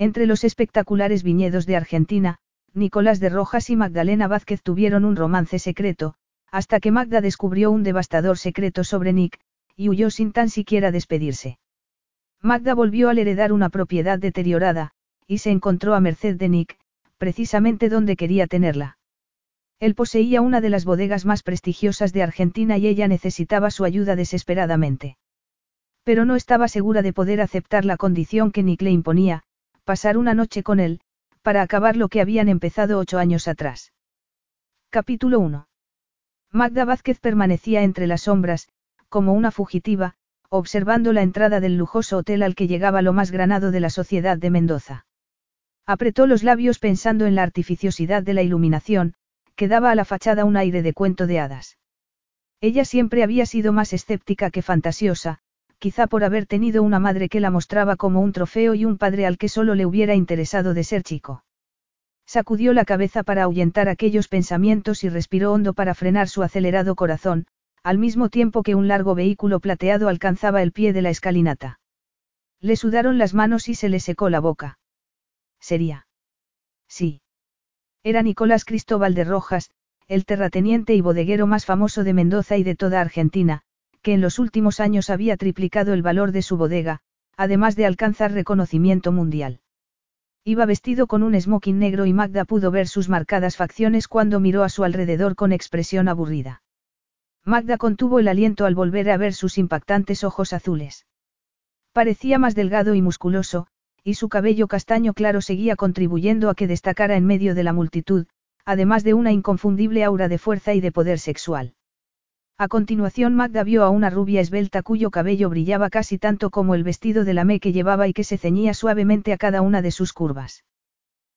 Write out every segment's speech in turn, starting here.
Entre los espectaculares viñedos de Argentina, Nicolás de Rojas y Magdalena Vázquez tuvieron un romance secreto, hasta que Magda descubrió un devastador secreto sobre Nick, y huyó sin tan siquiera despedirse. Magda volvió al heredar una propiedad deteriorada, y se encontró a merced de Nick, precisamente donde quería tenerla. Él poseía una de las bodegas más prestigiosas de Argentina y ella necesitaba su ayuda desesperadamente. Pero no estaba segura de poder aceptar la condición que Nick le imponía, pasar una noche con él, para acabar lo que habían empezado ocho años atrás. Capítulo 1. Magda Vázquez permanecía entre las sombras, como una fugitiva, observando la entrada del lujoso hotel al que llegaba lo más granado de la sociedad de Mendoza. Apretó los labios pensando en la artificiosidad de la iluminación, que daba a la fachada un aire de cuento de hadas. Ella siempre había sido más escéptica que fantasiosa, quizá por haber tenido una madre que la mostraba como un trofeo y un padre al que solo le hubiera interesado de ser chico. Sacudió la cabeza para ahuyentar aquellos pensamientos y respiró hondo para frenar su acelerado corazón, al mismo tiempo que un largo vehículo plateado alcanzaba el pie de la escalinata. Le sudaron las manos y se le secó la boca. Sería. Sí. Era Nicolás Cristóbal de Rojas, el terrateniente y bodeguero más famoso de Mendoza y de toda Argentina, que en los últimos años había triplicado el valor de su bodega, además de alcanzar reconocimiento mundial. Iba vestido con un smoking negro y Magda pudo ver sus marcadas facciones cuando miró a su alrededor con expresión aburrida. Magda contuvo el aliento al volver a ver sus impactantes ojos azules. Parecía más delgado y musculoso, y su cabello castaño claro seguía contribuyendo a que destacara en medio de la multitud, además de una inconfundible aura de fuerza y de poder sexual. A continuación Magda vio a una rubia esbelta cuyo cabello brillaba casi tanto como el vestido de lamé que llevaba y que se ceñía suavemente a cada una de sus curvas.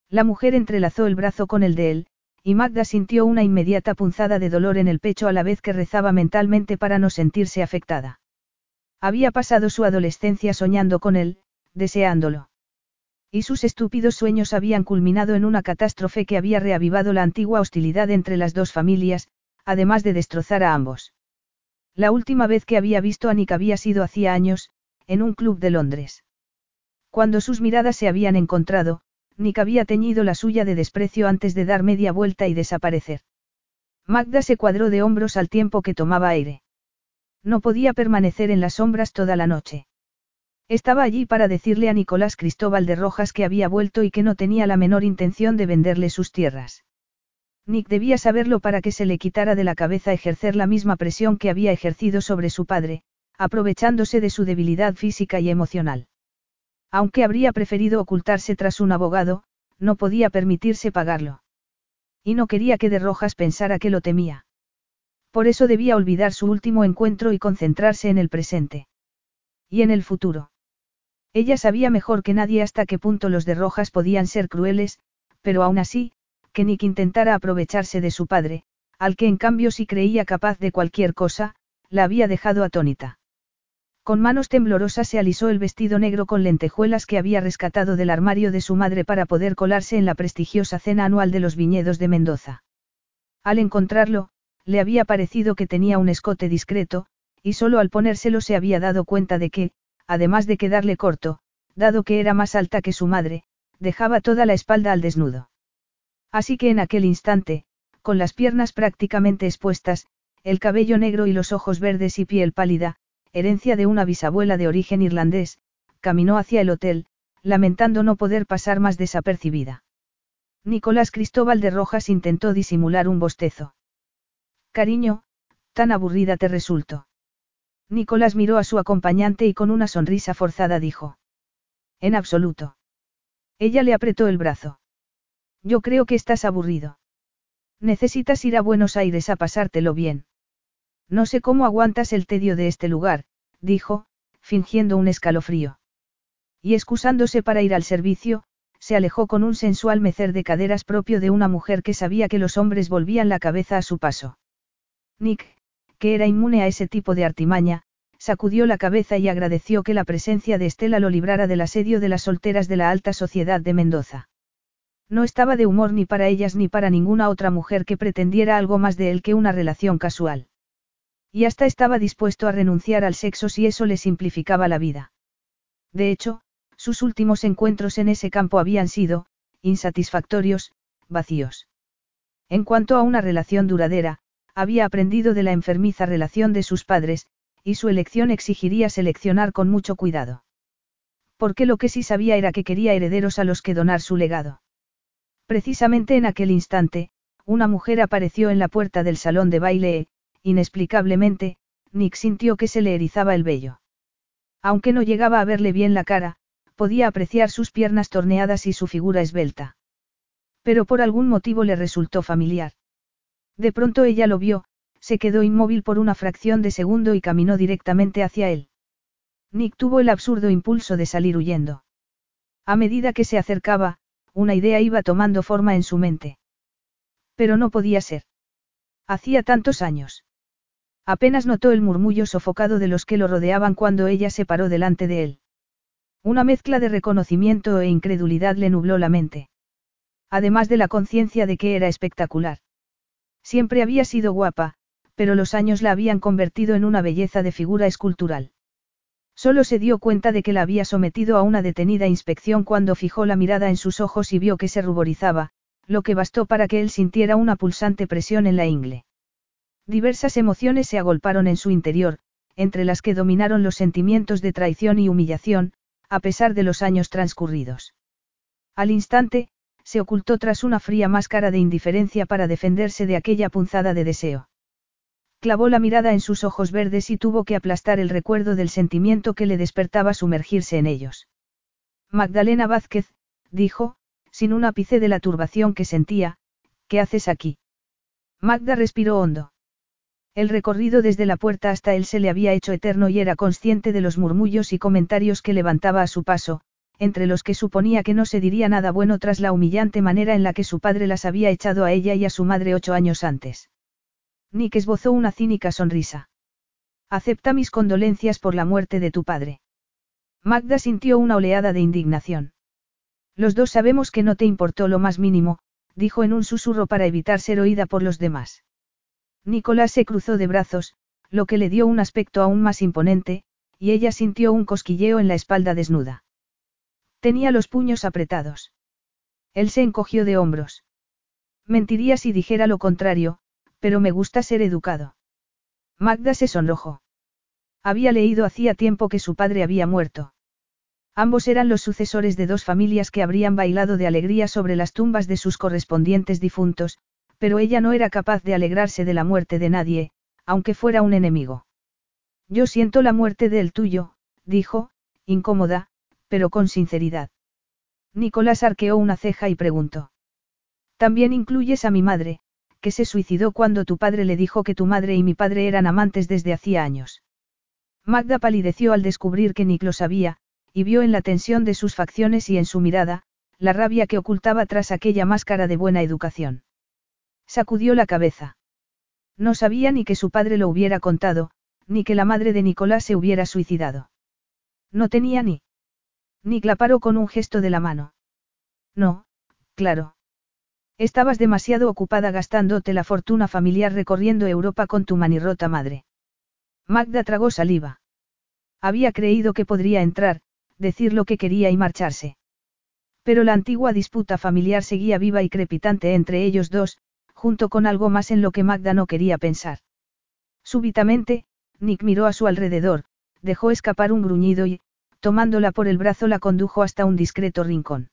La mujer entrelazó el brazo con el de él, y Magda sintió una inmediata punzada de dolor en el pecho a la vez que rezaba mentalmente para no sentirse afectada. Había pasado su adolescencia soñando con él, deseándolo. Y sus estúpidos sueños habían culminado en una catástrofe que había reavivado la antigua hostilidad entre las dos familias, además de destrozar a ambos. La última vez que había visto a Nick había sido hacía años, en un club de Londres. Cuando sus miradas se habían encontrado, Nick había teñido la suya de desprecio antes de dar media vuelta y desaparecer. Magda se cuadró de hombros al tiempo que tomaba aire. No podía permanecer en las sombras toda la noche. Estaba allí para decirle a Nicolás Cristóbal de Rojas que había vuelto y que no tenía la menor intención de venderle sus tierras. Nick debía saberlo para que se le quitara de la cabeza ejercer la misma presión que había ejercido sobre su padre, aprovechándose de su debilidad física y emocional. Aunque habría preferido ocultarse tras un abogado, no podía permitirse pagarlo. Y no quería que de Rojas pensara que lo temía. Por eso debía olvidar su último encuentro y concentrarse en el presente. Y en el futuro. Ella sabía mejor que nadie hasta qué punto los de Rojas podían ser crueles, pero aún así, que Nick intentara aprovecharse de su padre, al que en cambio si creía capaz de cualquier cosa, la había dejado atónita. Con manos temblorosas se alisó el vestido negro con lentejuelas que había rescatado del armario de su madre para poder colarse en la prestigiosa cena anual de los viñedos de Mendoza. Al encontrarlo, le había parecido que tenía un escote discreto, y solo al ponérselo se había dado cuenta de que, además de quedarle corto, dado que era más alta que su madre, dejaba toda la espalda al desnudo. Así que en aquel instante, con las piernas prácticamente expuestas, el cabello negro y los ojos verdes y piel pálida, herencia de una bisabuela de origen irlandés, caminó hacia el hotel, lamentando no poder pasar más desapercibida. Nicolás Cristóbal de Rojas intentó disimular un bostezo. Cariño, tan aburrida te resulto. Nicolás miró a su acompañante y con una sonrisa forzada dijo. En absoluto. Ella le apretó el brazo. Yo creo que estás aburrido. Necesitas ir a Buenos Aires a pasártelo bien. No sé cómo aguantas el tedio de este lugar, dijo, fingiendo un escalofrío. Y excusándose para ir al servicio, se alejó con un sensual mecer de caderas propio de una mujer que sabía que los hombres volvían la cabeza a su paso. Nick, que era inmune a ese tipo de artimaña, sacudió la cabeza y agradeció que la presencia de Estela lo librara del asedio de las solteras de la alta sociedad de Mendoza. No estaba de humor ni para ellas ni para ninguna otra mujer que pretendiera algo más de él que una relación casual. Y hasta estaba dispuesto a renunciar al sexo si eso le simplificaba la vida. De hecho, sus últimos encuentros en ese campo habían sido, insatisfactorios, vacíos. En cuanto a una relación duradera, había aprendido de la enfermiza relación de sus padres, y su elección exigiría seleccionar con mucho cuidado. Porque lo que sí sabía era que quería herederos a los que donar su legado. Precisamente en aquel instante, una mujer apareció en la puerta del salón de baile e, inexplicablemente, Nick sintió que se le erizaba el vello. Aunque no llegaba a verle bien la cara, podía apreciar sus piernas torneadas y su figura esbelta. Pero por algún motivo le resultó familiar. De pronto ella lo vio, se quedó inmóvil por una fracción de segundo y caminó directamente hacia él. Nick tuvo el absurdo impulso de salir huyendo. A medida que se acercaba, una idea iba tomando forma en su mente. Pero no podía ser. Hacía tantos años. Apenas notó el murmullo sofocado de los que lo rodeaban cuando ella se paró delante de él. Una mezcla de reconocimiento e incredulidad le nubló la mente. Además de la conciencia de que era espectacular. Siempre había sido guapa, pero los años la habían convertido en una belleza de figura escultural. Solo se dio cuenta de que la había sometido a una detenida inspección cuando fijó la mirada en sus ojos y vio que se ruborizaba, lo que bastó para que él sintiera una pulsante presión en la ingle. Diversas emociones se agolparon en su interior, entre las que dominaron los sentimientos de traición y humillación, a pesar de los años transcurridos. Al instante, se ocultó tras una fría máscara de indiferencia para defenderse de aquella punzada de deseo. Clavó la mirada en sus ojos verdes y tuvo que aplastar el recuerdo del sentimiento que le despertaba sumergirse en ellos. Magdalena Vázquez, dijo, sin un ápice de la turbación que sentía, ¿qué haces aquí? Magda respiró hondo. El recorrido desde la puerta hasta él se le había hecho eterno y era consciente de los murmullos y comentarios que levantaba a su paso, entre los que suponía que no se diría nada bueno tras la humillante manera en la que su padre las había echado a ella y a su madre ocho años antes. Nick esbozó una cínica sonrisa. Acepta mis condolencias por la muerte de tu padre. Magda sintió una oleada de indignación. Los dos sabemos que no te importó lo más mínimo, dijo en un susurro para evitar ser oída por los demás. Nicolás se cruzó de brazos, lo que le dio un aspecto aún más imponente, y ella sintió un cosquilleo en la espalda desnuda. Tenía los puños apretados. Él se encogió de hombros. Mentiría si dijera lo contrario, pero me gusta ser educado. Magda se sonrojó. Había leído hacía tiempo que su padre había muerto. Ambos eran los sucesores de dos familias que habrían bailado de alegría sobre las tumbas de sus correspondientes difuntos, pero ella no era capaz de alegrarse de la muerte de nadie, aunque fuera un enemigo. Yo siento la muerte del tuyo, dijo, incómoda, pero con sinceridad. Nicolás arqueó una ceja y preguntó. También incluyes a mi madre, que se suicidó cuando tu padre le dijo que tu madre y mi padre eran amantes desde hacía años. Magda palideció al descubrir que Nick lo sabía, y vio en la tensión de sus facciones y en su mirada, la rabia que ocultaba tras aquella máscara de buena educación. Sacudió la cabeza. No sabía ni que su padre lo hubiera contado, ni que la madre de Nicolás se hubiera suicidado. No tenía ni. Ni la paró con un gesto de la mano. No, claro. Estabas demasiado ocupada gastándote la fortuna familiar recorriendo Europa con tu manirrota madre. Magda tragó saliva. Había creído que podría entrar, decir lo que quería y marcharse. Pero la antigua disputa familiar seguía viva y crepitante entre ellos dos, junto con algo más en lo que Magda no quería pensar. Súbitamente, Nick miró a su alrededor, dejó escapar un gruñido y, tomándola por el brazo, la condujo hasta un discreto rincón.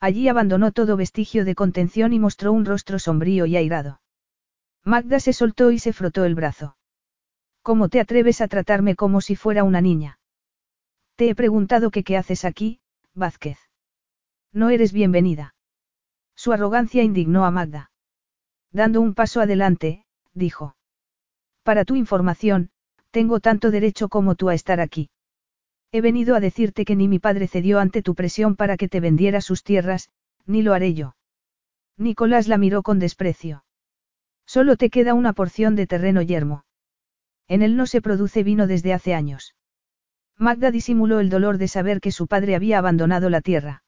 Allí abandonó todo vestigio de contención y mostró un rostro sombrío y airado. Magda se soltó y se frotó el brazo. ¿Cómo te atreves a tratarme como si fuera una niña? Te he preguntado que qué haces aquí, Vázquez. No eres bienvenida. Su arrogancia indignó a Magda. Dando un paso adelante, dijo. Para tu información, tengo tanto derecho como tú a estar aquí. He venido a decirte que ni mi padre cedió ante tu presión para que te vendiera sus tierras, ni lo haré yo. Nicolás la miró con desprecio. Solo te queda una porción de terreno yermo. En él no se produce vino desde hace años. Magda disimuló el dolor de saber que su padre había abandonado la tierra.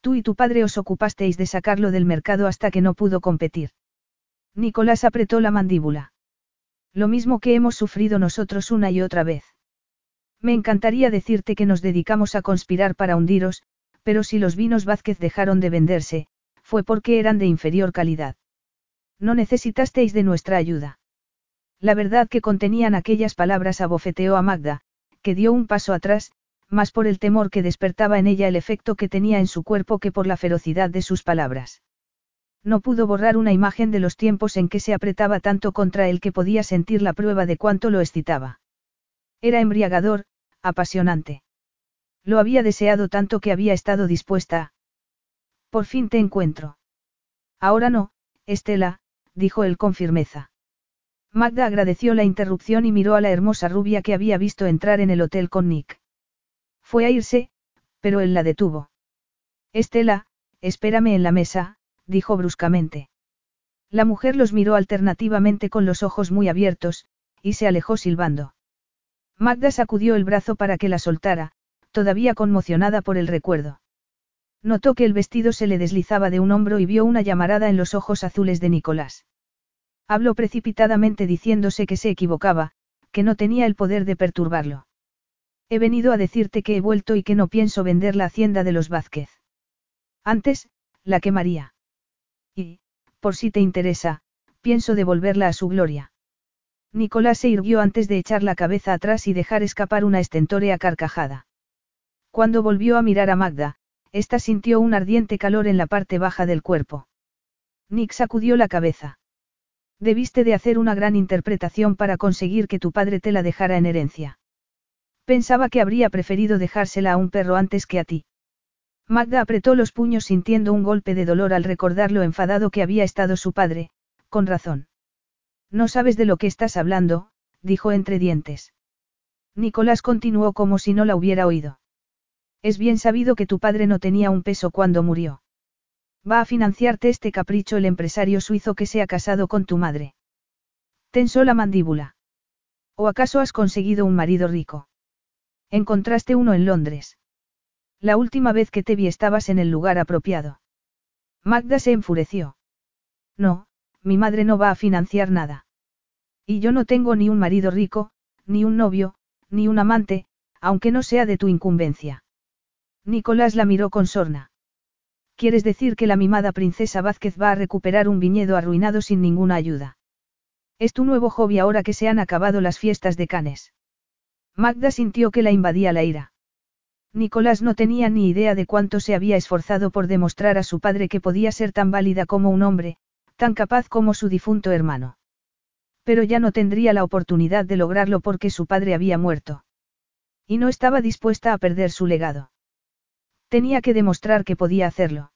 Tú y tu padre os ocupasteis de sacarlo del mercado hasta que no pudo competir. Nicolás apretó la mandíbula. Lo mismo que hemos sufrido nosotros una y otra vez. Me encantaría decirte que nos dedicamos a conspirar para hundiros, pero si los vinos Vázquez dejaron de venderse, fue porque eran de inferior calidad. No necesitasteis de nuestra ayuda. La verdad que contenían aquellas palabras abofeteó a Magda, que dio un paso atrás, más por el temor que despertaba en ella el efecto que tenía en su cuerpo que por la ferocidad de sus palabras. No pudo borrar una imagen de los tiempos en que se apretaba tanto contra él que podía sentir la prueba de cuánto lo excitaba. Era embriagador, apasionante. Lo había deseado tanto que había estado dispuesta. Por fin te encuentro. Ahora no, Estela, dijo él con firmeza. Magda agradeció la interrupción y miró a la hermosa rubia que había visto entrar en el hotel con Nick. Fue a irse, pero él la detuvo. Estela, espérame en la mesa, dijo bruscamente. La mujer los miró alternativamente con los ojos muy abiertos, y se alejó silbando. Magda sacudió el brazo para que la soltara, todavía conmocionada por el recuerdo. Notó que el vestido se le deslizaba de un hombro y vio una llamarada en los ojos azules de Nicolás. Habló precipitadamente diciéndose que se equivocaba, que no tenía el poder de perturbarlo. He venido a decirte que he vuelto y que no pienso vender la hacienda de los Vázquez. Antes, la quemaría. Y, por si te interesa, pienso devolverla a su gloria. Nicolás se irguió antes de echar la cabeza atrás y dejar escapar una estentórea carcajada. Cuando volvió a mirar a Magda, ésta sintió un ardiente calor en la parte baja del cuerpo. Nick sacudió la cabeza. Debiste de hacer una gran interpretación para conseguir que tu padre te la dejara en herencia. Pensaba que habría preferido dejársela a un perro antes que a ti. Magda apretó los puños sintiendo un golpe de dolor al recordar lo enfadado que había estado su padre, con razón. No sabes de lo que estás hablando, dijo entre dientes. Nicolás continuó como si no la hubiera oído. Es bien sabido que tu padre no tenía un peso cuando murió. Va a financiarte este capricho el empresario suizo que se ha casado con tu madre. Tensó la mandíbula. ¿O acaso has conseguido un marido rico? Encontraste uno en Londres. La última vez que te vi estabas en el lugar apropiado. Magda se enfureció. No, mi madre no va a financiar nada. Y yo no tengo ni un marido rico, ni un novio, ni un amante, aunque no sea de tu incumbencia. Nicolás la miró con sorna. ¿Quieres decir que la mimada princesa Vázquez va a recuperar un viñedo arruinado sin ninguna ayuda? Es tu nuevo hobby ahora que se han acabado las fiestas de Canes. Magda sintió que la invadía la ira. Nicolás no tenía ni idea de cuánto se había esforzado por demostrar a su padre que podía ser tan válida como un hombre, tan capaz como su difunto hermano. Pero ya no tendría la oportunidad de lograrlo porque su padre había muerto. Y no estaba dispuesta a perder su legado. Tenía que demostrar que podía hacerlo.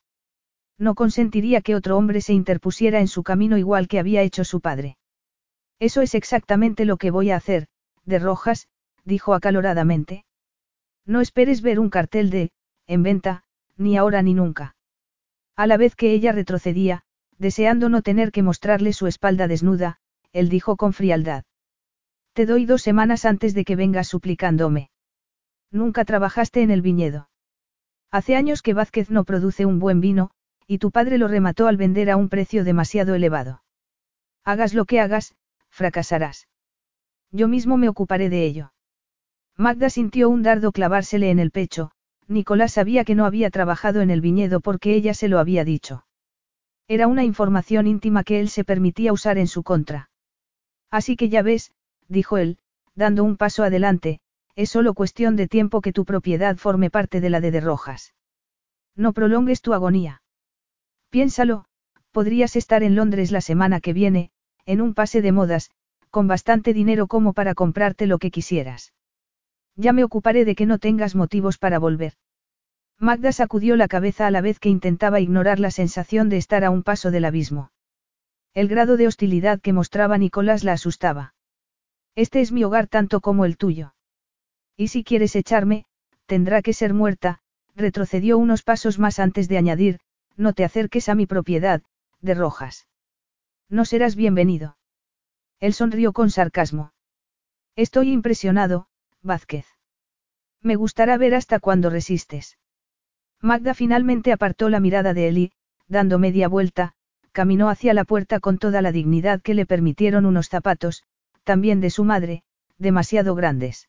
No consentiría que otro hombre se interpusiera en su camino igual que había hecho su padre. Eso es exactamente lo que voy a hacer, de Rojas, dijo acaloradamente. No esperes ver un cartel de, en venta, ni ahora ni nunca. A la vez que ella retrocedía, deseando no tener que mostrarle su espalda desnuda, él dijo con frialdad. Te doy dos semanas antes de que vengas suplicándome. Nunca trabajaste en el viñedo. Hace años que Vázquez no produce un buen vino, y tu padre lo remató al vender a un precio demasiado elevado. Hagas lo que hagas, fracasarás. Yo mismo me ocuparé de ello. Magda sintió un dardo clavársele en el pecho, Nicolás sabía que no había trabajado en el viñedo porque ella se lo había dicho. Era una información íntima que él se permitía usar en su contra. Así que ya ves, dijo él, dando un paso adelante, es solo cuestión de tiempo que tu propiedad forme parte de la de De Rojas. No prolongues tu agonía. Piénsalo, podrías estar en Londres la semana que viene, en un pase de modas, con bastante dinero como para comprarte lo que quisieras. Ya me ocuparé de que no tengas motivos para volver. Magda sacudió la cabeza a la vez que intentaba ignorar la sensación de estar a un paso del abismo. El grado de hostilidad que mostraba Nicolás la asustaba. Este es mi hogar tanto como el tuyo. Y si quieres echarme, tendrá que ser muerta, retrocedió unos pasos más antes de añadir, no te acerques a mi propiedad, de Rojas. No serás bienvenido. Él sonrió con sarcasmo. Estoy impresionado, Vázquez. Me gustará ver hasta cuándo resistes. Magda finalmente apartó la mirada de él y, dando media vuelta, caminó hacia la puerta con toda la dignidad que le permitieron unos zapatos, también de su madre, demasiado grandes.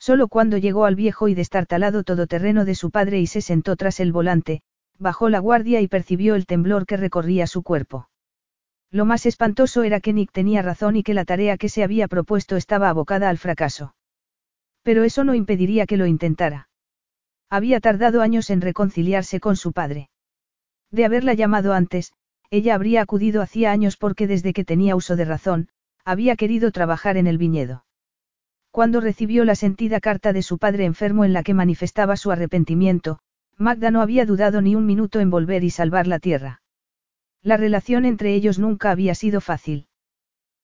Solo cuando llegó al viejo y destartalado todoterreno de su padre y se sentó tras el volante, bajó la guardia y percibió el temblor que recorría su cuerpo. Lo más espantoso era que Nick tenía razón y que la tarea que se había propuesto estaba abocada al fracaso. Pero eso no impediría que lo intentara. Había tardado años en reconciliarse con su padre. De haberla llamado antes, ella habría acudido hacía años porque desde que tenía uso de razón, había querido trabajar en el viñedo. Cuando recibió la sentida carta de su padre enfermo en la que manifestaba su arrepentimiento, Magda no había dudado ni un minuto en volver y salvar la tierra. La relación entre ellos nunca había sido fácil.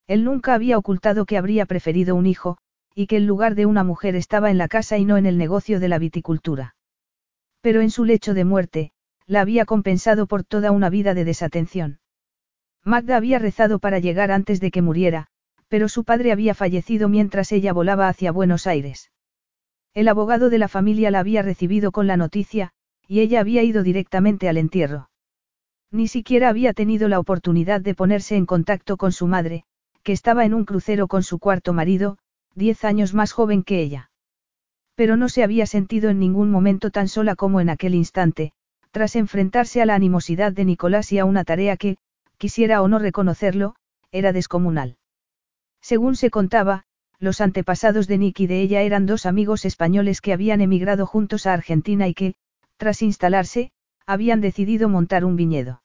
Él nunca había ocultado que habría preferido un hijo, y que el lugar de una mujer estaba en la casa y no en el negocio de la viticultura. Pero en su lecho de muerte, la había compensado por toda una vida de desatención. Magda había rezado para llegar antes de que muriera, pero su padre había fallecido mientras ella volaba hacia Buenos Aires. El abogado de la familia la había recibido con la noticia, y ella había ido directamente al entierro. Ni siquiera había tenido la oportunidad de ponerse en contacto con su madre, que estaba en un crucero con su cuarto marido, diez años más joven que ella. Pero no se había sentido en ningún momento tan sola como en aquel instante, tras enfrentarse a la animosidad de Nicolás y a una tarea que, quisiera o no reconocerlo, era descomunal. Según se contaba, los antepasados de Nick y de ella eran dos amigos españoles que habían emigrado juntos a Argentina y que, tras instalarse, habían decidido montar un viñedo.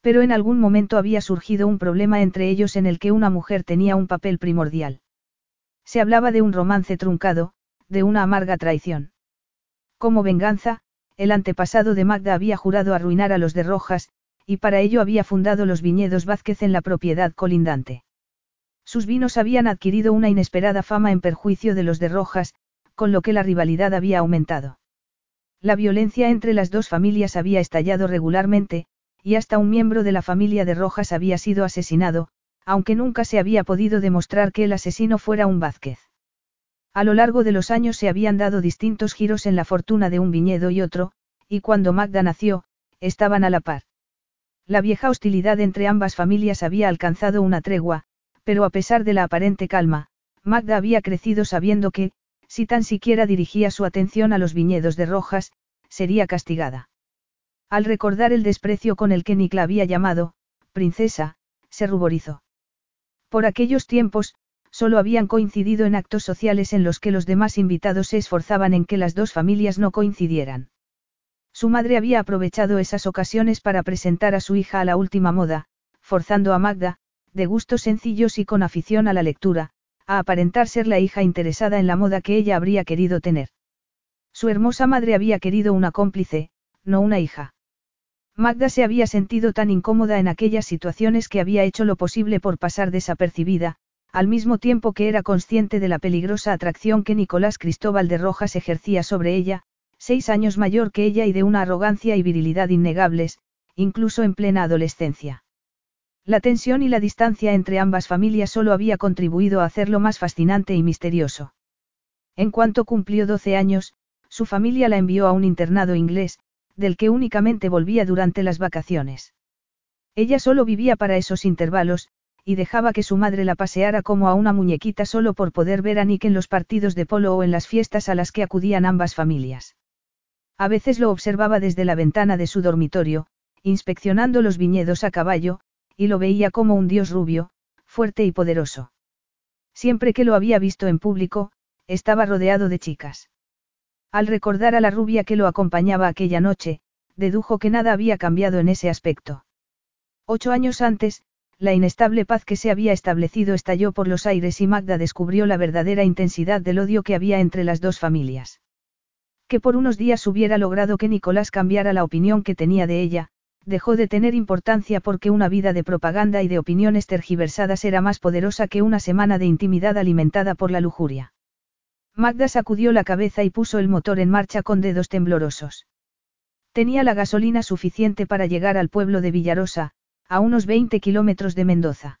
Pero en algún momento había surgido un problema entre ellos en el que una mujer tenía un papel primordial. Se hablaba de un romance truncado, de una amarga traición. Como venganza, el antepasado de Magda había jurado arruinar a los de Rojas, y para ello había fundado los viñedos Vázquez en la propiedad colindante. Sus vinos habían adquirido una inesperada fama en perjuicio de los de Rojas, con lo que la rivalidad había aumentado. La violencia entre las dos familias había estallado regularmente, y hasta un miembro de la familia de Rojas había sido asesinado, aunque nunca se había podido demostrar que el asesino fuera un Vázquez. A lo largo de los años se habían dado distintos giros en la fortuna de un viñedo y otro, y cuando Magda nació, estaban a la par. La vieja hostilidad entre ambas familias había alcanzado una tregua, pero a pesar de la aparente calma, Magda había crecido sabiendo que, si tan siquiera dirigía su atención a los viñedos de Rojas, sería castigada. Al recordar el desprecio con el que Nick la había llamado, princesa, se ruborizó. Por aquellos tiempos, solo habían coincidido en actos sociales en los que los demás invitados se esforzaban en que las dos familias no coincidieran. Su madre había aprovechado esas ocasiones para presentar a su hija a la última moda, forzando a Magda, de gustos sencillos y con afición a la lectura, a aparentar ser la hija interesada en la moda que ella habría querido tener. Su hermosa madre había querido una cómplice, no una hija. Magda se había sentido tan incómoda en aquellas situaciones que había hecho lo posible por pasar desapercibida, al mismo tiempo que era consciente de la peligrosa atracción que Nicolás Cristóbal de Rojas ejercía sobre ella, seis años mayor que ella y de una arrogancia y virilidad innegables, incluso en plena adolescencia. La tensión y la distancia entre ambas familias solo había contribuido a hacerlo más fascinante y misterioso. En cuanto cumplió 12 años, su familia la envió a un internado inglés, del que únicamente volvía durante las vacaciones. Ella solo vivía para esos intervalos, y dejaba que su madre la paseara como a una muñequita solo por poder ver a Nick en los partidos de polo o en las fiestas a las que acudían ambas familias. A veces lo observaba desde la ventana de su dormitorio, inspeccionando los viñedos a caballo, y lo veía como un dios rubio, fuerte y poderoso. Siempre que lo había visto en público, estaba rodeado de chicas. Al recordar a la rubia que lo acompañaba aquella noche, dedujo que nada había cambiado en ese aspecto. Ocho años antes, la inestable paz que se había establecido estalló por los aires y Magda descubrió la verdadera intensidad del odio que había entre las dos familias. Que por unos días hubiera logrado que Nicolás cambiara la opinión que tenía de ella, dejó de tener importancia porque una vida de propaganda y de opiniones tergiversadas era más poderosa que una semana de intimidad alimentada por la lujuria. Magda sacudió la cabeza y puso el motor en marcha con dedos temblorosos. Tenía la gasolina suficiente para llegar al pueblo de Villarosa, a unos 20 kilómetros de Mendoza.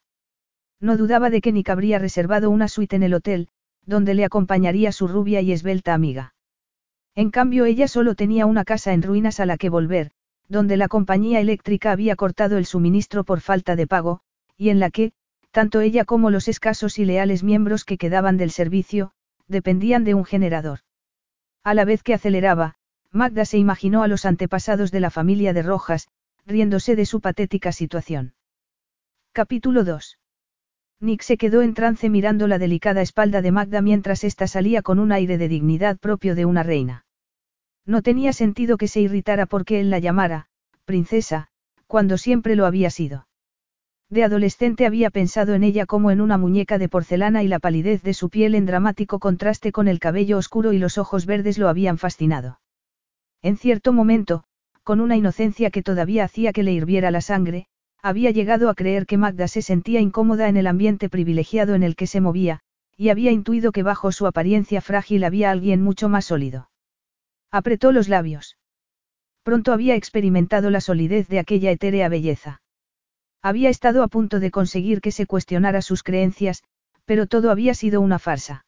No dudaba de que Nick habría reservado una suite en el hotel, donde le acompañaría su rubia y esbelta amiga. En cambio ella solo tenía una casa en ruinas a la que volver, donde la compañía eléctrica había cortado el suministro por falta de pago, y en la que, tanto ella como los escasos y leales miembros que quedaban del servicio, dependían de un generador. A la vez que aceleraba, Magda se imaginó a los antepasados de la familia de Rojas, riéndose de su patética situación. Capítulo 2. Nick se quedó en trance mirando la delicada espalda de Magda mientras ésta salía con un aire de dignidad propio de una reina. No tenía sentido que se irritara porque él la llamara, princesa, cuando siempre lo había sido. De adolescente había pensado en ella como en una muñeca de porcelana y la palidez de su piel en dramático contraste con el cabello oscuro y los ojos verdes lo habían fascinado. En cierto momento, con una inocencia que todavía hacía que le hirviera la sangre, había llegado a creer que Magda se sentía incómoda en el ambiente privilegiado en el que se movía, y había intuido que bajo su apariencia frágil había alguien mucho más sólido. Apretó los labios. Pronto había experimentado la solidez de aquella etérea belleza. Había estado a punto de conseguir que se cuestionara sus creencias, pero todo había sido una farsa.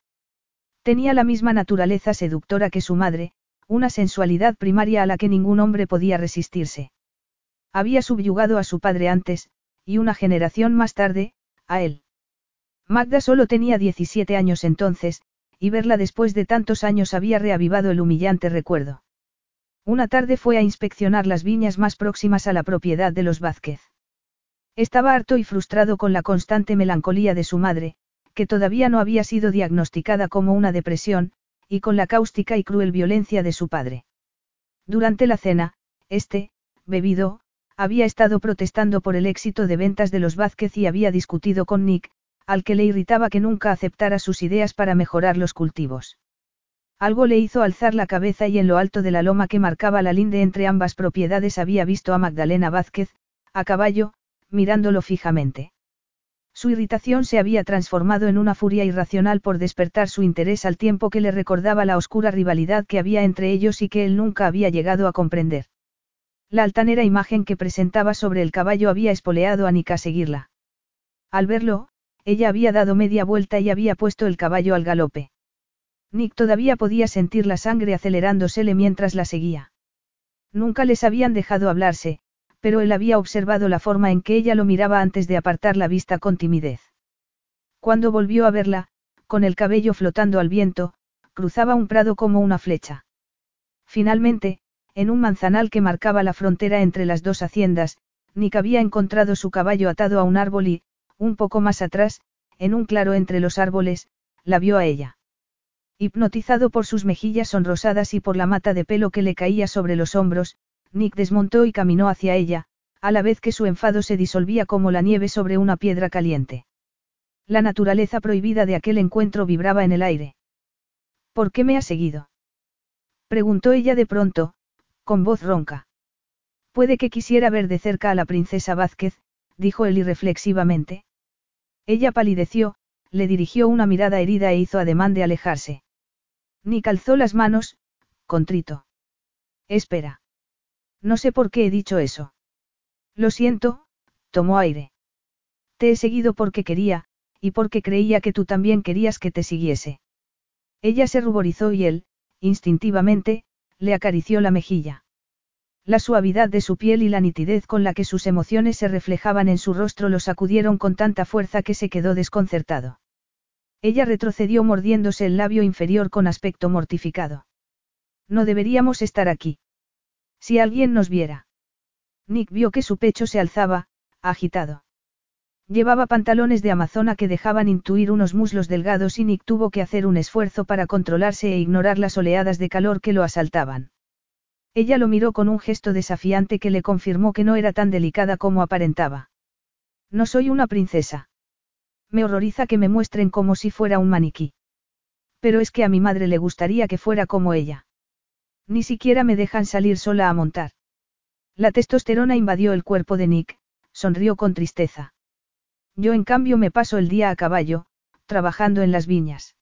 Tenía la misma naturaleza seductora que su madre, una sensualidad primaria a la que ningún hombre podía resistirse. Había subyugado a su padre antes, y una generación más tarde, a él. Magda solo tenía 17 años entonces, y verla después de tantos años había reavivado el humillante recuerdo. Una tarde fue a inspeccionar las viñas más próximas a la propiedad de los Vázquez. Estaba harto y frustrado con la constante melancolía de su madre, que todavía no había sido diagnosticada como una depresión, y con la cáustica y cruel violencia de su padre. Durante la cena, este, bebido, había estado protestando por el éxito de ventas de los Vázquez y había discutido con Nick, al que le irritaba que nunca aceptara sus ideas para mejorar los cultivos. Algo le hizo alzar la cabeza y en lo alto de la loma que marcaba la linde entre ambas propiedades había visto a Magdalena Vázquez, a caballo, mirándolo fijamente. Su irritación se había transformado en una furia irracional por despertar su interés al tiempo que le recordaba la oscura rivalidad que había entre ellos y que él nunca había llegado a comprender. La altanera imagen que presentaba sobre el caballo había espoleado a Nika a seguirla. Al verlo, ella había dado media vuelta y había puesto el caballo al galope. Nick todavía podía sentir la sangre acelerándosele mientras la seguía. Nunca les habían dejado hablarse, pero él había observado la forma en que ella lo miraba antes de apartar la vista con timidez. Cuando volvió a verla, con el cabello flotando al viento, cruzaba un prado como una flecha. Finalmente, en un manzanal que marcaba la frontera entre las dos haciendas, Nick había encontrado su caballo atado a un árbol y, un poco más atrás, en un claro entre los árboles, la vio a ella. Hipnotizado por sus mejillas sonrosadas y por la mata de pelo que le caía sobre los hombros, Nick desmontó y caminó hacia ella, a la vez que su enfado se disolvía como la nieve sobre una piedra caliente. La naturaleza prohibida de aquel encuentro vibraba en el aire. ¿Por qué me ha seguido? preguntó ella de pronto, con voz ronca. Puede que quisiera ver de cerca a la princesa Vázquez, dijo él irreflexivamente. Ella palideció, le dirigió una mirada herida e hizo ademán de alejarse. Nick alzó las manos, contrito. Espera. No sé por qué he dicho eso. Lo siento, tomó aire. Te he seguido porque quería, y porque creía que tú también querías que te siguiese. Ella se ruborizó y él, instintivamente, le acarició la mejilla. La suavidad de su piel y la nitidez con la que sus emociones se reflejaban en su rostro lo sacudieron con tanta fuerza que se quedó desconcertado. Ella retrocedió mordiéndose el labio inferior con aspecto mortificado. No deberíamos estar aquí. Si alguien nos viera. Nick vio que su pecho se alzaba, agitado. Llevaba pantalones de amazona que dejaban intuir unos muslos delgados y Nick tuvo que hacer un esfuerzo para controlarse e ignorar las oleadas de calor que lo asaltaban. Ella lo miró con un gesto desafiante que le confirmó que no era tan delicada como aparentaba. No soy una princesa. Me horroriza que me muestren como si fuera un maniquí. Pero es que a mi madre le gustaría que fuera como ella. Ni siquiera me dejan salir sola a montar. La testosterona invadió el cuerpo de Nick, sonrió con tristeza. Yo en cambio me paso el día a caballo, trabajando en las viñas.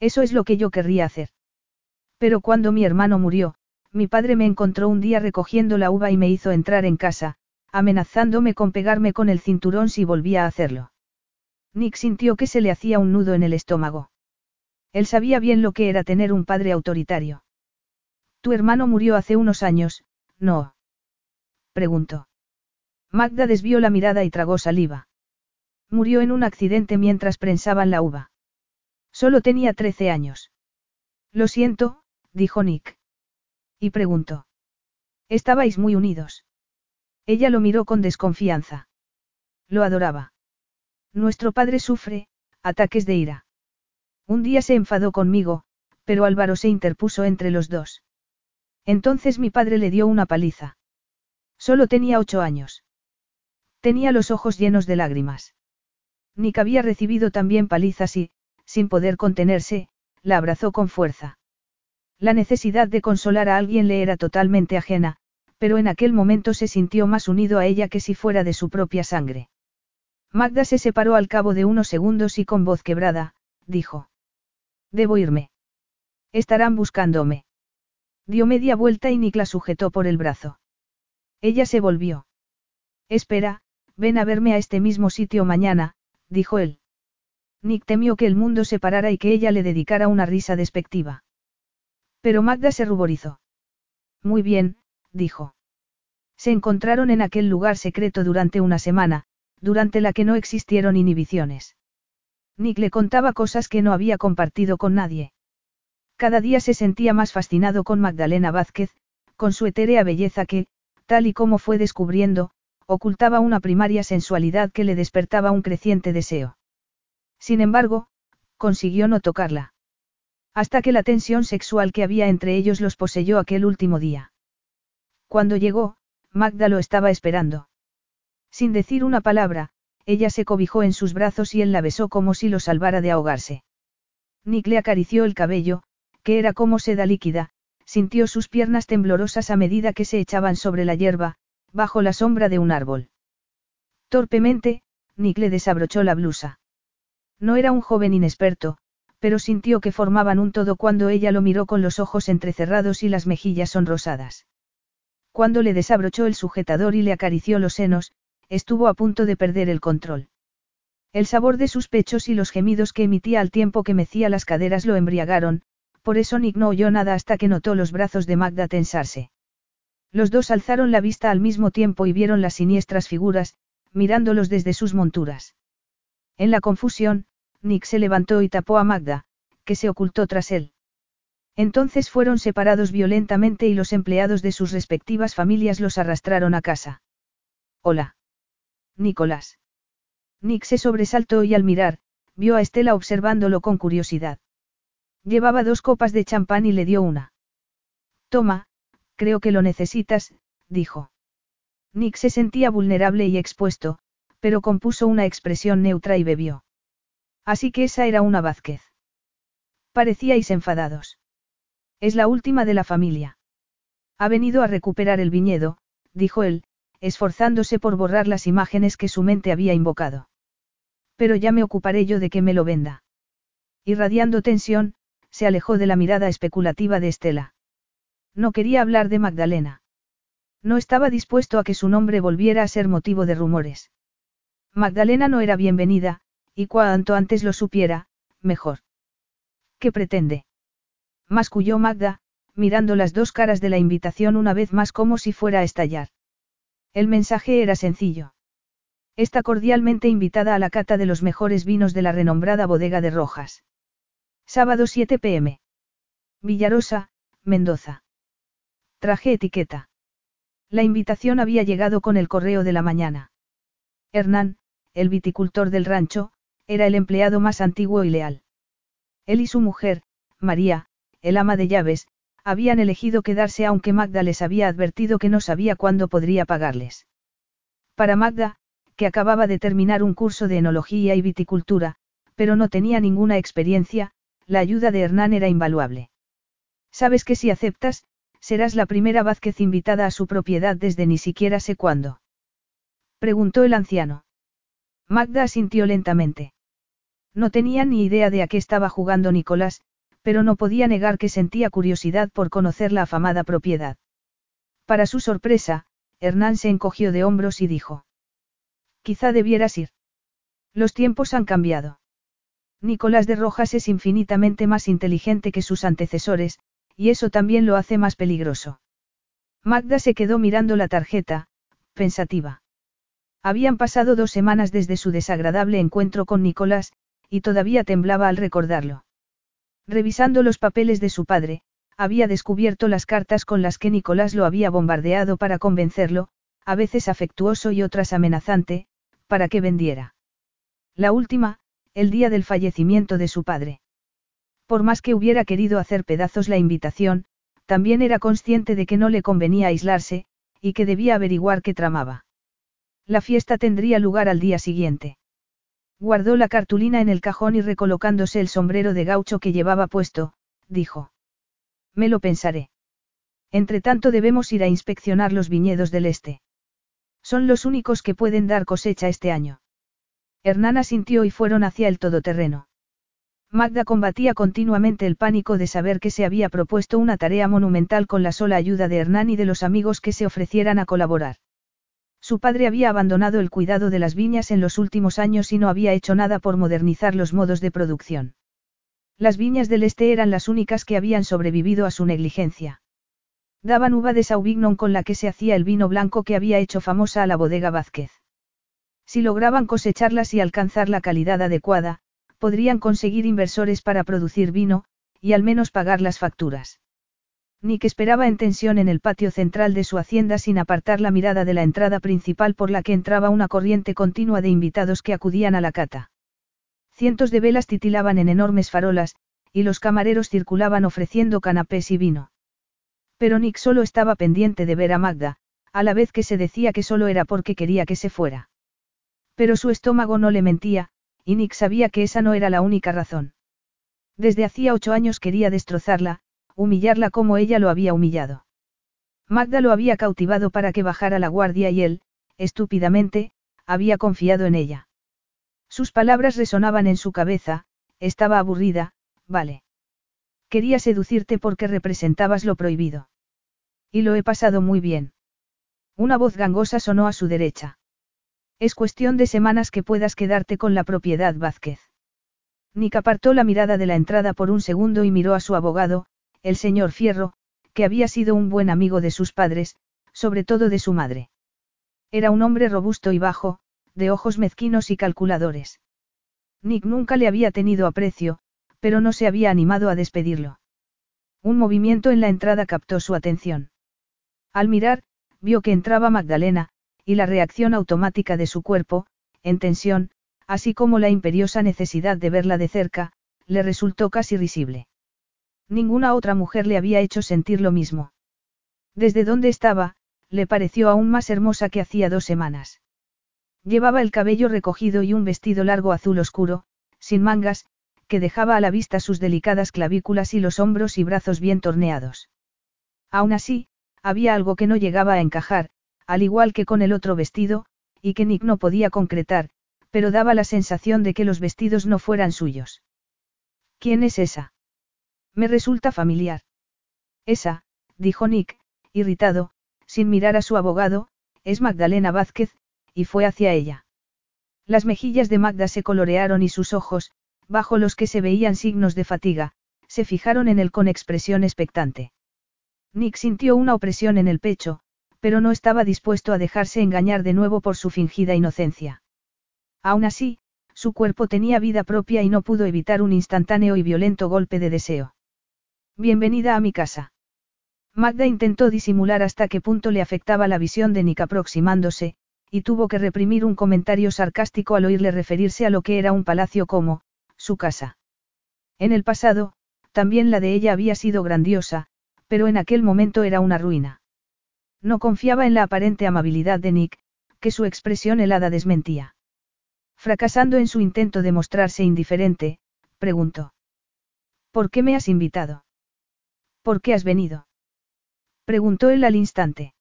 Eso es lo que yo querría hacer. Pero cuando mi hermano murió, mi padre me encontró un día recogiendo la uva y me hizo entrar en casa, amenazándome con pegarme con el cinturón si volvía a hacerlo. Nick sintió que se le hacía un nudo en el estómago. Él sabía bien lo que era tener un padre autoritario. Tu hermano murió hace unos años, ¿no? Preguntó. Magda desvió la mirada y tragó saliva. Murió en un accidente mientras prensaban la uva. Solo tenía trece años. Lo siento, dijo Nick. Y preguntó. ¿Estabais muy unidos? Ella lo miró con desconfianza. Lo adoraba. Nuestro padre sufre, ataques de ira. Un día se enfadó conmigo, pero Álvaro se interpuso entre los dos. Entonces mi padre le dio una paliza. Solo tenía ocho años. Tenía los ojos llenos de lágrimas. Nick había recibido también palizas y, sin poder contenerse, la abrazó con fuerza. La necesidad de consolar a alguien le era totalmente ajena, pero en aquel momento se sintió más unido a ella que si fuera de su propia sangre. Magda se separó al cabo de unos segundos y con voz quebrada, dijo. Debo irme. Estarán buscándome. Dio media vuelta y Nick la sujetó por el brazo. Ella se volvió. Espera, ven a verme a este mismo sitio mañana, dijo él. Nick temió que el mundo se parara y que ella le dedicara una risa despectiva. Pero Magda se ruborizó. Muy bien, dijo. Se encontraron en aquel lugar secreto durante una semana, durante la que no existieron inhibiciones. Nick le contaba cosas que no había compartido con nadie. Cada día se sentía más fascinado con Magdalena Vázquez, con su etérea belleza que, tal y como fue descubriendo, ocultaba una primaria sensualidad que le despertaba un creciente deseo. Sin embargo, consiguió no tocarla. Hasta que la tensión sexual que había entre ellos los poseyó aquel último día. Cuando llegó, Magda lo estaba esperando. Sin decir una palabra, ella se cobijó en sus brazos y él la besó como si lo salvara de ahogarse. Nick le acarició el cabello, que era como seda líquida, sintió sus piernas temblorosas a medida que se echaban sobre la hierba, bajo la sombra de un árbol. Torpemente, Nick le desabrochó la blusa. No era un joven inexperto, pero sintió que formaban un todo cuando ella lo miró con los ojos entrecerrados y las mejillas sonrosadas. Cuando le desabrochó el sujetador y le acarició los senos, estuvo a punto de perder el control. El sabor de sus pechos y los gemidos que emitía al tiempo que mecía las caderas lo embriagaron, por eso Nick no oyó nada hasta que notó los brazos de Magda tensarse. Los dos alzaron la vista al mismo tiempo y vieron las siniestras figuras, mirándolos desde sus monturas. En la confusión, Nick se levantó y tapó a Magda, que se ocultó tras él. Entonces fueron separados violentamente y los empleados de sus respectivas familias los arrastraron a casa. Hola. Nicolás. Nick se sobresaltó y al mirar, vio a Estela observándolo con curiosidad. Llevaba dos copas de champán y le dio una. Toma, creo que lo necesitas, dijo. Nick se sentía vulnerable y expuesto, pero compuso una expresión neutra y bebió. Así que esa era una Vázquez. Parecíais enfadados. Es la última de la familia. Ha venido a recuperar el viñedo, dijo él, esforzándose por borrar las imágenes que su mente había invocado. Pero ya me ocuparé yo de que me lo venda. Irradiando tensión, se alejó de la mirada especulativa de Estela. No quería hablar de Magdalena. No estaba dispuesto a que su nombre volviera a ser motivo de rumores. Magdalena no era bienvenida, y cuanto antes lo supiera, mejor. ¿Qué pretende? Masculló Magda, mirando las dos caras de la invitación una vez más como si fuera a estallar. El mensaje era sencillo. Está cordialmente invitada a la cata de los mejores vinos de la renombrada bodega de Rojas. Sábado 7 pm. Villarosa, Mendoza. Traje etiqueta. La invitación había llegado con el correo de la mañana. Hernán, el viticultor del rancho, era el empleado más antiguo y leal. Él y su mujer, María, el ama de llaves, habían elegido quedarse aunque Magda les había advertido que no sabía cuándo podría pagarles. Para Magda, que acababa de terminar un curso de enología y viticultura, pero no tenía ninguna experiencia, la ayuda de Hernán era invaluable. Sabes que si aceptas, serás la primera Vázquez invitada a su propiedad desde ni siquiera sé cuándo. Preguntó el anciano. Magda asintió lentamente. No tenía ni idea de a qué estaba jugando Nicolás, pero no podía negar que sentía curiosidad por conocer la afamada propiedad. Para su sorpresa, Hernán se encogió de hombros y dijo. Quizá debieras ir. Los tiempos han cambiado. Nicolás de Rojas es infinitamente más inteligente que sus antecesores, y eso también lo hace más peligroso. Magda se quedó mirando la tarjeta, pensativa. Habían pasado dos semanas desde su desagradable encuentro con Nicolás, y todavía temblaba al recordarlo. Revisando los papeles de su padre, había descubierto las cartas con las que Nicolás lo había bombardeado para convencerlo, a veces afectuoso y otras amenazante, para que vendiera. La última, el día del fallecimiento de su padre. Por más que hubiera querido hacer pedazos la invitación, también era consciente de que no le convenía aislarse, y que debía averiguar qué tramaba. La fiesta tendría lugar al día siguiente. Guardó la cartulina en el cajón y recolocándose el sombrero de gaucho que llevaba puesto, dijo. Me lo pensaré. Entre tanto debemos ir a inspeccionar los viñedos del este. Son los únicos que pueden dar cosecha este año. Hernán asintió y fueron hacia el todoterreno. Magda combatía continuamente el pánico de saber que se había propuesto una tarea monumental con la sola ayuda de Hernán y de los amigos que se ofrecieran a colaborar. Su padre había abandonado el cuidado de las viñas en los últimos años y no había hecho nada por modernizar los modos de producción. Las viñas del este eran las únicas que habían sobrevivido a su negligencia. Daban uva de Sauvignon con la que se hacía el vino blanco que había hecho famosa a la bodega Vázquez. Si lograban cosecharlas y alcanzar la calidad adecuada, podrían conseguir inversores para producir vino, y al menos pagar las facturas. Nick esperaba en tensión en el patio central de su hacienda sin apartar la mirada de la entrada principal por la que entraba una corriente continua de invitados que acudían a la cata. Cientos de velas titilaban en enormes farolas, y los camareros circulaban ofreciendo canapés y vino. Pero Nick solo estaba pendiente de ver a Magda, a la vez que se decía que solo era porque quería que se fuera. Pero su estómago no le mentía, y Nick sabía que esa no era la única razón. Desde hacía ocho años quería destrozarla, humillarla como ella lo había humillado. Magda lo había cautivado para que bajara la guardia y él, estúpidamente, había confiado en ella. Sus palabras resonaban en su cabeza, estaba aburrida, vale. Quería seducirte porque representabas lo prohibido. Y lo he pasado muy bien. Una voz gangosa sonó a su derecha. Es cuestión de semanas que puedas quedarte con la propiedad Vázquez. Nick apartó la mirada de la entrada por un segundo y miró a su abogado, el señor Fierro, que había sido un buen amigo de sus padres, sobre todo de su madre. Era un hombre robusto y bajo, de ojos mezquinos y calculadores. Nick nunca le había tenido aprecio, pero no se había animado a despedirlo. Un movimiento en la entrada captó su atención. Al mirar, vio que entraba Magdalena, y la reacción automática de su cuerpo, en tensión, así como la imperiosa necesidad de verla de cerca, le resultó casi risible. Ninguna otra mujer le había hecho sentir lo mismo. Desde donde estaba, le pareció aún más hermosa que hacía dos semanas. Llevaba el cabello recogido y un vestido largo azul oscuro, sin mangas, que dejaba a la vista sus delicadas clavículas y los hombros y brazos bien torneados. Aún así, había algo que no llegaba a encajar, al igual que con el otro vestido, y que Nick no podía concretar, pero daba la sensación de que los vestidos no fueran suyos. ¿Quién es esa? Me resulta familiar. Esa, dijo Nick, irritado, sin mirar a su abogado, es Magdalena Vázquez, y fue hacia ella. Las mejillas de Magda se colorearon y sus ojos, bajo los que se veían signos de fatiga, se fijaron en él con expresión expectante. Nick sintió una opresión en el pecho, pero no estaba dispuesto a dejarse engañar de nuevo por su fingida inocencia. Aún así, su cuerpo tenía vida propia y no pudo evitar un instantáneo y violento golpe de deseo. Bienvenida a mi casa. Magda intentó disimular hasta qué punto le afectaba la visión de Nick aproximándose, y tuvo que reprimir un comentario sarcástico al oírle referirse a lo que era un palacio como, su casa. En el pasado, también la de ella había sido grandiosa, pero en aquel momento era una ruina. No confiaba en la aparente amabilidad de Nick, que su expresión helada desmentía. Fracasando en su intento de mostrarse indiferente, preguntó. ¿Por qué me has invitado? ¿Por qué has venido? Preguntó él al instante.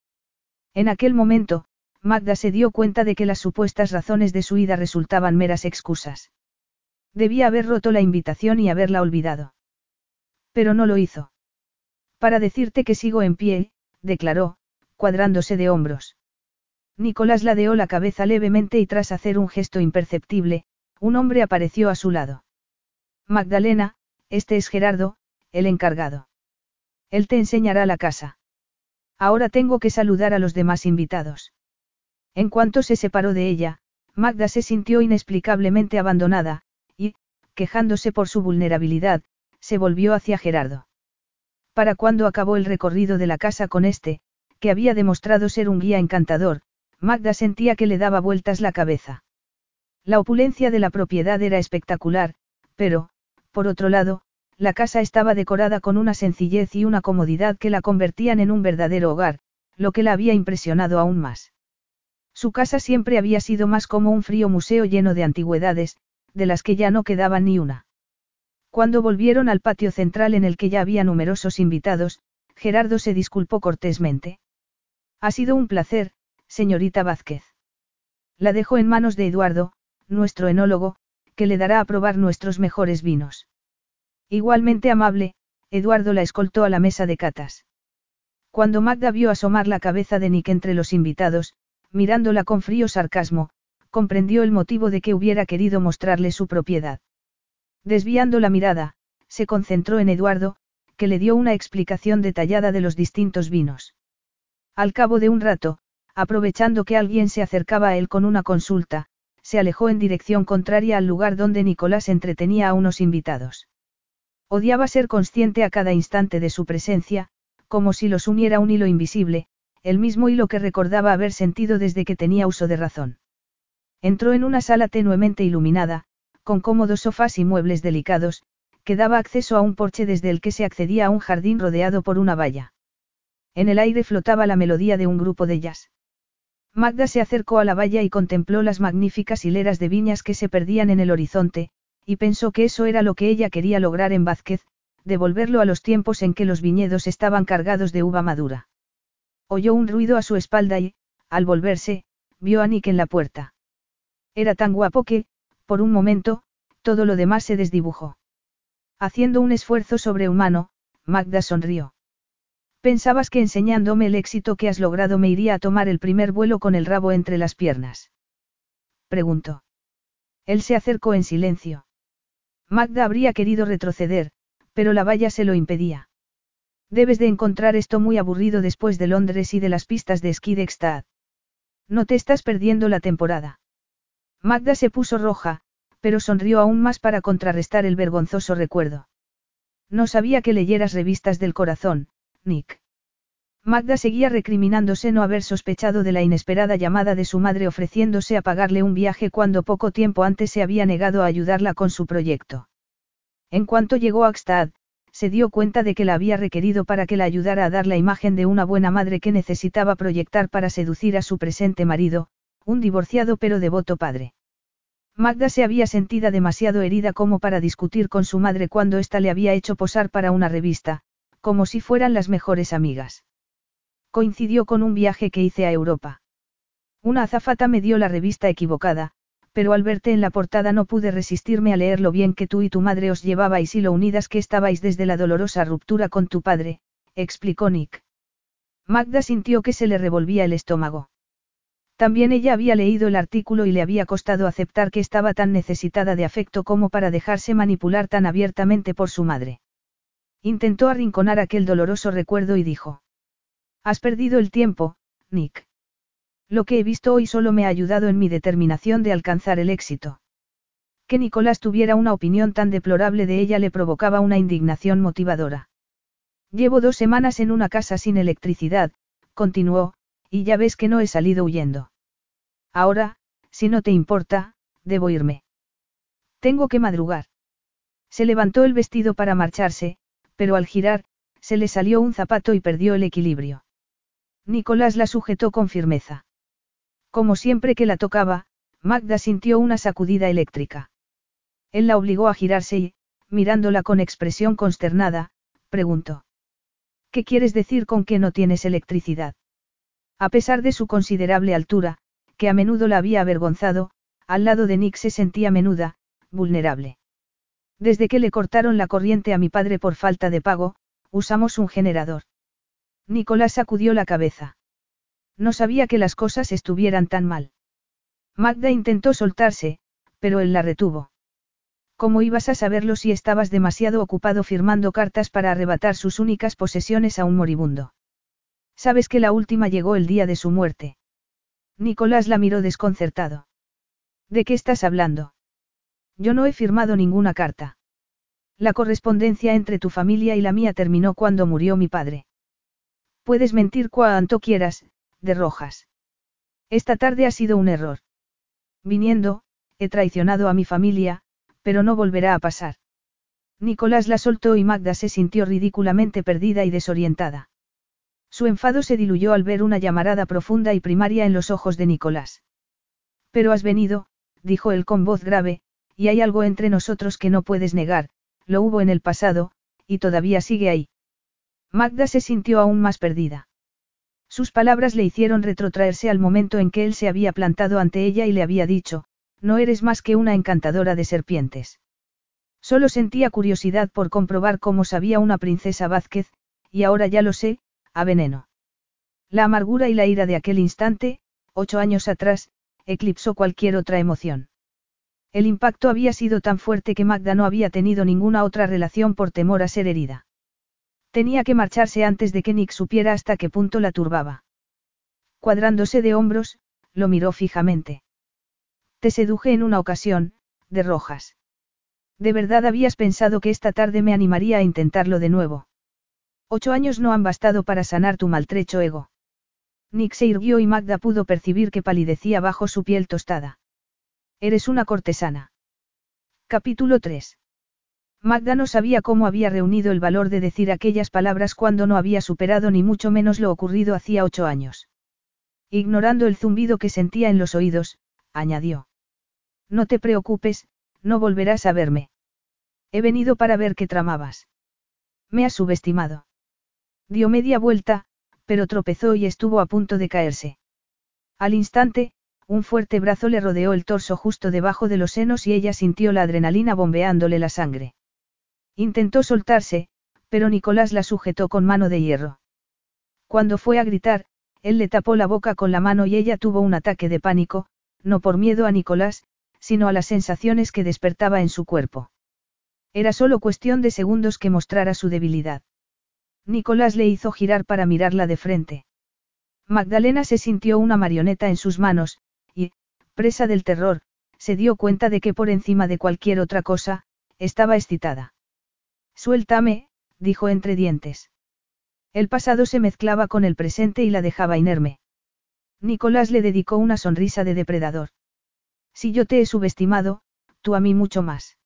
En aquel momento, Magda se dio cuenta de que las supuestas razones de su ida resultaban meras excusas. Debía haber roto la invitación y haberla olvidado. Pero no lo hizo. Para decirte que sigo en pie, declaró, cuadrándose de hombros. Nicolás ladeó la cabeza levemente y tras hacer un gesto imperceptible, un hombre apareció a su lado. Magdalena, este es Gerardo, el encargado. Él te enseñará la casa. Ahora tengo que saludar a los demás invitados. En cuanto se separó de ella, Magda se sintió inexplicablemente abandonada, y, quejándose por su vulnerabilidad, se volvió hacia Gerardo. Para cuando acabó el recorrido de la casa con este, había demostrado ser un guía encantador, Magda sentía que le daba vueltas la cabeza. La opulencia de la propiedad era espectacular, pero, por otro lado, la casa estaba decorada con una sencillez y una comodidad que la convertían en un verdadero hogar, lo que la había impresionado aún más. Su casa siempre había sido más como un frío museo lleno de antigüedades, de las que ya no quedaba ni una. Cuando volvieron al patio central en el que ya había numerosos invitados, Gerardo se disculpó cortésmente. Ha sido un placer, señorita Vázquez. La dejo en manos de Eduardo, nuestro enólogo, que le dará a probar nuestros mejores vinos. Igualmente amable, Eduardo la escoltó a la mesa de catas. Cuando Magda vio asomar la cabeza de Nick entre los invitados, mirándola con frío sarcasmo, comprendió el motivo de que hubiera querido mostrarle su propiedad. Desviando la mirada, se concentró en Eduardo, que le dio una explicación detallada de los distintos vinos. Al cabo de un rato, aprovechando que alguien se acercaba a él con una consulta, se alejó en dirección contraria al lugar donde Nicolás entretenía a unos invitados. Odiaba ser consciente a cada instante de su presencia, como si los uniera un hilo invisible, el mismo hilo que recordaba haber sentido desde que tenía uso de razón. Entró en una sala tenuemente iluminada, con cómodos sofás y muebles delicados, que daba acceso a un porche desde el que se accedía a un jardín rodeado por una valla. En el aire flotaba la melodía de un grupo de jazz. Magda se acercó a la valla y contempló las magníficas hileras de viñas que se perdían en el horizonte, y pensó que eso era lo que ella quería lograr en Vázquez, devolverlo a los tiempos en que los viñedos estaban cargados de uva madura. Oyó un ruido a su espalda y, al volverse, vio a Nick en la puerta. Era tan guapo que, por un momento, todo lo demás se desdibujó. Haciendo un esfuerzo sobrehumano, Magda sonrió. Pensabas que enseñándome el éxito que has logrado me iría a tomar el primer vuelo con el rabo entre las piernas. Preguntó. Él se acercó en silencio. Magda habría querido retroceder, pero la valla se lo impedía. Debes de encontrar esto muy aburrido después de Londres y de las pistas de esquí de. No te estás perdiendo la temporada. Magda se puso roja, pero sonrió aún más para contrarrestar el vergonzoso recuerdo. No sabía que leyeras revistas del corazón, Nick. Magda seguía recriminándose no haber sospechado de la inesperada llamada de su madre ofreciéndose a pagarle un viaje cuando poco tiempo antes se había negado a ayudarla con su proyecto. En cuanto llegó a Axtad, se dio cuenta de que la había requerido para que la ayudara a dar la imagen de una buena madre que necesitaba proyectar para seducir a su presente marido, un divorciado pero devoto padre. Magda se había sentida demasiado herida como para discutir con su madre cuando ésta le había hecho posar para una revista, como si fueran las mejores amigas. Coincidió con un viaje que hice a Europa. Una azafata me dio la revista equivocada, pero al verte en la portada no pude resistirme a leer lo bien que tú y tu madre os llevabais y lo unidas que estabais desde la dolorosa ruptura con tu padre, explicó Nick. Magda sintió que se le revolvía el estómago. También ella había leído el artículo y le había costado aceptar que estaba tan necesitada de afecto como para dejarse manipular tan abiertamente por su madre. Intentó arrinconar aquel doloroso recuerdo y dijo. Has perdido el tiempo, Nick. Lo que he visto hoy solo me ha ayudado en mi determinación de alcanzar el éxito. Que Nicolás tuviera una opinión tan deplorable de ella le provocaba una indignación motivadora. Llevo dos semanas en una casa sin electricidad, continuó, y ya ves que no he salido huyendo. Ahora, si no te importa, debo irme. Tengo que madrugar. Se levantó el vestido para marcharse, pero al girar, se le salió un zapato y perdió el equilibrio. Nicolás la sujetó con firmeza. Como siempre que la tocaba, Magda sintió una sacudida eléctrica. Él la obligó a girarse y, mirándola con expresión consternada, preguntó. ¿Qué quieres decir con que no tienes electricidad? A pesar de su considerable altura, que a menudo la había avergonzado, al lado de Nick se sentía menuda, vulnerable. Desde que le cortaron la corriente a mi padre por falta de pago, usamos un generador. Nicolás sacudió la cabeza. No sabía que las cosas estuvieran tan mal. Magda intentó soltarse, pero él la retuvo. ¿Cómo ibas a saberlo si estabas demasiado ocupado firmando cartas para arrebatar sus únicas posesiones a un moribundo? Sabes que la última llegó el día de su muerte. Nicolás la miró desconcertado. ¿De qué estás hablando? Yo no he firmado ninguna carta. La correspondencia entre tu familia y la mía terminó cuando murió mi padre. Puedes mentir cuanto quieras, de Rojas. Esta tarde ha sido un error. Viniendo, he traicionado a mi familia, pero no volverá a pasar. Nicolás la soltó y Magda se sintió ridículamente perdida y desorientada. Su enfado se diluyó al ver una llamarada profunda y primaria en los ojos de Nicolás. Pero has venido, dijo él con voz grave, y hay algo entre nosotros que no puedes negar, lo hubo en el pasado, y todavía sigue ahí. Magda se sintió aún más perdida. Sus palabras le hicieron retrotraerse al momento en que él se había plantado ante ella y le había dicho, no eres más que una encantadora de serpientes. Solo sentía curiosidad por comprobar cómo sabía una princesa Vázquez, y ahora ya lo sé, a veneno. La amargura y la ira de aquel instante, ocho años atrás, eclipsó cualquier otra emoción. El impacto había sido tan fuerte que Magda no había tenido ninguna otra relación por temor a ser herida. Tenía que marcharse antes de que Nick supiera hasta qué punto la turbaba. Cuadrándose de hombros, lo miró fijamente. Te seduje en una ocasión, de rojas. ¿De verdad habías pensado que esta tarde me animaría a intentarlo de nuevo? Ocho años no han bastado para sanar tu maltrecho ego. Nick se irguió y Magda pudo percibir que palidecía bajo su piel tostada. Eres una cortesana. Capítulo 3. Magda no sabía cómo había reunido el valor de decir aquellas palabras cuando no había superado ni mucho menos lo ocurrido hacía ocho años. Ignorando el zumbido que sentía en los oídos, añadió. No te preocupes, no volverás a verme. He venido para ver qué tramabas. Me has subestimado. Dio media vuelta, pero tropezó y estuvo a punto de caerse. Al instante, un fuerte brazo le rodeó el torso justo debajo de los senos y ella sintió la adrenalina bombeándole la sangre. Intentó soltarse, pero Nicolás la sujetó con mano de hierro. Cuando fue a gritar, él le tapó la boca con la mano y ella tuvo un ataque de pánico, no por miedo a Nicolás, sino a las sensaciones que despertaba en su cuerpo. Era solo cuestión de segundos que mostrara su debilidad. Nicolás le hizo girar para mirarla de frente. Magdalena se sintió una marioneta en sus manos, presa del terror, se dio cuenta de que por encima de cualquier otra cosa, estaba excitada. Suéltame, dijo entre dientes. El pasado se mezclaba con el presente y la dejaba inerme. Nicolás le dedicó una sonrisa de depredador. Si yo te he subestimado, tú a mí mucho más.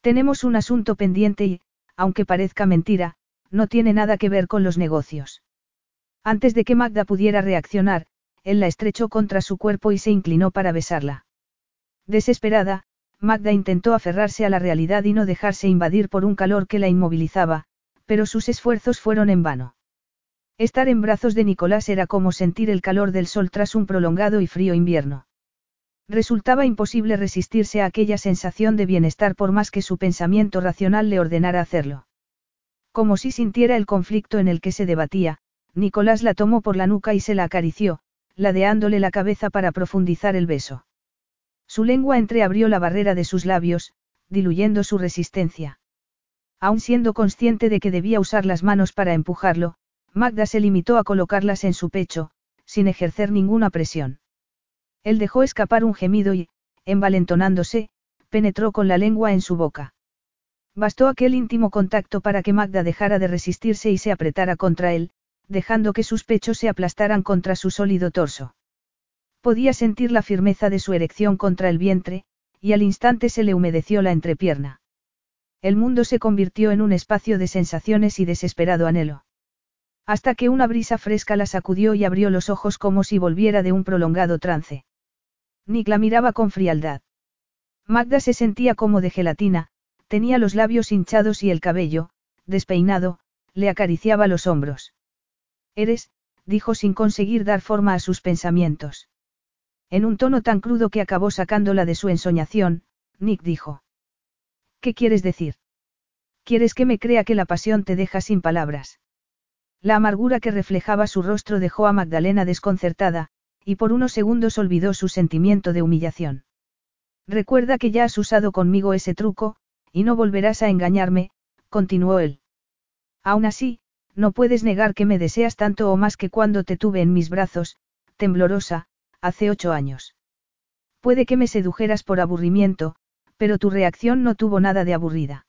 Tenemos un asunto pendiente y, aunque parezca mentira, no tiene nada que ver con los negocios. Antes de que Magda pudiera reaccionar, él la estrechó contra su cuerpo y se inclinó para besarla. Desesperada, Magda intentó aferrarse a la realidad y no dejarse invadir por un calor que la inmovilizaba, pero sus esfuerzos fueron en vano. Estar en brazos de Nicolás era como sentir el calor del sol tras un prolongado y frío invierno. Resultaba imposible resistirse a aquella sensación de bienestar por más que su pensamiento racional le ordenara hacerlo. Como si sintiera el conflicto en el que se debatía, Nicolás la tomó por la nuca y se la acarició, ladeándole la cabeza para profundizar el beso. Su lengua entreabrió la barrera de sus labios, diluyendo su resistencia. Aun siendo consciente de que debía usar las manos para empujarlo, Magda se limitó a colocarlas en su pecho, sin ejercer ninguna presión. Él dejó escapar un gemido y, envalentonándose, penetró con la lengua en su boca. Bastó aquel íntimo contacto para que Magda dejara de resistirse y se apretara contra él, dejando que sus pechos se aplastaran contra su sólido torso. Podía sentir la firmeza de su erección contra el vientre, y al instante se le humedeció la entrepierna. El mundo se convirtió en un espacio de sensaciones y desesperado anhelo. Hasta que una brisa fresca la sacudió y abrió los ojos como si volviera de un prolongado trance. Nick la miraba con frialdad. Magda se sentía como de gelatina, tenía los labios hinchados y el cabello, despeinado, le acariciaba los hombros. Eres, dijo sin conseguir dar forma a sus pensamientos. En un tono tan crudo que acabó sacándola de su ensoñación, Nick dijo. ¿Qué quieres decir? ¿Quieres que me crea que la pasión te deja sin palabras? La amargura que reflejaba su rostro dejó a Magdalena desconcertada, y por unos segundos olvidó su sentimiento de humillación. Recuerda que ya has usado conmigo ese truco, y no volverás a engañarme, continuó él. Aún así, no puedes negar que me deseas tanto o más que cuando te tuve en mis brazos, temblorosa, hace ocho años. Puede que me sedujeras por aburrimiento, pero tu reacción no tuvo nada de aburrida.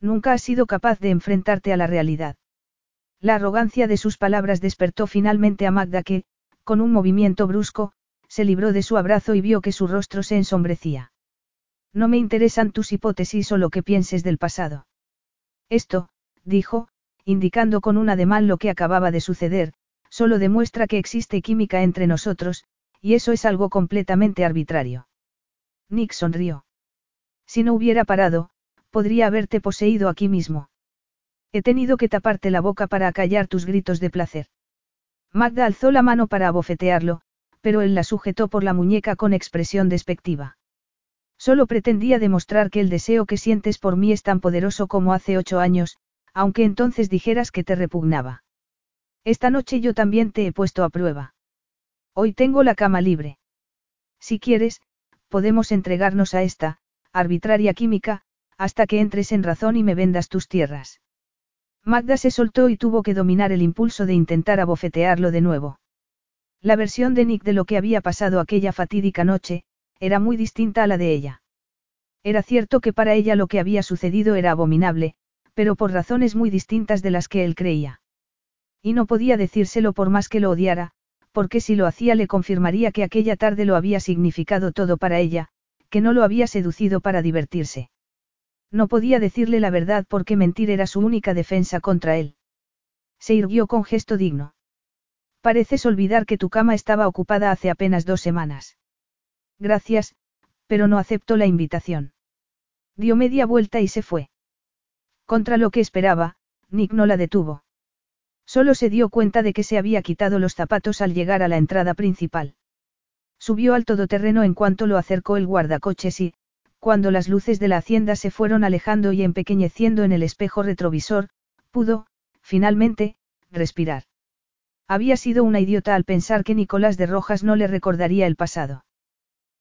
Nunca has sido capaz de enfrentarte a la realidad. La arrogancia de sus palabras despertó finalmente a Magda que, con un movimiento brusco, se libró de su abrazo y vio que su rostro se ensombrecía. No me interesan tus hipótesis o lo que pienses del pasado. Esto, dijo, indicando con un ademán lo que acababa de suceder, solo demuestra que existe química entre nosotros, y eso es algo completamente arbitrario. Nick sonrió. Si no hubiera parado, podría haberte poseído aquí mismo. He tenido que taparte la boca para acallar tus gritos de placer. Magda alzó la mano para abofetearlo, pero él la sujetó por la muñeca con expresión despectiva. Solo pretendía demostrar que el deseo que sientes por mí es tan poderoso como hace ocho años, aunque entonces dijeras que te repugnaba. Esta noche yo también te he puesto a prueba. Hoy tengo la cama libre. Si quieres, podemos entregarnos a esta, arbitraria química, hasta que entres en razón y me vendas tus tierras. Magda se soltó y tuvo que dominar el impulso de intentar abofetearlo de nuevo. La versión de Nick de lo que había pasado aquella fatídica noche, era muy distinta a la de ella. Era cierto que para ella lo que había sucedido era abominable, pero por razones muy distintas de las que él creía. Y no podía decírselo por más que lo odiara, porque si lo hacía le confirmaría que aquella tarde lo había significado todo para ella, que no lo había seducido para divertirse. No podía decirle la verdad porque mentir era su única defensa contra él. Se irguió con gesto digno. Pareces olvidar que tu cama estaba ocupada hace apenas dos semanas. Gracias, pero no acepto la invitación. Dio media vuelta y se fue. Contra lo que esperaba, Nick no la detuvo. Solo se dio cuenta de que se había quitado los zapatos al llegar a la entrada principal. Subió al todoterreno en cuanto lo acercó el guardacoches y, cuando las luces de la hacienda se fueron alejando y empequeñeciendo en el espejo retrovisor, pudo, finalmente, respirar. Había sido una idiota al pensar que Nicolás de Rojas no le recordaría el pasado.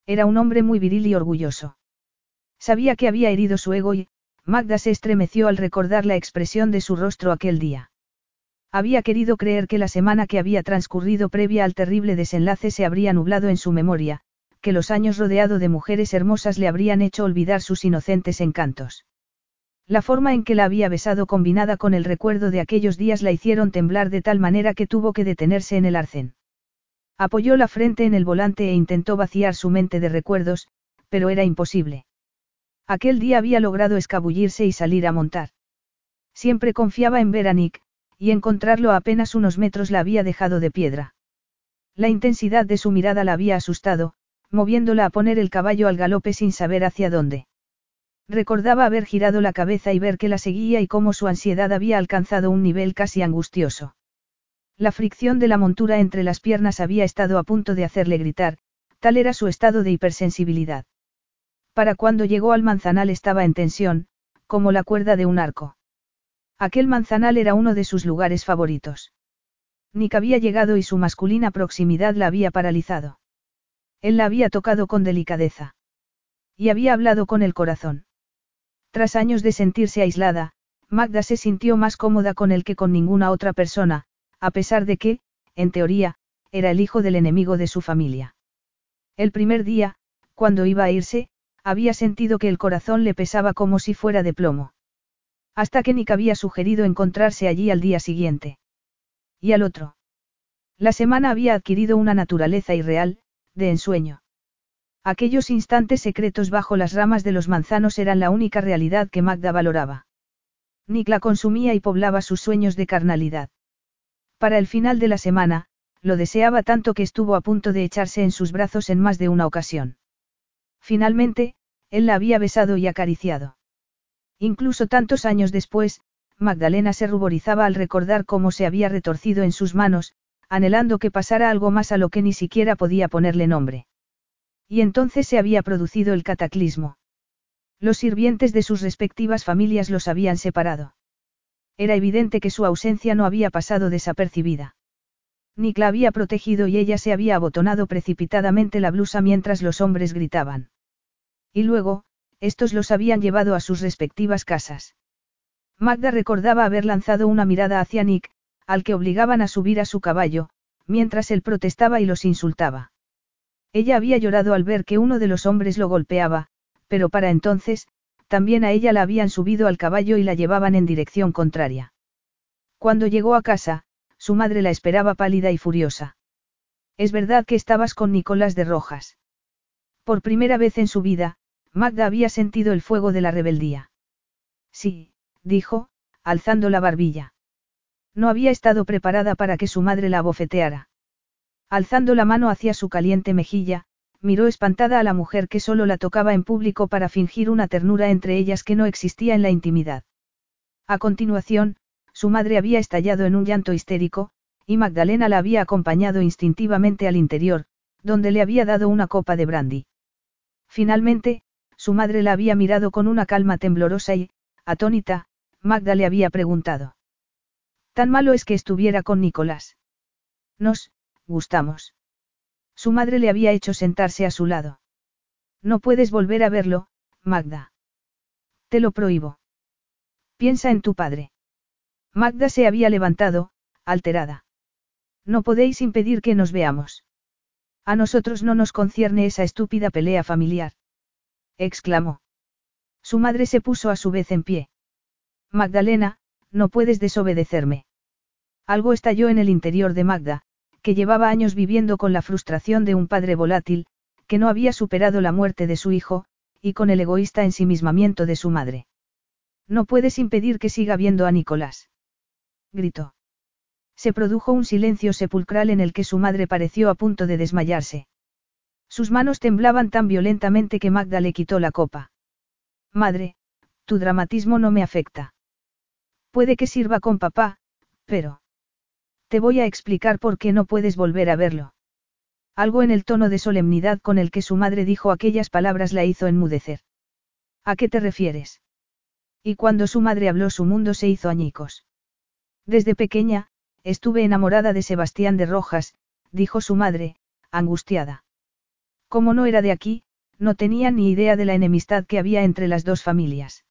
Era un hombre muy viril y orgulloso. Sabía que había herido su ego y, Magda se estremeció al recordar la expresión de su rostro aquel día. Había querido creer que la semana que había transcurrido previa al terrible desenlace se habría nublado en su memoria, que los años rodeado de mujeres hermosas le habrían hecho olvidar sus inocentes encantos. La forma en que la había besado combinada con el recuerdo de aquellos días la hicieron temblar de tal manera que tuvo que detenerse en el arcén. Apoyó la frente en el volante e intentó vaciar su mente de recuerdos, pero era imposible. Aquel día había logrado escabullirse y salir a montar. Siempre confiaba en ver a Nick, y encontrarlo a apenas unos metros la había dejado de piedra. La intensidad de su mirada la había asustado, moviéndola a poner el caballo al galope sin saber hacia dónde. Recordaba haber girado la cabeza y ver que la seguía y cómo su ansiedad había alcanzado un nivel casi angustioso. La fricción de la montura entre las piernas había estado a punto de hacerle gritar, tal era su estado de hipersensibilidad. Para cuando llegó al manzanal estaba en tensión, como la cuerda de un arco. Aquel manzanal era uno de sus lugares favoritos. Nick había llegado y su masculina proximidad la había paralizado. Él la había tocado con delicadeza. Y había hablado con el corazón. Tras años de sentirse aislada, Magda se sintió más cómoda con él que con ninguna otra persona, a pesar de que, en teoría, era el hijo del enemigo de su familia. El primer día, cuando iba a irse, había sentido que el corazón le pesaba como si fuera de plomo. Hasta que Nick había sugerido encontrarse allí al día siguiente. Y al otro. La semana había adquirido una naturaleza irreal, de ensueño. Aquellos instantes secretos bajo las ramas de los manzanos eran la única realidad que Magda valoraba. Nick la consumía y poblaba sus sueños de carnalidad. Para el final de la semana, lo deseaba tanto que estuvo a punto de echarse en sus brazos en más de una ocasión. Finalmente, él la había besado y acariciado. Incluso tantos años después, Magdalena se ruborizaba al recordar cómo se había retorcido en sus manos, anhelando que pasara algo más a lo que ni siquiera podía ponerle nombre. Y entonces se había producido el cataclismo. Los sirvientes de sus respectivas familias los habían separado. Era evidente que su ausencia no había pasado desapercibida. Nick la había protegido y ella se había abotonado precipitadamente la blusa mientras los hombres gritaban. Y luego, estos los habían llevado a sus respectivas casas. Magda recordaba haber lanzado una mirada hacia Nick, al que obligaban a subir a su caballo, mientras él protestaba y los insultaba. Ella había llorado al ver que uno de los hombres lo golpeaba, pero para entonces, también a ella la habían subido al caballo y la llevaban en dirección contraria. Cuando llegó a casa, su madre la esperaba pálida y furiosa. Es verdad que estabas con Nicolás de Rojas. Por primera vez en su vida, Magda había sentido el fuego de la rebeldía. Sí, dijo, alzando la barbilla. No había estado preparada para que su madre la abofeteara. Alzando la mano hacia su caliente mejilla, miró espantada a la mujer que solo la tocaba en público para fingir una ternura entre ellas que no existía en la intimidad. A continuación, su madre había estallado en un llanto histérico, y Magdalena la había acompañado instintivamente al interior, donde le había dado una copa de brandy. Finalmente, su madre la había mirado con una calma temblorosa y, atónita, Magda le había preguntado. Tan malo es que estuviera con Nicolás. Nos, gustamos. Su madre le había hecho sentarse a su lado. No puedes volver a verlo, Magda. Te lo prohíbo. Piensa en tu padre. Magda se había levantado, alterada. No podéis impedir que nos veamos. A nosotros no nos concierne esa estúpida pelea familiar. Exclamó. Su madre se puso a su vez en pie. Magdalena, no puedes desobedecerme. Algo estalló en el interior de Magda, que llevaba años viviendo con la frustración de un padre volátil, que no había superado la muerte de su hijo, y con el egoísta ensimismamiento de su madre. No puedes impedir que siga viendo a Nicolás. Gritó. Se produjo un silencio sepulcral en el que su madre pareció a punto de desmayarse. Sus manos temblaban tan violentamente que Magda le quitó la copa. Madre, tu dramatismo no me afecta. Puede que sirva con papá, pero... Te voy a explicar por qué no puedes volver a verlo. Algo en el tono de solemnidad con el que su madre dijo aquellas palabras la hizo enmudecer. ¿A qué te refieres? Y cuando su madre habló su mundo se hizo añicos. Desde pequeña, estuve enamorada de Sebastián de Rojas, dijo su madre, angustiada. Como no era de aquí, no tenía ni idea de la enemistad que había entre las dos familias.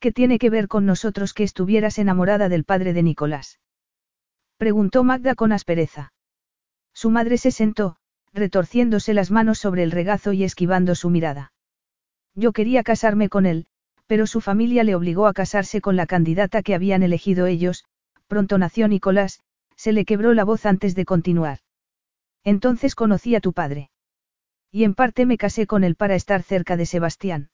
¿Qué tiene que ver con nosotros que estuvieras enamorada del padre de Nicolás? Preguntó Magda con aspereza. Su madre se sentó, retorciéndose las manos sobre el regazo y esquivando su mirada. Yo quería casarme con él, pero su familia le obligó a casarse con la candidata que habían elegido ellos, pronto nació Nicolás, se le quebró la voz antes de continuar. Entonces conocí a tu padre. Y en parte me casé con él para estar cerca de Sebastián.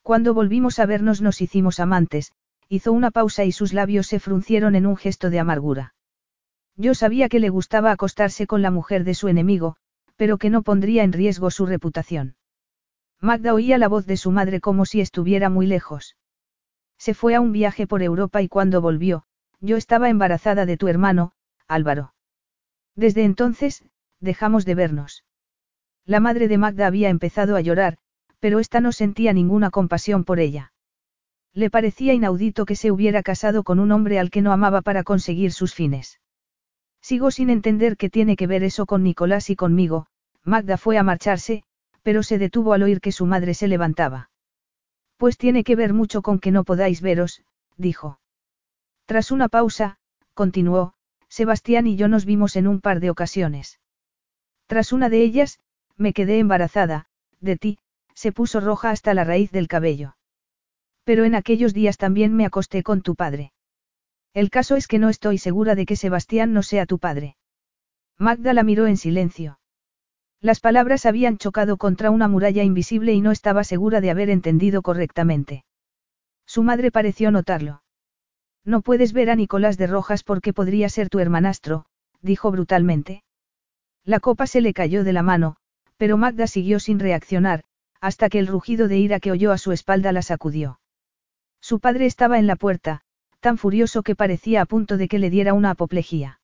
Cuando volvimos a vernos nos hicimos amantes, hizo una pausa y sus labios se fruncieron en un gesto de amargura. Yo sabía que le gustaba acostarse con la mujer de su enemigo, pero que no pondría en riesgo su reputación. Magda oía la voz de su madre como si estuviera muy lejos. Se fue a un viaje por Europa y cuando volvió, yo estaba embarazada de tu hermano, Álvaro. Desde entonces, dejamos de vernos. La madre de Magda había empezado a llorar, pero ésta no sentía ninguna compasión por ella. Le parecía inaudito que se hubiera casado con un hombre al que no amaba para conseguir sus fines. Sigo sin entender qué tiene que ver eso con Nicolás y conmigo, Magda fue a marcharse, pero se detuvo al oír que su madre se levantaba. Pues tiene que ver mucho con que no podáis veros, dijo. Tras una pausa, continuó, Sebastián y yo nos vimos en un par de ocasiones. Tras una de ellas, me quedé embarazada, de ti, se puso roja hasta la raíz del cabello. Pero en aquellos días también me acosté con tu padre. El caso es que no estoy segura de que Sebastián no sea tu padre. Magda la miró en silencio. Las palabras habían chocado contra una muralla invisible y no estaba segura de haber entendido correctamente. Su madre pareció notarlo. No puedes ver a Nicolás de Rojas porque podría ser tu hermanastro, dijo brutalmente. La copa se le cayó de la mano, pero Magda siguió sin reaccionar, hasta que el rugido de ira que oyó a su espalda la sacudió. Su padre estaba en la puerta, tan furioso que parecía a punto de que le diera una apoplejía.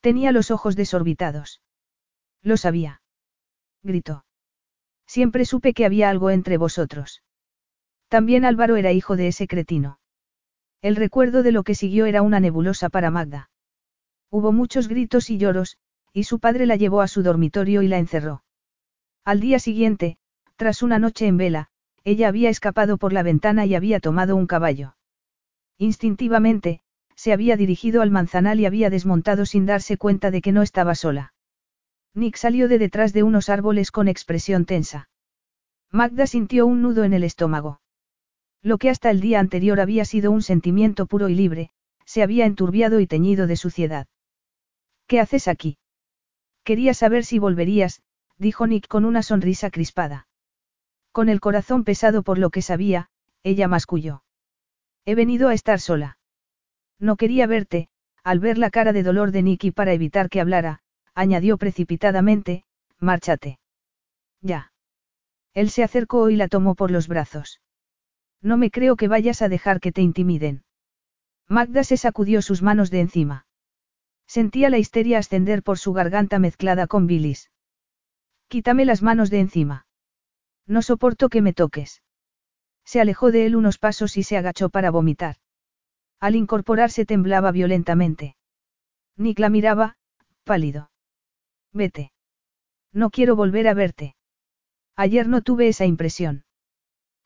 Tenía los ojos desorbitados. Lo sabía. Gritó. Siempre supe que había algo entre vosotros. También Álvaro era hijo de ese cretino. El recuerdo de lo que siguió era una nebulosa para Magda. Hubo muchos gritos y lloros, y su padre la llevó a su dormitorio y la encerró. Al día siguiente, tras una noche en vela, ella había escapado por la ventana y había tomado un caballo. Instintivamente, se había dirigido al manzanal y había desmontado sin darse cuenta de que no estaba sola. Nick salió de detrás de unos árboles con expresión tensa. Magda sintió un nudo en el estómago. Lo que hasta el día anterior había sido un sentimiento puro y libre, se había enturbiado y teñido de suciedad. ¿Qué haces aquí? Quería saber si volverías, dijo Nick con una sonrisa crispada. Con el corazón pesado por lo que sabía, ella masculló. He venido a estar sola. No quería verte, al ver la cara de dolor de Nick y para evitar que hablara, añadió precipitadamente, márchate. Ya. Él se acercó y la tomó por los brazos. No me creo que vayas a dejar que te intimiden. Magda se sacudió sus manos de encima. Sentía la histeria ascender por su garganta mezclada con bilis. Quítame las manos de encima. No soporto que me toques. Se alejó de él unos pasos y se agachó para vomitar. Al incorporarse temblaba violentamente. Nick la miraba, pálido. Vete. No quiero volver a verte. Ayer no tuve esa impresión.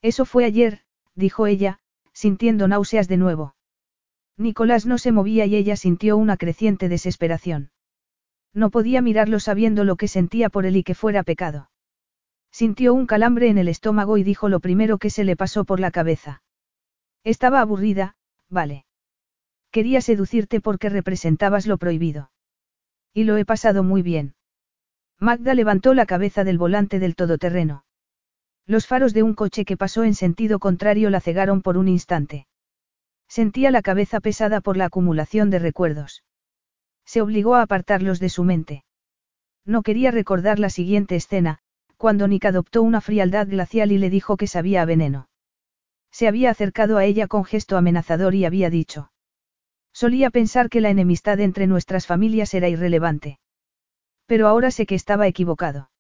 Eso fue ayer, dijo ella, sintiendo náuseas de nuevo. Nicolás no se movía y ella sintió una creciente desesperación. No podía mirarlo sabiendo lo que sentía por él y que fuera pecado. Sintió un calambre en el estómago y dijo lo primero que se le pasó por la cabeza. Estaba aburrida, vale. Quería seducirte porque representabas lo prohibido. Y lo he pasado muy bien. Magda levantó la cabeza del volante del todoterreno. Los faros de un coche que pasó en sentido contrario la cegaron por un instante. Sentía la cabeza pesada por la acumulación de recuerdos. Se obligó a apartarlos de su mente. No quería recordar la siguiente escena, cuando Nick adoptó una frialdad glacial y le dijo que sabía a veneno. Se había acercado a ella con gesto amenazador y había dicho. Solía pensar que la enemistad entre nuestras familias era irrelevante. Pero ahora sé que estaba equivocado.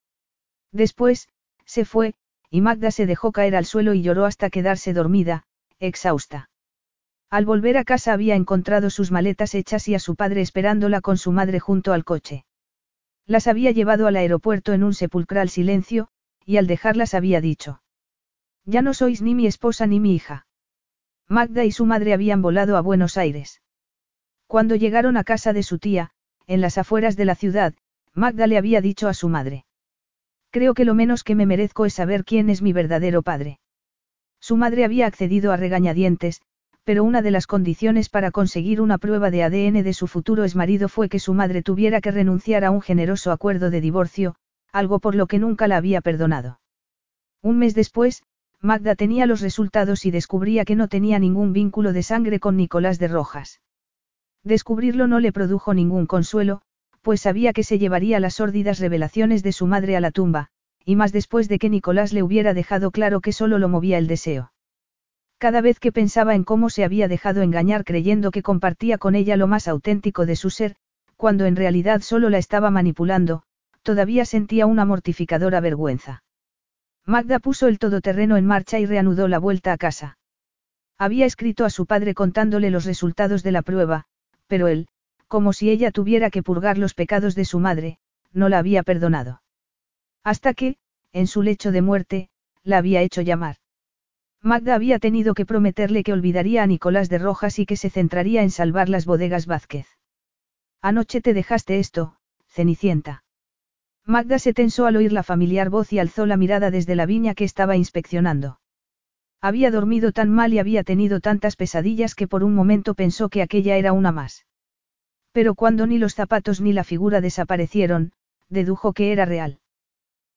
Después, se fue, y Magda se dejó caer al suelo y lloró hasta quedarse dormida, exhausta. Al volver a casa había encontrado sus maletas hechas y a su padre esperándola con su madre junto al coche. Las había llevado al aeropuerto en un sepulcral silencio, y al dejarlas había dicho. Ya no sois ni mi esposa ni mi hija. Magda y su madre habían volado a Buenos Aires. Cuando llegaron a casa de su tía, en las afueras de la ciudad, Magda le había dicho a su madre. Creo que lo menos que me merezco es saber quién es mi verdadero padre. Su madre había accedido a regañadientes, pero una de las condiciones para conseguir una prueba de ADN de su futuro exmarido fue que su madre tuviera que renunciar a un generoso acuerdo de divorcio, algo por lo que nunca la había perdonado. Un mes después, Magda tenía los resultados y descubría que no tenía ningún vínculo de sangre con Nicolás de Rojas. Descubrirlo no le produjo ningún consuelo, pues sabía que se llevaría las sórdidas revelaciones de su madre a la tumba, y más después de que Nicolás le hubiera dejado claro que solo lo movía el deseo. Cada vez que pensaba en cómo se había dejado engañar creyendo que compartía con ella lo más auténtico de su ser, cuando en realidad solo la estaba manipulando, todavía sentía una mortificadora vergüenza. Magda puso el todoterreno en marcha y reanudó la vuelta a casa. Había escrito a su padre contándole los resultados de la prueba, pero él, como si ella tuviera que purgar los pecados de su madre, no la había perdonado. Hasta que, en su lecho de muerte, la había hecho llamar. Magda había tenido que prometerle que olvidaría a Nicolás de Rojas y que se centraría en salvar las bodegas Vázquez. Anoche te dejaste esto, Cenicienta. Magda se tensó al oír la familiar voz y alzó la mirada desde la viña que estaba inspeccionando. Había dormido tan mal y había tenido tantas pesadillas que por un momento pensó que aquella era una más. Pero cuando ni los zapatos ni la figura desaparecieron, dedujo que era real.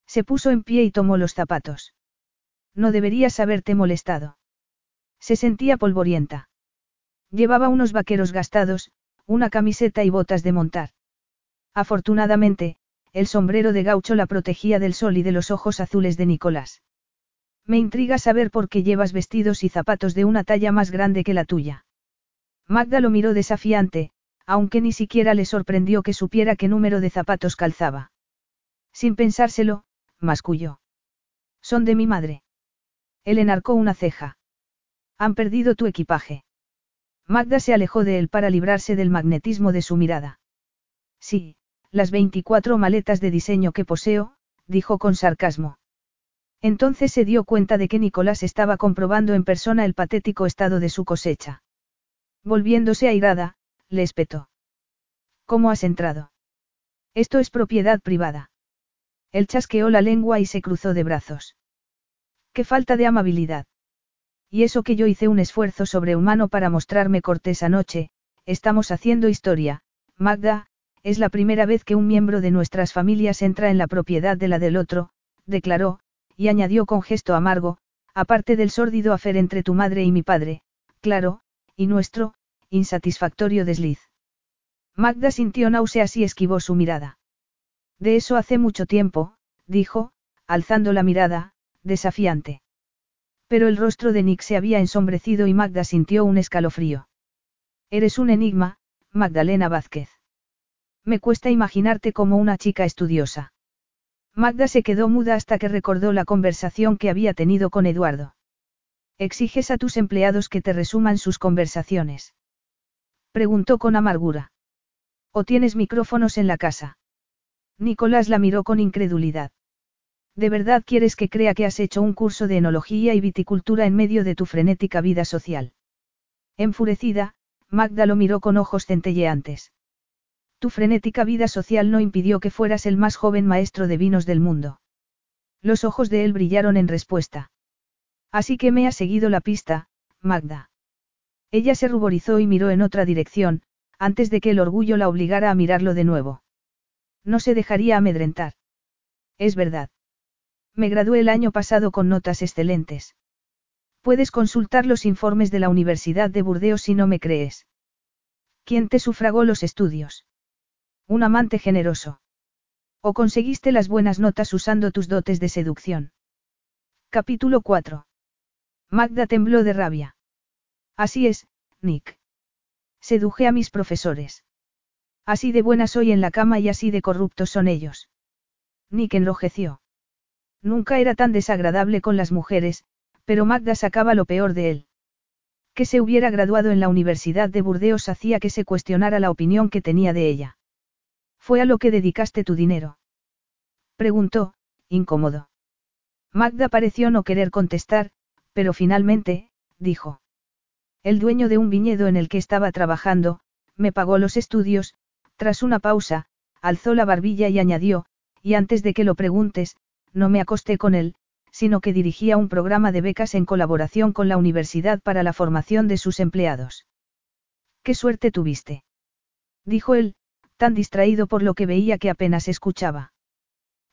Se puso en pie y tomó los zapatos. No deberías haberte molestado. Se sentía polvorienta. Llevaba unos vaqueros gastados, una camiseta y botas de montar. Afortunadamente, el sombrero de gaucho la protegía del sol y de los ojos azules de Nicolás. Me intriga saber por qué llevas vestidos y zapatos de una talla más grande que la tuya. Magda lo miró desafiante, aunque ni siquiera le sorprendió que supiera qué número de zapatos calzaba. Sin pensárselo, masculló. Son de mi madre. Él enarcó una ceja. Han perdido tu equipaje. Magda se alejó de él para librarse del magnetismo de su mirada. Sí, las 24 maletas de diseño que poseo, dijo con sarcasmo. Entonces se dio cuenta de que Nicolás estaba comprobando en persona el patético estado de su cosecha. Volviéndose airada, le espetó. ¿Cómo has entrado? Esto es propiedad privada. Él chasqueó la lengua y se cruzó de brazos. Qué falta de amabilidad. Y eso que yo hice un esfuerzo sobrehumano para mostrarme cortés anoche, estamos haciendo historia, Magda, es la primera vez que un miembro de nuestras familias entra en la propiedad de la del otro, declaró, y añadió con gesto amargo, aparte del sórdido afer entre tu madre y mi padre, claro, y nuestro, insatisfactorio desliz. Magda sintió náuseas y esquivó su mirada. De eso hace mucho tiempo, dijo, alzando la mirada, desafiante. Pero el rostro de Nick se había ensombrecido y Magda sintió un escalofrío. Eres un enigma, Magdalena Vázquez. Me cuesta imaginarte como una chica estudiosa. Magda se quedó muda hasta que recordó la conversación que había tenido con Eduardo. ¿Exiges a tus empleados que te resuman sus conversaciones? Preguntó con amargura. ¿O tienes micrófonos en la casa? Nicolás la miró con incredulidad. ¿De verdad quieres que crea que has hecho un curso de enología y viticultura en medio de tu frenética vida social? Enfurecida, Magda lo miró con ojos centelleantes. Tu frenética vida social no impidió que fueras el más joven maestro de vinos del mundo. Los ojos de él brillaron en respuesta. Así que me ha seguido la pista, Magda. Ella se ruborizó y miró en otra dirección, antes de que el orgullo la obligara a mirarlo de nuevo. No se dejaría amedrentar. Es verdad. Me gradué el año pasado con notas excelentes. Puedes consultar los informes de la Universidad de Burdeos si no me crees. ¿Quién te sufragó los estudios? Un amante generoso. ¿O conseguiste las buenas notas usando tus dotes de seducción? Capítulo 4. Magda tembló de rabia. Así es, Nick. Seduje a mis profesores. Así de buena soy en la cama y así de corruptos son ellos. Nick enrojeció. Nunca era tan desagradable con las mujeres, pero Magda sacaba lo peor de él. Que se hubiera graduado en la Universidad de Burdeos hacía que se cuestionara la opinión que tenía de ella. ¿Fue a lo que dedicaste tu dinero? Preguntó, incómodo. Magda pareció no querer contestar, pero finalmente, dijo. El dueño de un viñedo en el que estaba trabajando, me pagó los estudios, tras una pausa, alzó la barbilla y añadió, y antes de que lo preguntes, no me acosté con él, sino que dirigía un programa de becas en colaboración con la universidad para la formación de sus empleados. ¿Qué suerte tuviste? Dijo él, tan distraído por lo que veía que apenas escuchaba.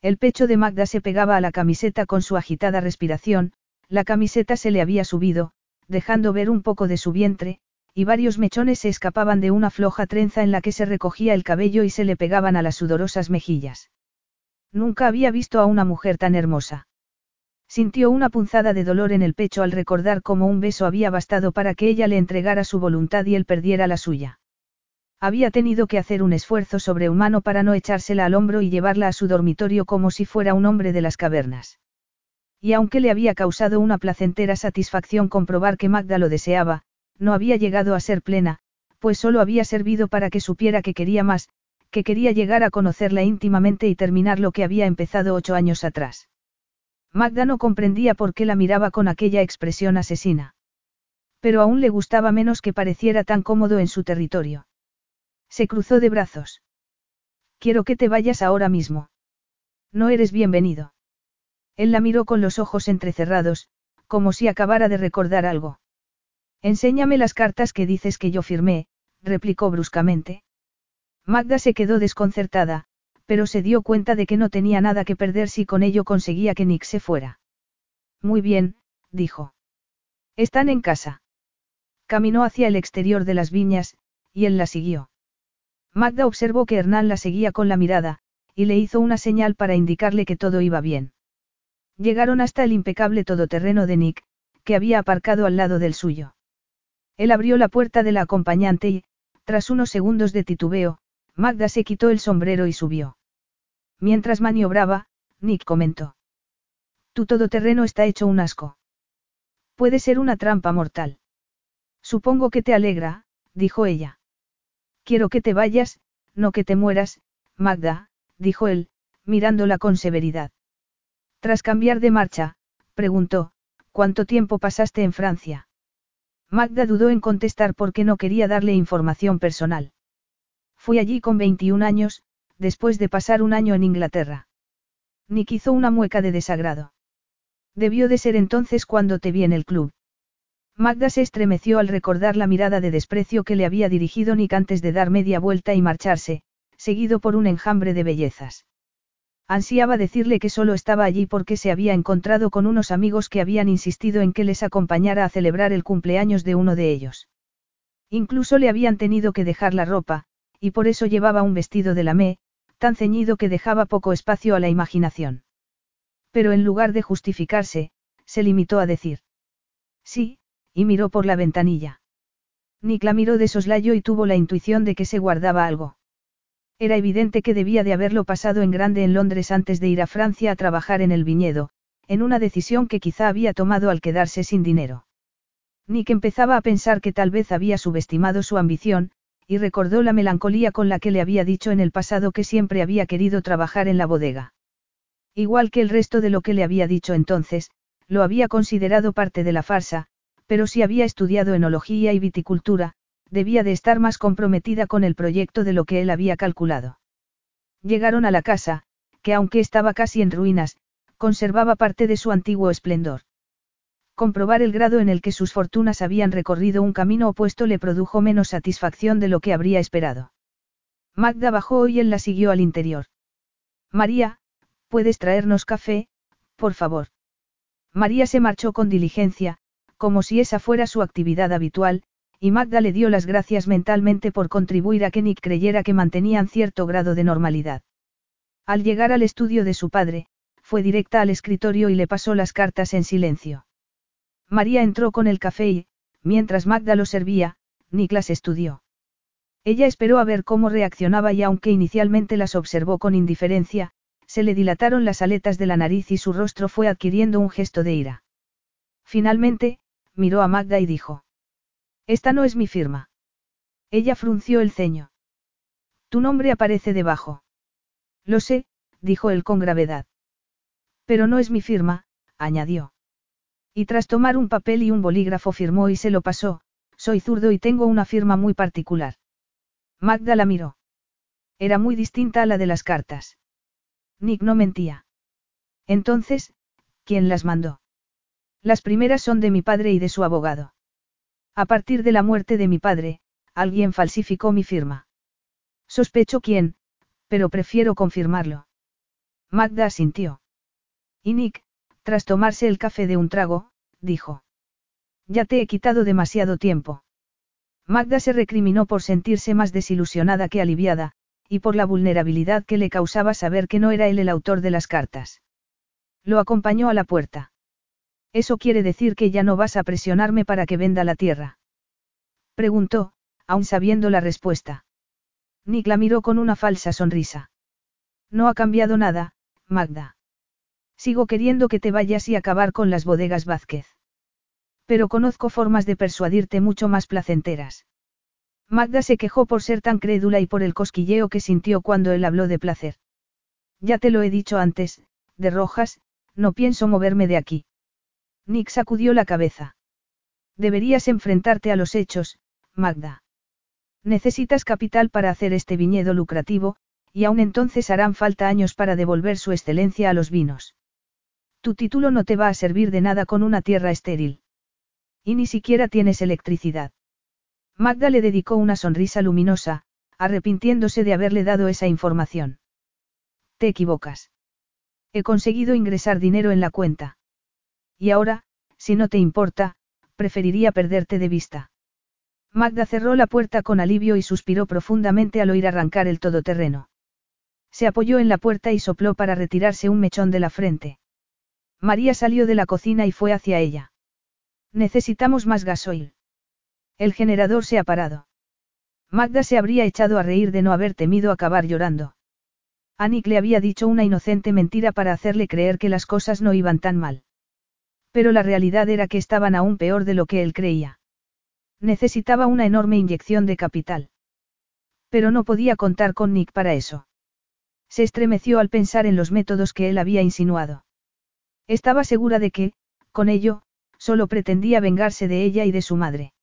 El pecho de Magda se pegaba a la camiseta con su agitada respiración, la camiseta se le había subido, dejando ver un poco de su vientre, y varios mechones se escapaban de una floja trenza en la que se recogía el cabello y se le pegaban a las sudorosas mejillas. Nunca había visto a una mujer tan hermosa. Sintió una punzada de dolor en el pecho al recordar cómo un beso había bastado para que ella le entregara su voluntad y él perdiera la suya. Había tenido que hacer un esfuerzo sobrehumano para no echársela al hombro y llevarla a su dormitorio como si fuera un hombre de las cavernas. Y aunque le había causado una placentera satisfacción comprobar que Magda lo deseaba, no había llegado a ser plena, pues solo había servido para que supiera que quería más, que quería llegar a conocerla íntimamente y terminar lo que había empezado ocho años atrás. Magda no comprendía por qué la miraba con aquella expresión asesina. Pero aún le gustaba menos que pareciera tan cómodo en su territorio. Se cruzó de brazos. Quiero que te vayas ahora mismo. No eres bienvenido. Él la miró con los ojos entrecerrados, como si acabara de recordar algo. Enséñame las cartas que dices que yo firmé, replicó bruscamente. Magda se quedó desconcertada, pero se dio cuenta de que no tenía nada que perder si con ello conseguía que Nick se fuera. Muy bien, dijo. Están en casa. Caminó hacia el exterior de las viñas, y él la siguió. Magda observó que Hernán la seguía con la mirada, y le hizo una señal para indicarle que todo iba bien. Llegaron hasta el impecable todoterreno de Nick, que había aparcado al lado del suyo. Él abrió la puerta de la acompañante y, tras unos segundos de titubeo, Magda se quitó el sombrero y subió. Mientras maniobraba, Nick comentó. Tu todoterreno está hecho un asco. Puede ser una trampa mortal. Supongo que te alegra, dijo ella. Quiero que te vayas, no que te mueras, Magda, dijo él, mirándola con severidad. Tras cambiar de marcha, preguntó, ¿cuánto tiempo pasaste en Francia? Magda dudó en contestar porque no quería darle información personal. Fui allí con 21 años, después de pasar un año en Inglaterra. Nick hizo una mueca de desagrado. Debió de ser entonces cuando te vi en el club. Magda se estremeció al recordar la mirada de desprecio que le había dirigido Nick antes de dar media vuelta y marcharse, seguido por un enjambre de bellezas. Ansiaba decirle que solo estaba allí porque se había encontrado con unos amigos que habían insistido en que les acompañara a celebrar el cumpleaños de uno de ellos. Incluso le habían tenido que dejar la ropa, y por eso llevaba un vestido de lamé, tan ceñido que dejaba poco espacio a la imaginación. Pero en lugar de justificarse, se limitó a decir. Sí, y miró por la ventanilla. Nick la miró de soslayo y tuvo la intuición de que se guardaba algo. Era evidente que debía de haberlo pasado en grande en Londres antes de ir a Francia a trabajar en el viñedo, en una decisión que quizá había tomado al quedarse sin dinero. Nick empezaba a pensar que tal vez había subestimado su ambición, y recordó la melancolía con la que le había dicho en el pasado que siempre había querido trabajar en la bodega. Igual que el resto de lo que le había dicho entonces, lo había considerado parte de la farsa, pero si había estudiado enología y viticultura, debía de estar más comprometida con el proyecto de lo que él había calculado. Llegaron a la casa, que aunque estaba casi en ruinas, conservaba parte de su antiguo esplendor. Comprobar el grado en el que sus fortunas habían recorrido un camino opuesto le produjo menos satisfacción de lo que habría esperado. Magda bajó y él la siguió al interior. María, ¿puedes traernos café, por favor? María se marchó con diligencia, como si esa fuera su actividad habitual, y Magda le dio las gracias mentalmente por contribuir a que Nick creyera que mantenían cierto grado de normalidad. Al llegar al estudio de su padre, fue directa al escritorio y le pasó las cartas en silencio. María entró con el café y, mientras Magda lo servía, Niklas estudió. Ella esperó a ver cómo reaccionaba y aunque inicialmente las observó con indiferencia, se le dilataron las aletas de la nariz y su rostro fue adquiriendo un gesto de ira. Finalmente, miró a Magda y dijo. Esta no es mi firma. Ella frunció el ceño. Tu nombre aparece debajo. Lo sé, dijo él con gravedad. Pero no es mi firma, añadió. Y tras tomar un papel y un bolígrafo firmó y se lo pasó, soy zurdo y tengo una firma muy particular. Magda la miró. Era muy distinta a la de las cartas. Nick no mentía. Entonces, ¿quién las mandó? Las primeras son de mi padre y de su abogado. A partir de la muerte de mi padre, alguien falsificó mi firma. Sospecho quién, pero prefiero confirmarlo. Magda asintió. Y Nick, tras tomarse el café de un trago, dijo. Ya te he quitado demasiado tiempo. Magda se recriminó por sentirse más desilusionada que aliviada, y por la vulnerabilidad que le causaba saber que no era él el autor de las cartas. Lo acompañó a la puerta. Eso quiere decir que ya no vas a presionarme para que venda la tierra. Preguntó, aún sabiendo la respuesta. Nick la miró con una falsa sonrisa. No ha cambiado nada, Magda. Sigo queriendo que te vayas y acabar con las bodegas Vázquez. Pero conozco formas de persuadirte mucho más placenteras. Magda se quejó por ser tan crédula y por el cosquilleo que sintió cuando él habló de placer. Ya te lo he dicho antes, de Rojas, no pienso moverme de aquí. Nick sacudió la cabeza. Deberías enfrentarte a los hechos, Magda. Necesitas capital para hacer este viñedo lucrativo, y aún entonces harán falta años para devolver su excelencia a los vinos. Tu título no te va a servir de nada con una tierra estéril. Y ni siquiera tienes electricidad. Magda le dedicó una sonrisa luminosa, arrepintiéndose de haberle dado esa información. Te equivocas. He conseguido ingresar dinero en la cuenta. Y ahora, si no te importa, preferiría perderte de vista. Magda cerró la puerta con alivio y suspiró profundamente al oír arrancar el todoterreno. Se apoyó en la puerta y sopló para retirarse un mechón de la frente. María salió de la cocina y fue hacia ella. Necesitamos más gasoil. El generador se ha parado. Magda se habría echado a reír de no haber temido acabar llorando. Anik le había dicho una inocente mentira para hacerle creer que las cosas no iban tan mal. Pero la realidad era que estaban aún peor de lo que él creía. Necesitaba una enorme inyección de capital. Pero no podía contar con Nick para eso. Se estremeció al pensar en los métodos que él había insinuado. Estaba segura de que, con ello, solo pretendía vengarse de ella y de su madre.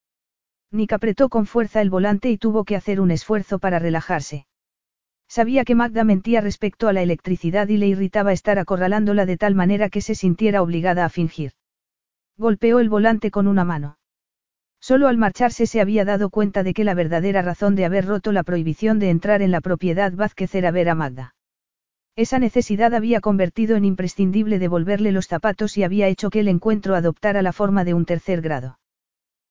Nick apretó con fuerza el volante y tuvo que hacer un esfuerzo para relajarse. Sabía que Magda mentía respecto a la electricidad y le irritaba estar acorralándola de tal manera que se sintiera obligada a fingir. Golpeó el volante con una mano. Solo al marcharse se había dado cuenta de que la verdadera razón de haber roto la prohibición de entrar en la propiedad Vázquez era ver a Magda. Esa necesidad había convertido en imprescindible devolverle los zapatos y había hecho que el encuentro adoptara la forma de un tercer grado.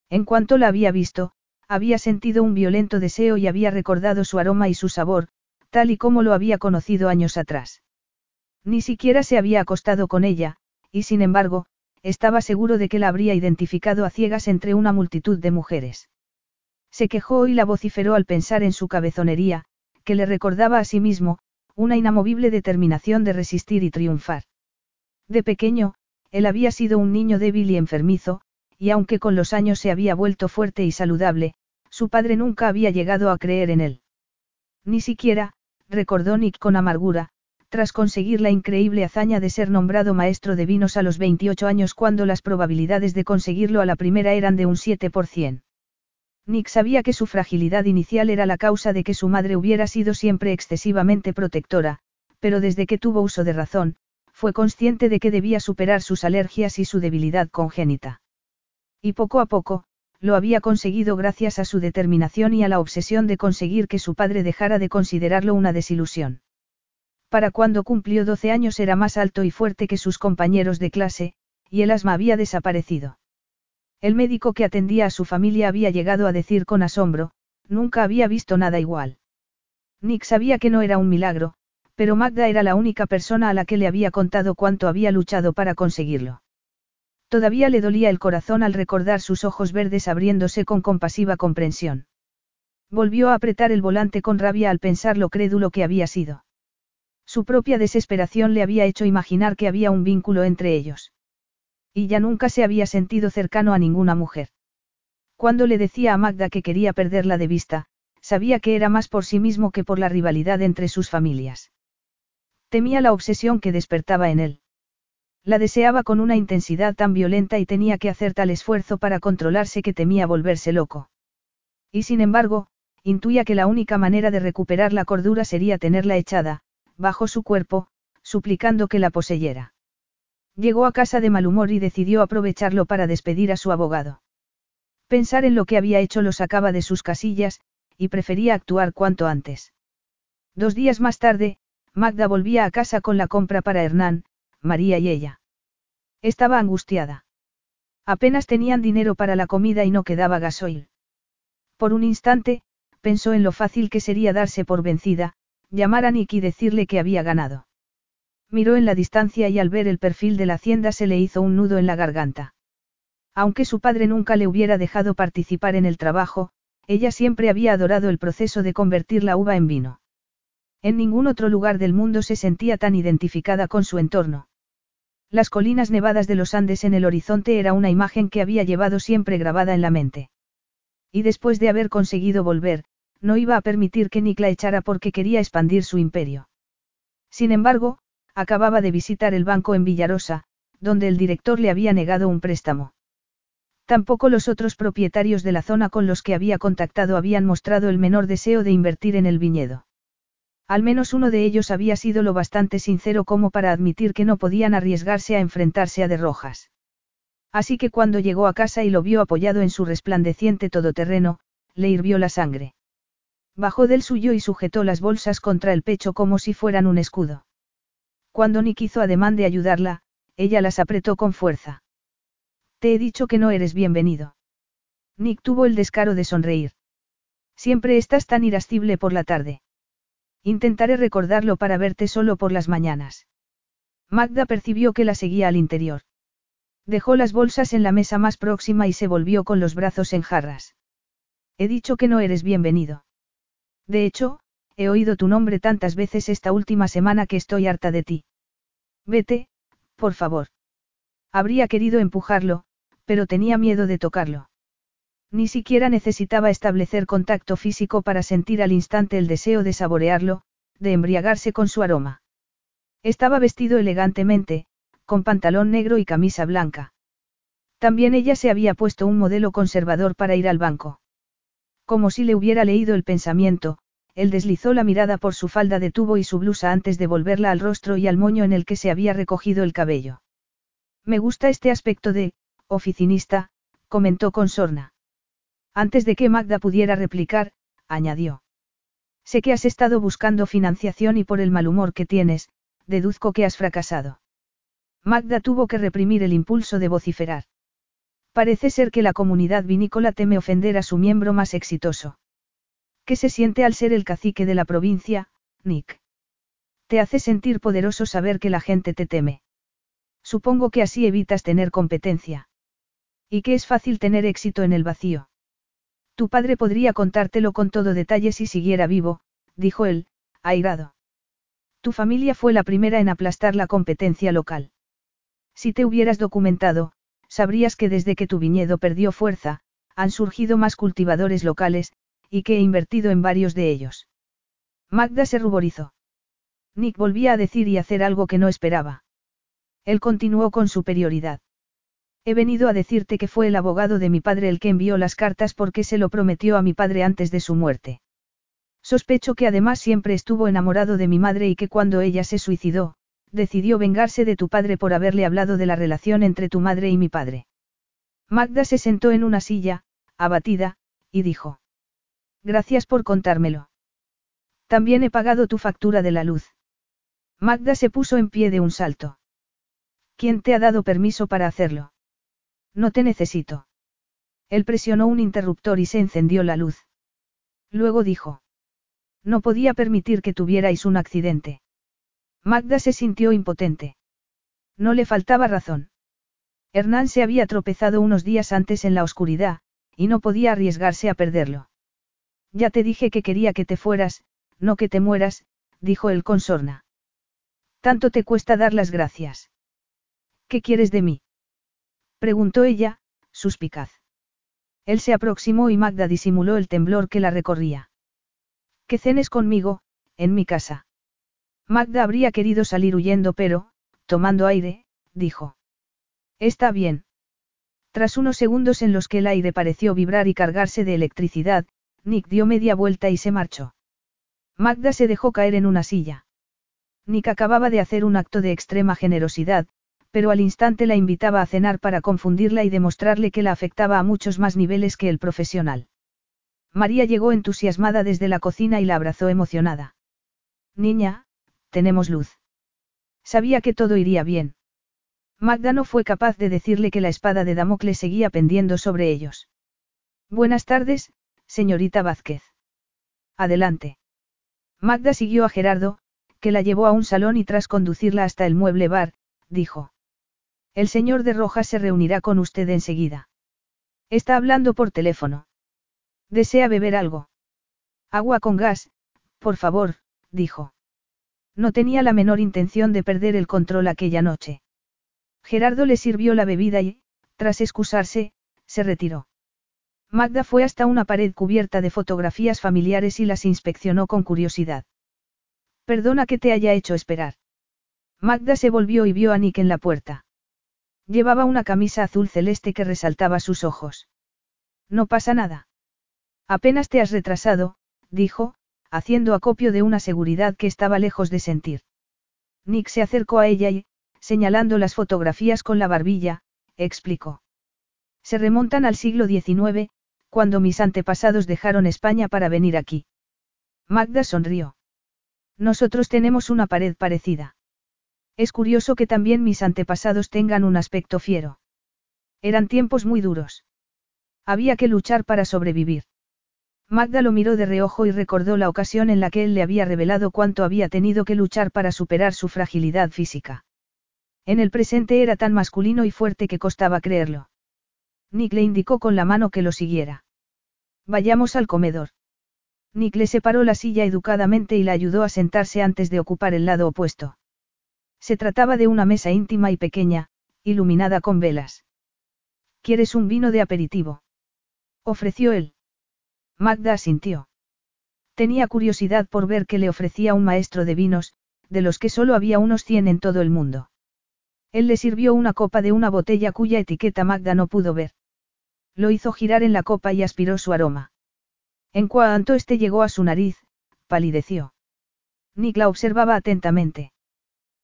En cuanto la había visto, había sentido un violento deseo y había recordado su aroma y su sabor, tal y como lo había conocido años atrás. Ni siquiera se había acostado con ella, y sin embargo, estaba seguro de que la habría identificado a ciegas entre una multitud de mujeres. Se quejó y la vociferó al pensar en su cabezonería, que le recordaba a sí mismo, una inamovible determinación de resistir y triunfar. De pequeño, él había sido un niño débil y enfermizo, y aunque con los años se había vuelto fuerte y saludable, su padre nunca había llegado a creer en él. Ni siquiera, recordó Nick con amargura, tras conseguir la increíble hazaña de ser nombrado maestro de vinos a los 28 años cuando las probabilidades de conseguirlo a la primera eran de un 7%. Nick sabía que su fragilidad inicial era la causa de que su madre hubiera sido siempre excesivamente protectora, pero desde que tuvo uso de razón, fue consciente de que debía superar sus alergias y su debilidad congénita. Y poco a poco, lo había conseguido gracias a su determinación y a la obsesión de conseguir que su padre dejara de considerarlo una desilusión. Para cuando cumplió 12 años era más alto y fuerte que sus compañeros de clase, y el asma había desaparecido. El médico que atendía a su familia había llegado a decir con asombro, nunca había visto nada igual. Nick sabía que no era un milagro, pero Magda era la única persona a la que le había contado cuánto había luchado para conseguirlo. Todavía le dolía el corazón al recordar sus ojos verdes abriéndose con compasiva comprensión. Volvió a apretar el volante con rabia al pensar lo crédulo que había sido. Su propia desesperación le había hecho imaginar que había un vínculo entre ellos. Y ya nunca se había sentido cercano a ninguna mujer. Cuando le decía a Magda que quería perderla de vista, sabía que era más por sí mismo que por la rivalidad entre sus familias. Temía la obsesión que despertaba en él. La deseaba con una intensidad tan violenta y tenía que hacer tal esfuerzo para controlarse que temía volverse loco. Y sin embargo, intuía que la única manera de recuperar la cordura sería tenerla echada, bajo su cuerpo, suplicando que la poseyera. Llegó a casa de mal humor y decidió aprovecharlo para despedir a su abogado. Pensar en lo que había hecho lo sacaba de sus casillas, y prefería actuar cuanto antes. Dos días más tarde, Magda volvía a casa con la compra para Hernán, María y ella. Estaba angustiada. Apenas tenían dinero para la comida y no quedaba gasoil. Por un instante, pensó en lo fácil que sería darse por vencida, llamar a Nick y decirle que había ganado. Miró en la distancia y al ver el perfil de la hacienda se le hizo un nudo en la garganta. Aunque su padre nunca le hubiera dejado participar en el trabajo, ella siempre había adorado el proceso de convertir la uva en vino. En ningún otro lugar del mundo se sentía tan identificada con su entorno. Las colinas nevadas de los Andes en el horizonte era una imagen que había llevado siempre grabada en la mente. Y después de haber conseguido volver, no iba a permitir que Nick la echara porque quería expandir su imperio. Sin embargo, acababa de visitar el banco en Villarosa, donde el director le había negado un préstamo. Tampoco los otros propietarios de la zona con los que había contactado habían mostrado el menor deseo de invertir en el viñedo. Al menos uno de ellos había sido lo bastante sincero como para admitir que no podían arriesgarse a enfrentarse a de rojas. Así que cuando llegó a casa y lo vio apoyado en su resplandeciente todoterreno, le hirvió la sangre. Bajó del suyo y sujetó las bolsas contra el pecho como si fueran un escudo. Cuando Nick hizo ademán de ayudarla, ella las apretó con fuerza. Te he dicho que no eres bienvenido. Nick tuvo el descaro de sonreír. Siempre estás tan irascible por la tarde. Intentaré recordarlo para verte solo por las mañanas. Magda percibió que la seguía al interior. Dejó las bolsas en la mesa más próxima y se volvió con los brazos en jarras. He dicho que no eres bienvenido. De hecho, he oído tu nombre tantas veces esta última semana que estoy harta de ti. Vete, por favor. Habría querido empujarlo, pero tenía miedo de tocarlo. Ni siquiera necesitaba establecer contacto físico para sentir al instante el deseo de saborearlo, de embriagarse con su aroma. Estaba vestido elegantemente, con pantalón negro y camisa blanca. También ella se había puesto un modelo conservador para ir al banco. Como si le hubiera leído el pensamiento, él deslizó la mirada por su falda de tubo y su blusa antes de volverla al rostro y al moño en el que se había recogido el cabello. Me gusta este aspecto de, oficinista, comentó con sorna. Antes de que Magda pudiera replicar, añadió. Sé que has estado buscando financiación y por el mal humor que tienes, deduzco que has fracasado. Magda tuvo que reprimir el impulso de vociferar. Parece ser que la comunidad vinícola teme ofender a su miembro más exitoso. ¿Qué se siente al ser el cacique de la provincia, Nick? Te hace sentir poderoso saber que la gente te teme. Supongo que así evitas tener competencia. Y que es fácil tener éxito en el vacío. Tu padre podría contártelo con todo detalle si siguiera vivo, dijo él, airado. Tu familia fue la primera en aplastar la competencia local. Si te hubieras documentado, sabrías que desde que tu viñedo perdió fuerza, han surgido más cultivadores locales, y que he invertido en varios de ellos. Magda se ruborizó. Nick volvía a decir y hacer algo que no esperaba. Él continuó con superioridad. He venido a decirte que fue el abogado de mi padre el que envió las cartas porque se lo prometió a mi padre antes de su muerte. Sospecho que además siempre estuvo enamorado de mi madre y que cuando ella se suicidó, decidió vengarse de tu padre por haberle hablado de la relación entre tu madre y mi padre. Magda se sentó en una silla, abatida, y dijo. Gracias por contármelo. También he pagado tu factura de la luz. Magda se puso en pie de un salto. ¿Quién te ha dado permiso para hacerlo? No te necesito. Él presionó un interruptor y se encendió la luz. Luego dijo. No podía permitir que tuvierais un accidente. Magda se sintió impotente. No le faltaba razón. Hernán se había tropezado unos días antes en la oscuridad, y no podía arriesgarse a perderlo. Ya te dije que quería que te fueras, no que te mueras, dijo él con sorna. Tanto te cuesta dar las gracias. ¿Qué quieres de mí? Preguntó ella, suspicaz. Él se aproximó y Magda disimuló el temblor que la recorría. Que cenes conmigo, en mi casa. Magda habría querido salir huyendo pero, tomando aire, dijo. Está bien. Tras unos segundos en los que el aire pareció vibrar y cargarse de electricidad, Nick dio media vuelta y se marchó. Magda se dejó caer en una silla. Nick acababa de hacer un acto de extrema generosidad, pero al instante la invitaba a cenar para confundirla y demostrarle que la afectaba a muchos más niveles que el profesional. María llegó entusiasmada desde la cocina y la abrazó emocionada. Niña, tenemos luz. Sabía que todo iría bien. Magda no fue capaz de decirle que la espada de Damocles seguía pendiendo sobre ellos. Buenas tardes, señorita Vázquez. Adelante. Magda siguió a Gerardo, que la llevó a un salón y tras conducirla hasta el mueble bar, dijo. El señor de Rojas se reunirá con usted enseguida. Está hablando por teléfono. ¿Desea beber algo? Agua con gas, por favor, dijo. No tenía la menor intención de perder el control aquella noche. Gerardo le sirvió la bebida y, tras excusarse, se retiró. Magda fue hasta una pared cubierta de fotografías familiares y las inspeccionó con curiosidad. Perdona que te haya hecho esperar. Magda se volvió y vio a Nick en la puerta. Llevaba una camisa azul celeste que resaltaba sus ojos. No pasa nada. Apenas te has retrasado, dijo, haciendo acopio de una seguridad que estaba lejos de sentir. Nick se acercó a ella y, señalando las fotografías con la barbilla, explicó. Se remontan al siglo XIX, cuando mis antepasados dejaron España para venir aquí. Magda sonrió. Nosotros tenemos una pared parecida. Es curioso que también mis antepasados tengan un aspecto fiero. Eran tiempos muy duros. Había que luchar para sobrevivir. Magda lo miró de reojo y recordó la ocasión en la que él le había revelado cuánto había tenido que luchar para superar su fragilidad física. En el presente era tan masculino y fuerte que costaba creerlo. Nick le indicó con la mano que lo siguiera. Vayamos al comedor. Nick le separó la silla educadamente y la ayudó a sentarse antes de ocupar el lado opuesto. Se trataba de una mesa íntima y pequeña, iluminada con velas. ¿Quieres un vino de aperitivo? Ofreció él. Magda asintió. Tenía curiosidad por ver qué le ofrecía un maestro de vinos, de los que solo había unos cien en todo el mundo. Él le sirvió una copa de una botella cuya etiqueta Magda no pudo ver. Lo hizo girar en la copa y aspiró su aroma. En cuanto este llegó a su nariz, palideció. Nick la observaba atentamente.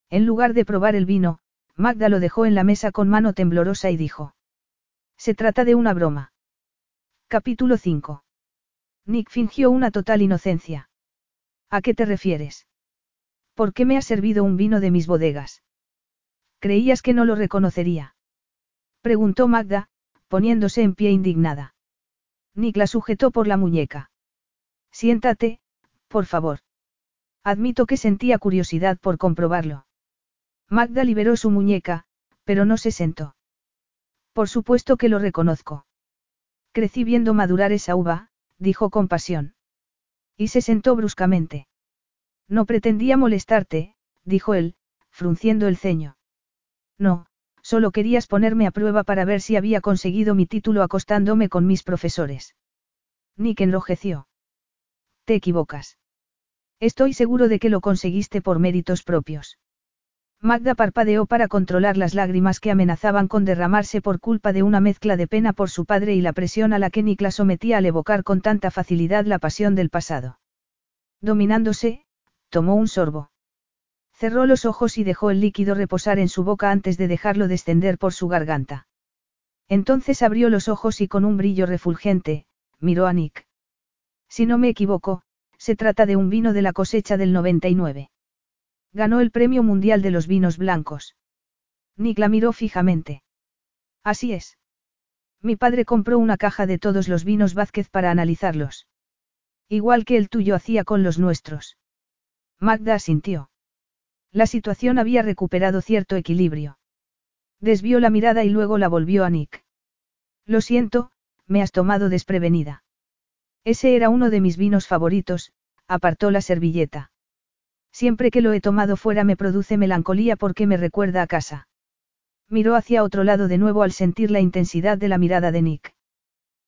En lugar de probar el vino, Magda lo dejó en la mesa con mano temblorosa y dijo. Se trata de una broma. Capítulo 5. Nick fingió una total inocencia. ¿A qué te refieres? ¿Por qué me has servido un vino de mis bodegas? ¿Creías que no lo reconocería? Preguntó Magda, poniéndose en pie indignada. Nick la sujetó por la muñeca. Siéntate, por favor. Admito que sentía curiosidad por comprobarlo. Magda liberó su muñeca, pero no se sentó. Por supuesto que lo reconozco. Crecí viendo madurar esa uva, dijo con pasión. Y se sentó bruscamente. No pretendía molestarte, dijo él, frunciendo el ceño. No, solo querías ponerme a prueba para ver si había conseguido mi título acostándome con mis profesores. Nick enrojeció. Te equivocas. Estoy seguro de que lo conseguiste por méritos propios. Magda parpadeó para controlar las lágrimas que amenazaban con derramarse por culpa de una mezcla de pena por su padre y la presión a la que Nick la sometía al evocar con tanta facilidad la pasión del pasado. Dominándose, tomó un sorbo. Cerró los ojos y dejó el líquido reposar en su boca antes de dejarlo descender por su garganta. Entonces abrió los ojos y con un brillo refulgente, miró a Nick. Si no me equivoco, se trata de un vino de la cosecha del 99. Ganó el Premio Mundial de los Vinos Blancos. Nick la miró fijamente. Así es. Mi padre compró una caja de todos los vinos Vázquez para analizarlos. Igual que el tuyo hacía con los nuestros. Magda asintió. La situación había recuperado cierto equilibrio. Desvió la mirada y luego la volvió a Nick. Lo siento, me has tomado desprevenida. Ese era uno de mis vinos favoritos, apartó la servilleta. Siempre que lo he tomado fuera me produce melancolía porque me recuerda a casa. Miró hacia otro lado de nuevo al sentir la intensidad de la mirada de Nick.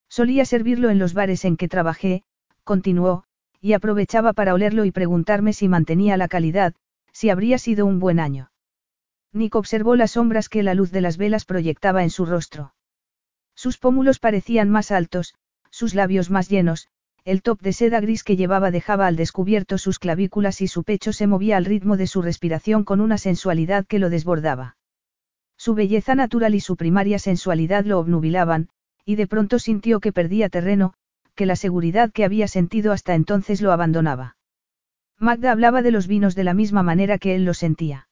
Solía servirlo en los bares en que trabajé, continuó, y aprovechaba para olerlo y preguntarme si mantenía la calidad, si habría sido un buen año. Nick observó las sombras que la luz de las velas proyectaba en su rostro. Sus pómulos parecían más altos, sus labios más llenos, el top de seda gris que llevaba dejaba al descubierto sus clavículas y su pecho se movía al ritmo de su respiración con una sensualidad que lo desbordaba. Su belleza natural y su primaria sensualidad lo obnubilaban, y de pronto sintió que perdía terreno, que la seguridad que había sentido hasta entonces lo abandonaba. Magda hablaba de los vinos de la misma manera que él lo sentía.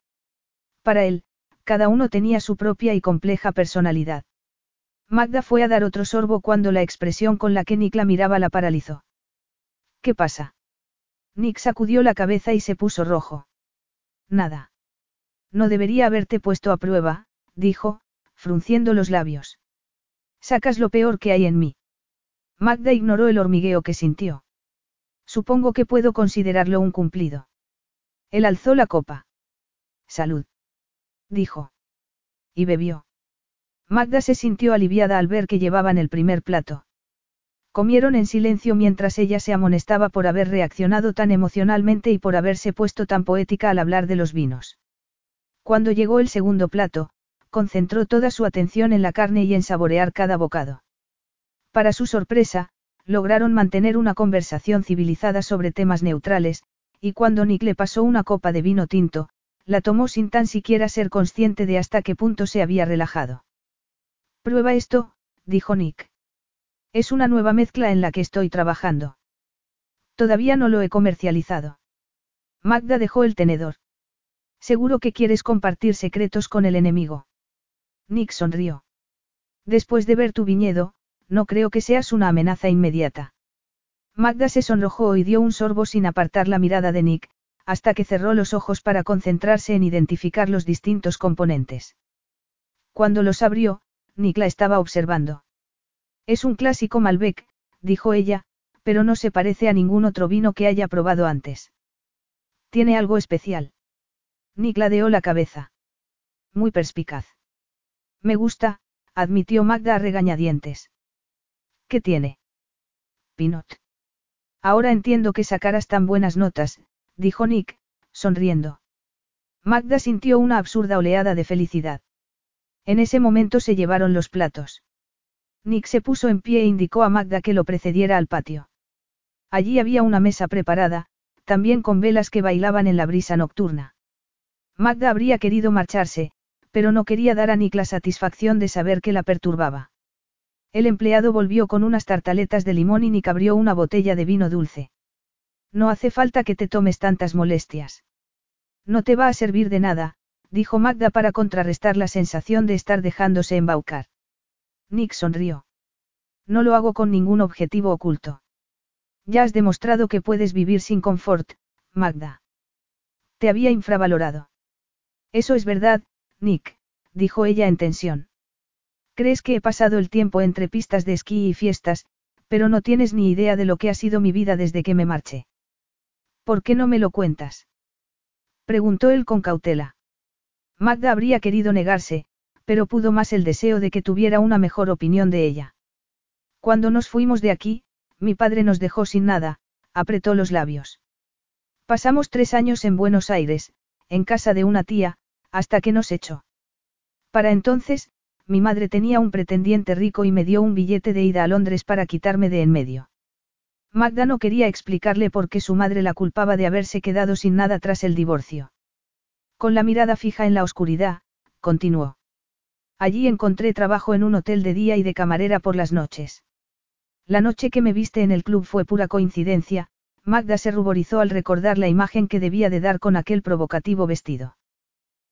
Para él, cada uno tenía su propia y compleja personalidad. Magda fue a dar otro sorbo cuando la expresión con la que Nick la miraba la paralizó. ¿Qué pasa? Nick sacudió la cabeza y se puso rojo. Nada. No debería haberte puesto a prueba, dijo, frunciendo los labios. Sacas lo peor que hay en mí. Magda ignoró el hormigueo que sintió. Supongo que puedo considerarlo un cumplido. Él alzó la copa. Salud. Dijo. Y bebió. Magda se sintió aliviada al ver que llevaban el primer plato. Comieron en silencio mientras ella se amonestaba por haber reaccionado tan emocionalmente y por haberse puesto tan poética al hablar de los vinos. Cuando llegó el segundo plato, concentró toda su atención en la carne y en saborear cada bocado. Para su sorpresa, lograron mantener una conversación civilizada sobre temas neutrales, y cuando Nick le pasó una copa de vino tinto, la tomó sin tan siquiera ser consciente de hasta qué punto se había relajado. Prueba esto, dijo Nick. Es una nueva mezcla en la que estoy trabajando. Todavía no lo he comercializado. Magda dejó el tenedor. Seguro que quieres compartir secretos con el enemigo. Nick sonrió. Después de ver tu viñedo, no creo que seas una amenaza inmediata. Magda se sonrojó y dio un sorbo sin apartar la mirada de Nick, hasta que cerró los ojos para concentrarse en identificar los distintos componentes. Cuando los abrió, Nick la estaba observando. Es un clásico Malbec, dijo ella, pero no se parece a ningún otro vino que haya probado antes. Tiene algo especial. Nick ladeó la cabeza. Muy perspicaz. Me gusta, admitió Magda a regañadientes. ¿Qué tiene? Pinot. Ahora entiendo que sacaras tan buenas notas, dijo Nick, sonriendo. Magda sintió una absurda oleada de felicidad. En ese momento se llevaron los platos. Nick se puso en pie e indicó a Magda que lo precediera al patio. Allí había una mesa preparada, también con velas que bailaban en la brisa nocturna. Magda habría querido marcharse, pero no quería dar a Nick la satisfacción de saber que la perturbaba. El empleado volvió con unas tartaletas de limón y Nick abrió una botella de vino dulce. No hace falta que te tomes tantas molestias. No te va a servir de nada, dijo Magda para contrarrestar la sensación de estar dejándose embaucar. Nick sonrió. No lo hago con ningún objetivo oculto. Ya has demostrado que puedes vivir sin confort, Magda. Te había infravalorado. Eso es verdad, Nick, dijo ella en tensión. Crees que he pasado el tiempo entre pistas de esquí y fiestas, pero no tienes ni idea de lo que ha sido mi vida desde que me marché. ¿Por qué no me lo cuentas? Preguntó él con cautela. Magda habría querido negarse, pero pudo más el deseo de que tuviera una mejor opinión de ella. Cuando nos fuimos de aquí, mi padre nos dejó sin nada, apretó los labios. Pasamos tres años en Buenos Aires, en casa de una tía, hasta que nos echó. Para entonces, mi madre tenía un pretendiente rico y me dio un billete de ida a Londres para quitarme de en medio. Magda no quería explicarle por qué su madre la culpaba de haberse quedado sin nada tras el divorcio. Con la mirada fija en la oscuridad, continuó. Allí encontré trabajo en un hotel de día y de camarera por las noches. La noche que me viste en el club fue pura coincidencia, Magda se ruborizó al recordar la imagen que debía de dar con aquel provocativo vestido.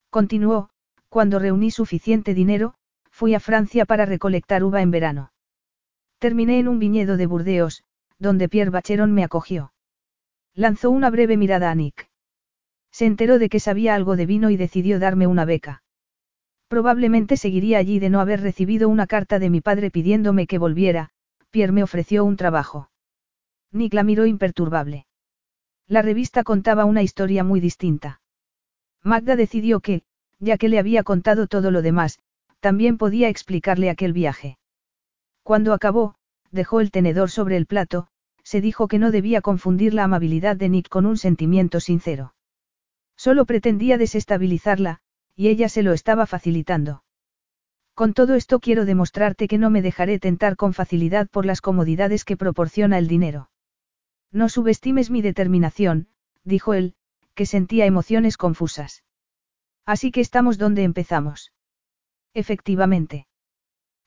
Continuó, cuando reuní suficiente dinero, fui a Francia para recolectar uva en verano. Terminé en un viñedo de Burdeos, donde Pierre Bacheron me acogió. Lanzó una breve mirada a Nick. Se enteró de que sabía algo de vino y decidió darme una beca. Probablemente seguiría allí de no haber recibido una carta de mi padre pidiéndome que volviera, Pierre me ofreció un trabajo. Nick la miró imperturbable. La revista contaba una historia muy distinta. Magda decidió que, ya que le había contado todo lo demás, también podía explicarle aquel viaje. Cuando acabó, dejó el tenedor sobre el plato, se dijo que no debía confundir la amabilidad de Nick con un sentimiento sincero. Solo pretendía desestabilizarla, y ella se lo estaba facilitando. Con todo esto quiero demostrarte que no me dejaré tentar con facilidad por las comodidades que proporciona el dinero. No subestimes mi determinación, dijo él, que sentía emociones confusas. Así que estamos donde empezamos. Efectivamente.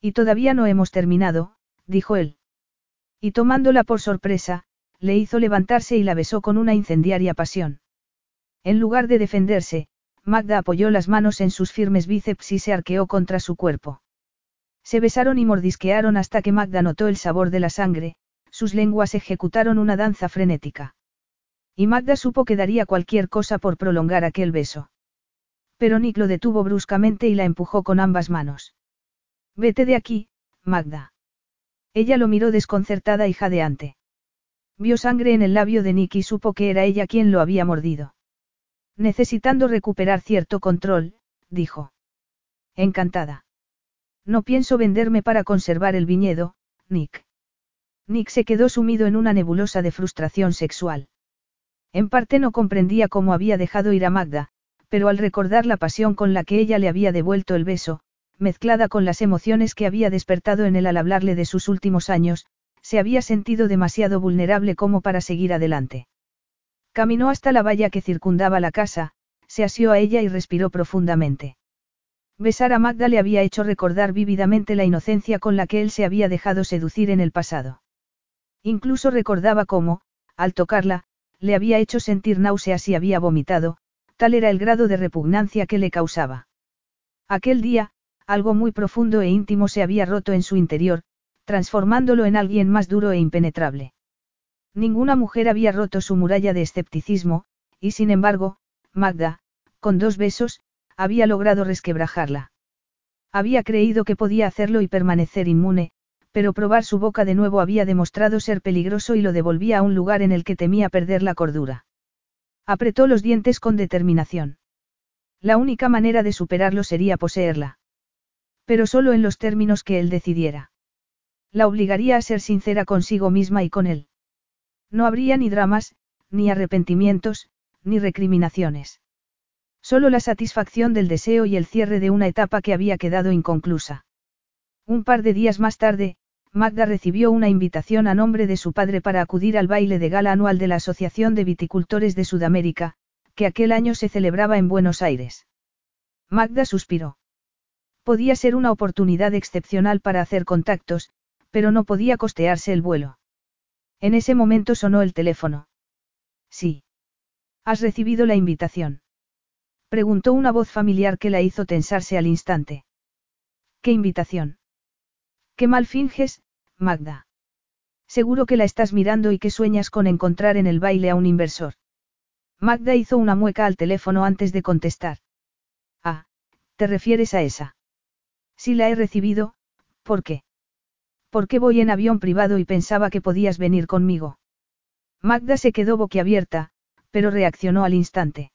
Y todavía no hemos terminado, dijo él. Y tomándola por sorpresa, le hizo levantarse y la besó con una incendiaria pasión. En lugar de defenderse, Magda apoyó las manos en sus firmes bíceps y se arqueó contra su cuerpo. Se besaron y mordisquearon hasta que Magda notó el sabor de la sangre, sus lenguas ejecutaron una danza frenética. Y Magda supo que daría cualquier cosa por prolongar aquel beso. Pero Nick lo detuvo bruscamente y la empujó con ambas manos. Vete de aquí, Magda. Ella lo miró desconcertada y jadeante. Vio sangre en el labio de Nick y supo que era ella quien lo había mordido. Necesitando recuperar cierto control, dijo. Encantada. No pienso venderme para conservar el viñedo, Nick. Nick se quedó sumido en una nebulosa de frustración sexual. En parte no comprendía cómo había dejado ir a Magda, pero al recordar la pasión con la que ella le había devuelto el beso, mezclada con las emociones que había despertado en él al hablarle de sus últimos años, se había sentido demasiado vulnerable como para seguir adelante. Caminó hasta la valla que circundaba la casa, se asió a ella y respiró profundamente. Besar a Magda le había hecho recordar vívidamente la inocencia con la que él se había dejado seducir en el pasado. Incluso recordaba cómo, al tocarla, le había hecho sentir náuseas y había vomitado, tal era el grado de repugnancia que le causaba. Aquel día, algo muy profundo e íntimo se había roto en su interior, transformándolo en alguien más duro e impenetrable. Ninguna mujer había roto su muralla de escepticismo, y sin embargo, Magda, con dos besos, había logrado resquebrajarla. Había creído que podía hacerlo y permanecer inmune, pero probar su boca de nuevo había demostrado ser peligroso y lo devolvía a un lugar en el que temía perder la cordura. Apretó los dientes con determinación. La única manera de superarlo sería poseerla. Pero solo en los términos que él decidiera. La obligaría a ser sincera consigo misma y con él. No habría ni dramas, ni arrepentimientos, ni recriminaciones. Solo la satisfacción del deseo y el cierre de una etapa que había quedado inconclusa. Un par de días más tarde, Magda recibió una invitación a nombre de su padre para acudir al baile de gala anual de la Asociación de Viticultores de Sudamérica, que aquel año se celebraba en Buenos Aires. Magda suspiró. Podía ser una oportunidad excepcional para hacer contactos, pero no podía costearse el vuelo. En ese momento sonó el teléfono. Sí. ¿Has recibido la invitación? Preguntó una voz familiar que la hizo tensarse al instante. ¿Qué invitación? Qué mal finges, Magda. Seguro que la estás mirando y que sueñas con encontrar en el baile a un inversor. Magda hizo una mueca al teléfono antes de contestar. Ah, ¿te refieres a esa? Si la he recibido, ¿por qué? ¿Por qué voy en avión privado y pensaba que podías venir conmigo? Magda se quedó boquiabierta, pero reaccionó al instante.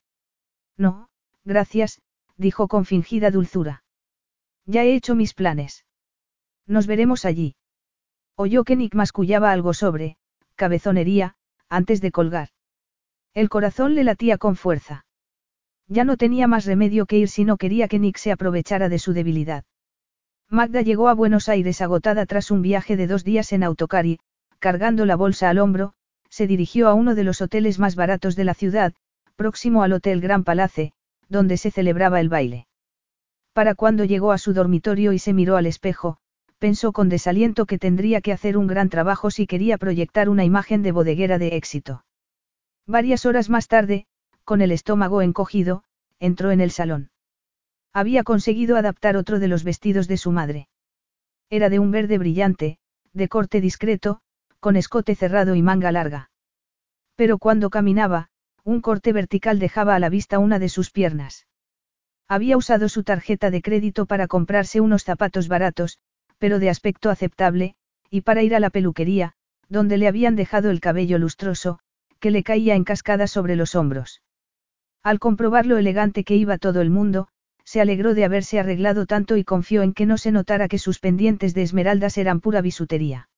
No, gracias, dijo con fingida dulzura. Ya he hecho mis planes. Nos veremos allí. Oyó que Nick mascullaba algo sobre, cabezonería, antes de colgar. El corazón le latía con fuerza. Ya no tenía más remedio que ir si no quería que Nick se aprovechara de su debilidad. Magda llegó a Buenos Aires agotada tras un viaje de dos días en autocar y, cargando la bolsa al hombro, se dirigió a uno de los hoteles más baratos de la ciudad, próximo al Hotel Gran Palace, donde se celebraba el baile. Para cuando llegó a su dormitorio y se miró al espejo, pensó con desaliento que tendría que hacer un gran trabajo si quería proyectar una imagen de bodeguera de éxito. Varias horas más tarde, con el estómago encogido, entró en el salón. Había conseguido adaptar otro de los vestidos de su madre. Era de un verde brillante, de corte discreto, con escote cerrado y manga larga. Pero cuando caminaba, un corte vertical dejaba a la vista una de sus piernas. Había usado su tarjeta de crédito para comprarse unos zapatos baratos, pero de aspecto aceptable, y para ir a la peluquería, donde le habían dejado el cabello lustroso, que le caía en cascada sobre los hombros. Al comprobar lo elegante que iba todo el mundo, se alegró de haberse arreglado tanto y confió en que no se notara que sus pendientes de esmeraldas eran pura bisutería.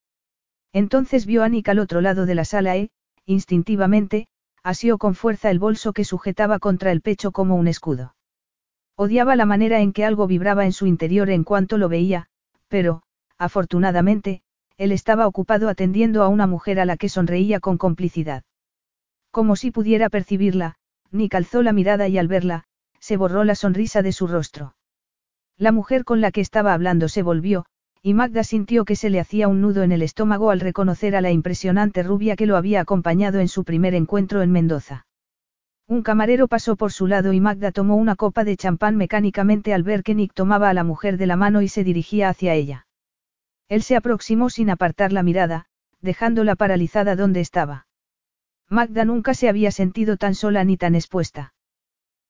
Entonces vio a Nick al otro lado de la sala e, instintivamente, asió con fuerza el bolso que sujetaba contra el pecho como un escudo. Odiaba la manera en que algo vibraba en su interior en cuanto lo veía, pero, afortunadamente, él estaba ocupado atendiendo a una mujer a la que sonreía con complicidad. Como si pudiera percibirla, ni calzó la mirada y al verla, se borró la sonrisa de su rostro. La mujer con la que estaba hablando se volvió, y Magda sintió que se le hacía un nudo en el estómago al reconocer a la impresionante rubia que lo había acompañado en su primer encuentro en Mendoza. Un camarero pasó por su lado y Magda tomó una copa de champán mecánicamente al ver que Nick tomaba a la mujer de la mano y se dirigía hacia ella. Él se aproximó sin apartar la mirada, dejándola paralizada donde estaba. Magda nunca se había sentido tan sola ni tan expuesta.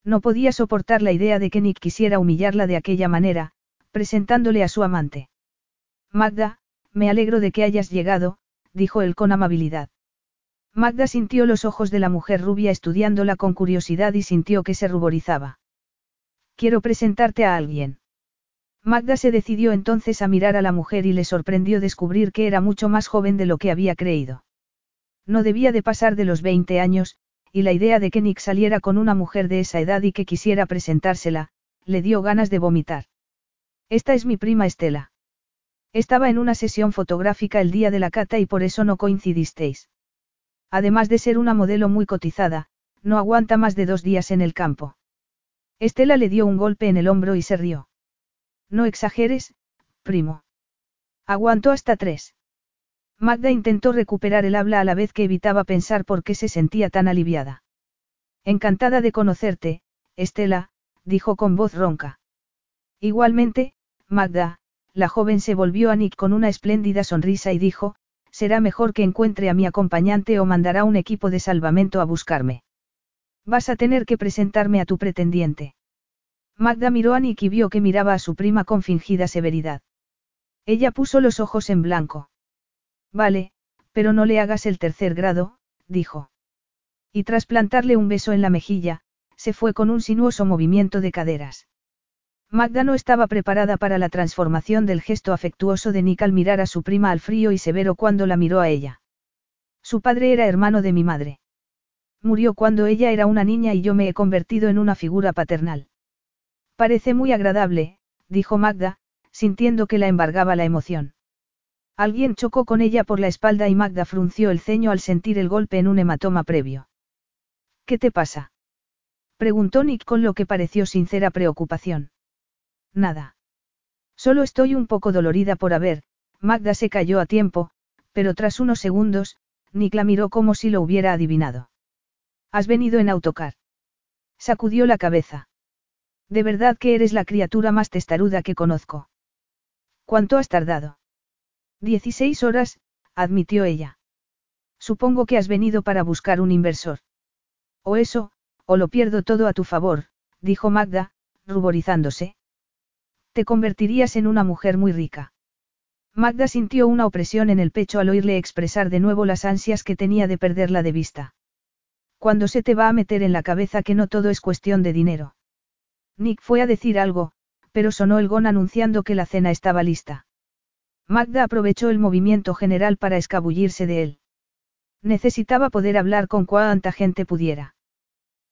No podía soportar la idea de que Nick quisiera humillarla de aquella manera, presentándole a su amante. Magda, me alegro de que hayas llegado, dijo él con amabilidad. Magda sintió los ojos de la mujer rubia estudiándola con curiosidad y sintió que se ruborizaba. Quiero presentarte a alguien. Magda se decidió entonces a mirar a la mujer y le sorprendió descubrir que era mucho más joven de lo que había creído. No debía de pasar de los 20 años, y la idea de que Nick saliera con una mujer de esa edad y que quisiera presentársela, le dio ganas de vomitar. Esta es mi prima Estela. Estaba en una sesión fotográfica el día de la cata y por eso no coincidisteis. Además de ser una modelo muy cotizada, no aguanta más de dos días en el campo. Estela le dio un golpe en el hombro y se rió. No exageres, primo. Aguantó hasta tres. Magda intentó recuperar el habla a la vez que evitaba pensar por qué se sentía tan aliviada. Encantada de conocerte, Estela, dijo con voz ronca. Igualmente, Magda, la joven se volvió a Nick con una espléndida sonrisa y dijo, será mejor que encuentre a mi acompañante o mandará un equipo de salvamento a buscarme. Vas a tener que presentarme a tu pretendiente. Magda miró a Nick y vio que miraba a su prima con fingida severidad. Ella puso los ojos en blanco. Vale, pero no le hagas el tercer grado, dijo. Y tras plantarle un beso en la mejilla, se fue con un sinuoso movimiento de caderas. Magda no estaba preparada para la transformación del gesto afectuoso de Nick al mirar a su prima al frío y severo cuando la miró a ella. Su padre era hermano de mi madre. Murió cuando ella era una niña y yo me he convertido en una figura paternal. Parece muy agradable, dijo Magda, sintiendo que la embargaba la emoción. Alguien chocó con ella por la espalda y Magda frunció el ceño al sentir el golpe en un hematoma previo. ¿Qué te pasa? preguntó Nick con lo que pareció sincera preocupación. Nada. Solo estoy un poco dolorida por haber, Magda se cayó a tiempo, pero tras unos segundos, Nick la miró como si lo hubiera adivinado. ¿Has venido en autocar? Sacudió la cabeza. De verdad que eres la criatura más testaruda que conozco. ¿Cuánto has tardado? Dieciséis horas, admitió ella. Supongo que has venido para buscar un inversor. O eso, o lo pierdo todo a tu favor, dijo Magda, ruborizándose. Te convertirías en una mujer muy rica. Magda sintió una opresión en el pecho al oírle expresar de nuevo las ansias que tenía de perderla de vista. Cuando se te va a meter en la cabeza que no todo es cuestión de dinero. Nick fue a decir algo, pero sonó el gong anunciando que la cena estaba lista. Magda aprovechó el movimiento general para escabullirse de él. Necesitaba poder hablar con cuanta gente pudiera.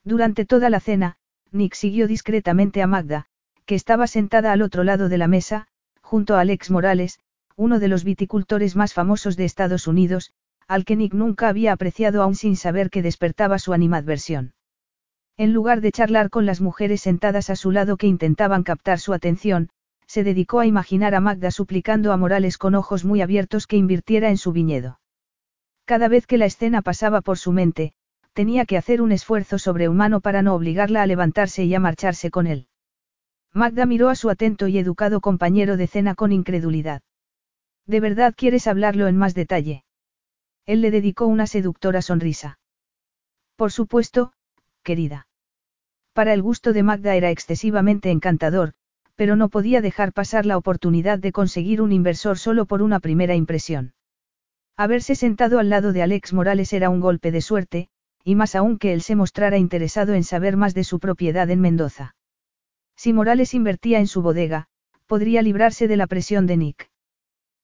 Durante toda la cena, Nick siguió discretamente a Magda, que estaba sentada al otro lado de la mesa, junto a Alex Morales, uno de los viticultores más famosos de Estados Unidos, al que Nick nunca había apreciado aún sin saber que despertaba su animadversión. En lugar de charlar con las mujeres sentadas a su lado que intentaban captar su atención, se dedicó a imaginar a Magda suplicando a Morales con ojos muy abiertos que invirtiera en su viñedo. Cada vez que la escena pasaba por su mente, tenía que hacer un esfuerzo sobrehumano para no obligarla a levantarse y a marcharse con él. Magda miró a su atento y educado compañero de cena con incredulidad. ¿De verdad quieres hablarlo en más detalle? Él le dedicó una seductora sonrisa. Por supuesto, querida. Para el gusto de Magda era excesivamente encantador, pero no podía dejar pasar la oportunidad de conseguir un inversor solo por una primera impresión. Haberse sentado al lado de Alex Morales era un golpe de suerte, y más aún que él se mostrara interesado en saber más de su propiedad en Mendoza. Si Morales invertía en su bodega, podría librarse de la presión de Nick.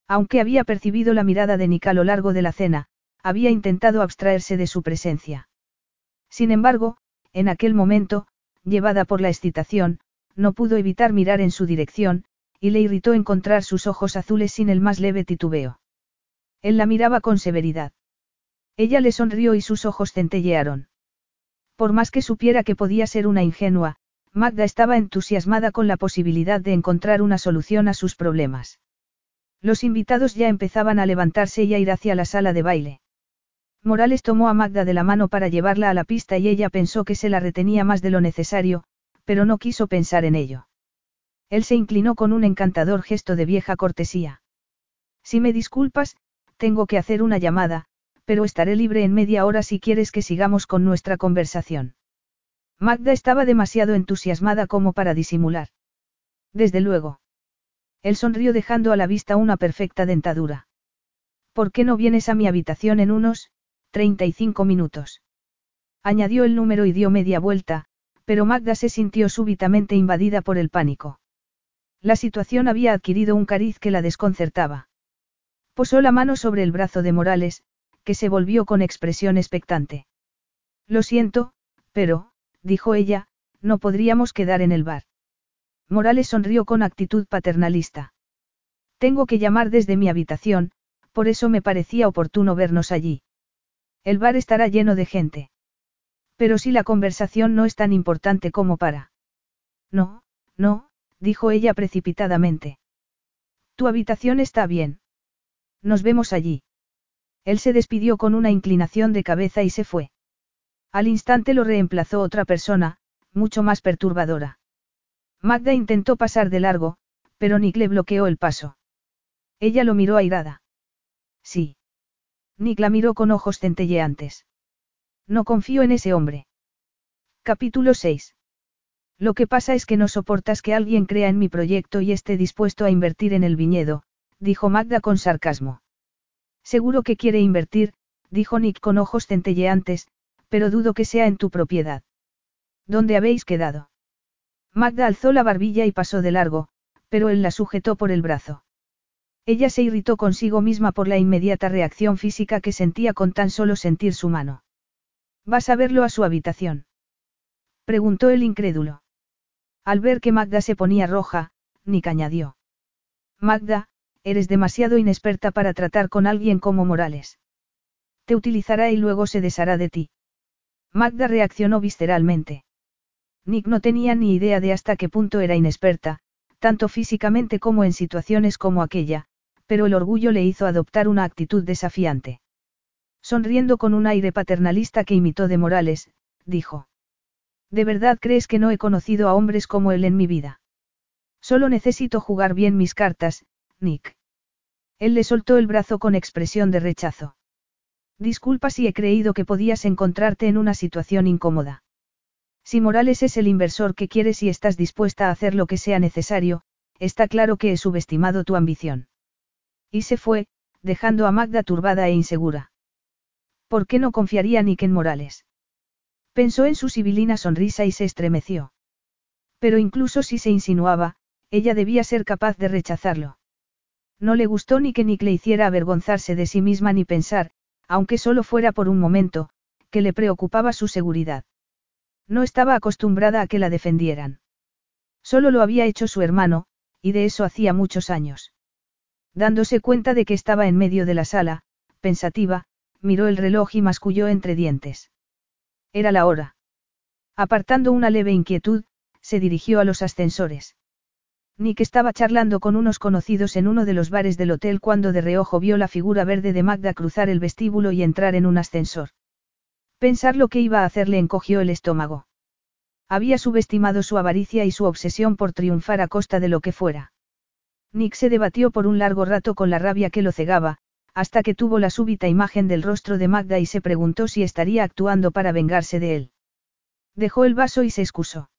Aunque había percibido la mirada de Nick a lo largo de la cena, había intentado abstraerse de su presencia. Sin embargo, en aquel momento, llevada por la excitación, no pudo evitar mirar en su dirección, y le irritó encontrar sus ojos azules sin el más leve titubeo. Él la miraba con severidad. Ella le sonrió y sus ojos centellearon. Por más que supiera que podía ser una ingenua, Magda estaba entusiasmada con la posibilidad de encontrar una solución a sus problemas. Los invitados ya empezaban a levantarse y a ir hacia la sala de baile. Morales tomó a Magda de la mano para llevarla a la pista y ella pensó que se la retenía más de lo necesario, pero no quiso pensar en ello. Él se inclinó con un encantador gesto de vieja cortesía. Si me disculpas, tengo que hacer una llamada, pero estaré libre en media hora si quieres que sigamos con nuestra conversación. Magda estaba demasiado entusiasmada como para disimular. Desde luego. Él sonrió dejando a la vista una perfecta dentadura. ¿Por qué no vienes a mi habitación en unos, 35 minutos. Añadió el número y dio media vuelta, pero Magda se sintió súbitamente invadida por el pánico. La situación había adquirido un cariz que la desconcertaba. Posó la mano sobre el brazo de Morales, que se volvió con expresión expectante. Lo siento, pero, dijo ella, no podríamos quedar en el bar. Morales sonrió con actitud paternalista. Tengo que llamar desde mi habitación, por eso me parecía oportuno vernos allí. El bar estará lleno de gente. Pero si la conversación no es tan importante como para. No, no, dijo ella precipitadamente. Tu habitación está bien. Nos vemos allí. Él se despidió con una inclinación de cabeza y se fue. Al instante lo reemplazó otra persona, mucho más perturbadora. Magda intentó pasar de largo, pero Nick le bloqueó el paso. Ella lo miró airada. Sí. Nick la miró con ojos centelleantes. No confío en ese hombre. Capítulo 6. Lo que pasa es que no soportas que alguien crea en mi proyecto y esté dispuesto a invertir en el viñedo, dijo Magda con sarcasmo. Seguro que quiere invertir, dijo Nick con ojos centelleantes, pero dudo que sea en tu propiedad. ¿Dónde habéis quedado? Magda alzó la barbilla y pasó de largo, pero él la sujetó por el brazo. Ella se irritó consigo misma por la inmediata reacción física que sentía con tan solo sentir su mano. ¿Vas a verlo a su habitación? Preguntó el incrédulo. Al ver que Magda se ponía roja, Nick añadió. Magda, eres demasiado inexperta para tratar con alguien como Morales. Te utilizará y luego se deshará de ti. Magda reaccionó visceralmente. Nick no tenía ni idea de hasta qué punto era inexperta, tanto físicamente como en situaciones como aquella, pero el orgullo le hizo adoptar una actitud desafiante. Sonriendo con un aire paternalista que imitó de Morales, dijo. ¿De verdad crees que no he conocido a hombres como él en mi vida? Solo necesito jugar bien mis cartas, Nick. Él le soltó el brazo con expresión de rechazo. Disculpa si he creído que podías encontrarte en una situación incómoda. Si Morales es el inversor que quieres y estás dispuesta a hacer lo que sea necesario, está claro que he subestimado tu ambición. Y se fue, dejando a Magda turbada e insegura. ¿Por qué no confiaría Nick en Morales? Pensó en su sibilina sonrisa y se estremeció. Pero incluso si se insinuaba, ella debía ser capaz de rechazarlo. No le gustó ni que Nick le hiciera avergonzarse de sí misma ni pensar, aunque solo fuera por un momento, que le preocupaba su seguridad. No estaba acostumbrada a que la defendieran. Solo lo había hecho su hermano, y de eso hacía muchos años. Dándose cuenta de que estaba en medio de la sala, pensativa, miró el reloj y masculló entre dientes. Era la hora. Apartando una leve inquietud, se dirigió a los ascensores. Nick estaba charlando con unos conocidos en uno de los bares del hotel cuando de reojo vio la figura verde de Magda cruzar el vestíbulo y entrar en un ascensor. Pensar lo que iba a hacer le encogió el estómago. Había subestimado su avaricia y su obsesión por triunfar a costa de lo que fuera. Nick se debatió por un largo rato con la rabia que lo cegaba, hasta que tuvo la súbita imagen del rostro de Magda y se preguntó si estaría actuando para vengarse de él. Dejó el vaso y se excusó.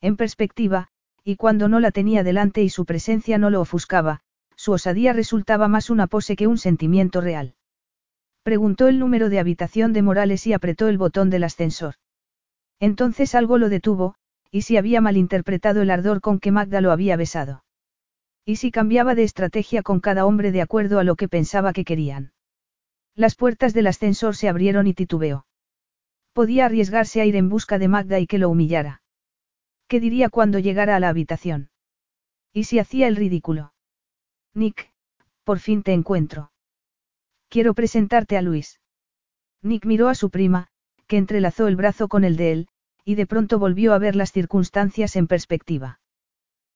En perspectiva, y cuando no la tenía delante y su presencia no lo ofuscaba, su osadía resultaba más una pose que un sentimiento real. Preguntó el número de habitación de Morales y apretó el botón del ascensor. Entonces algo lo detuvo, y si había malinterpretado el ardor con que Magda lo había besado. Y si cambiaba de estrategia con cada hombre de acuerdo a lo que pensaba que querían. Las puertas del ascensor se abrieron y titubeó. Podía arriesgarse a ir en busca de Magda y que lo humillara. ¿Qué diría cuando llegara a la habitación? ¿Y si hacía el ridículo? Nick, por fin te encuentro. Quiero presentarte a Luis. Nick miró a su prima, que entrelazó el brazo con el de él, y de pronto volvió a ver las circunstancias en perspectiva.